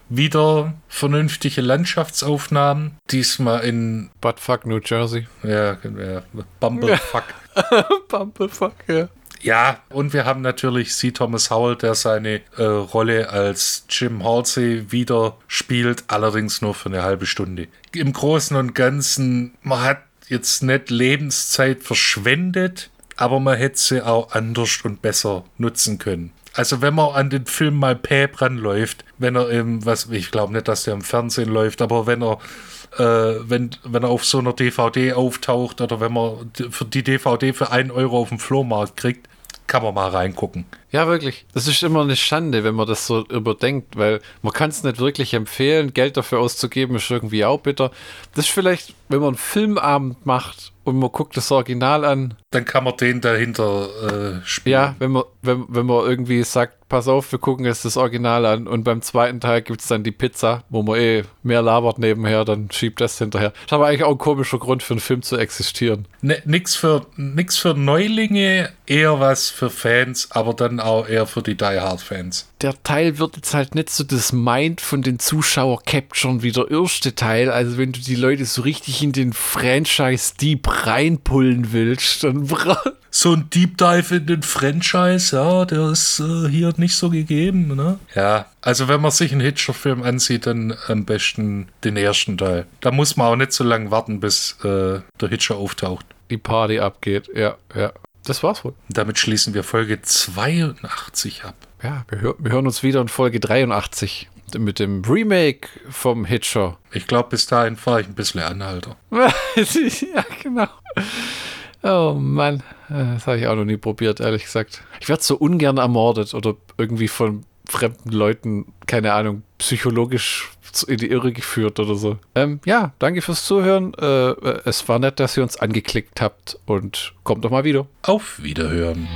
[SPEAKER 1] wieder vernünftige Landschaftsaufnahmen. Diesmal in
[SPEAKER 2] Buttfuck, New Jersey.
[SPEAKER 1] ja, ja Bumblefuck.
[SPEAKER 2] Bumblefuck, ja.
[SPEAKER 1] Ja, und wir haben natürlich C. Thomas Howell, der seine äh, Rolle als Jim Halsey wieder spielt, allerdings nur für eine halbe Stunde. Im Großen und Ganzen, man hat jetzt nicht Lebenszeit verschwendet, aber man hätte sie auch anders und besser nutzen können. Also wenn man an den Film mal Päp ranläuft, wenn er im, was, ich glaube nicht, dass der im Fernsehen läuft, aber wenn er äh, wenn, wenn er auf so einer DVD auftaucht oder wenn man für die DVD für 1 Euro auf dem Flohmarkt kriegt, kann man mal reingucken.
[SPEAKER 2] Ja, wirklich. Das ist immer eine Schande, wenn man das so überdenkt, weil man kann es nicht wirklich empfehlen. Geld dafür auszugeben ist irgendwie auch bitter. Das ist vielleicht, wenn man einen Filmabend macht und man guckt das Original an.
[SPEAKER 1] Dann kann man den dahinter äh, spielen.
[SPEAKER 2] Ja, wenn man, wenn, wenn man irgendwie sagt, pass auf, wir gucken jetzt das Original an und beim zweiten Teil gibt es dann die Pizza, wo man eh mehr labert nebenher, dann schiebt das hinterher. Das ist aber eigentlich auch ein komischer Grund für einen Film zu existieren.
[SPEAKER 1] Ne, nix, für, nix für Neulinge, eher was für Fans, aber dann auch eher für die Die Hard Fans.
[SPEAKER 2] der Teil wird jetzt halt nicht so das Mind von den Zuschauer capturen wie der erste Teil. Also wenn du die Leute so richtig in den Franchise-Deep reinpullen willst, dann
[SPEAKER 1] So ein Deep Dive in den Franchise, ja, der ist äh, hier nicht so gegeben, ne? Ja, also wenn man sich einen Hitcher-Film ansieht, dann am besten den ersten Teil. Da muss man auch nicht so lange warten, bis äh, der Hitcher auftaucht.
[SPEAKER 2] die Party abgeht. Ja, ja. Das war's wohl.
[SPEAKER 1] Damit schließen wir Folge 82 ab.
[SPEAKER 2] Ja, wir, hör, wir hören uns wieder in Folge 83 mit dem Remake vom Hitcher.
[SPEAKER 1] Ich glaube, bis dahin fahre ich ein bisschen Anhalter.
[SPEAKER 2] ja, genau. Oh Mann, Äh, das habe ich auch noch nie probiert, ehrlich gesagt. Ich werde so ungern ermordet oder irgendwie von fremden Leuten, keine Ahnung, psychologisch in die Irre geführt oder so. Ähm, ja, danke fürs Zuhören. Äh, äh, es war nett, dass ihr uns angeklickt habt und kommt doch mal wieder.
[SPEAKER 1] Auf Wiederhören.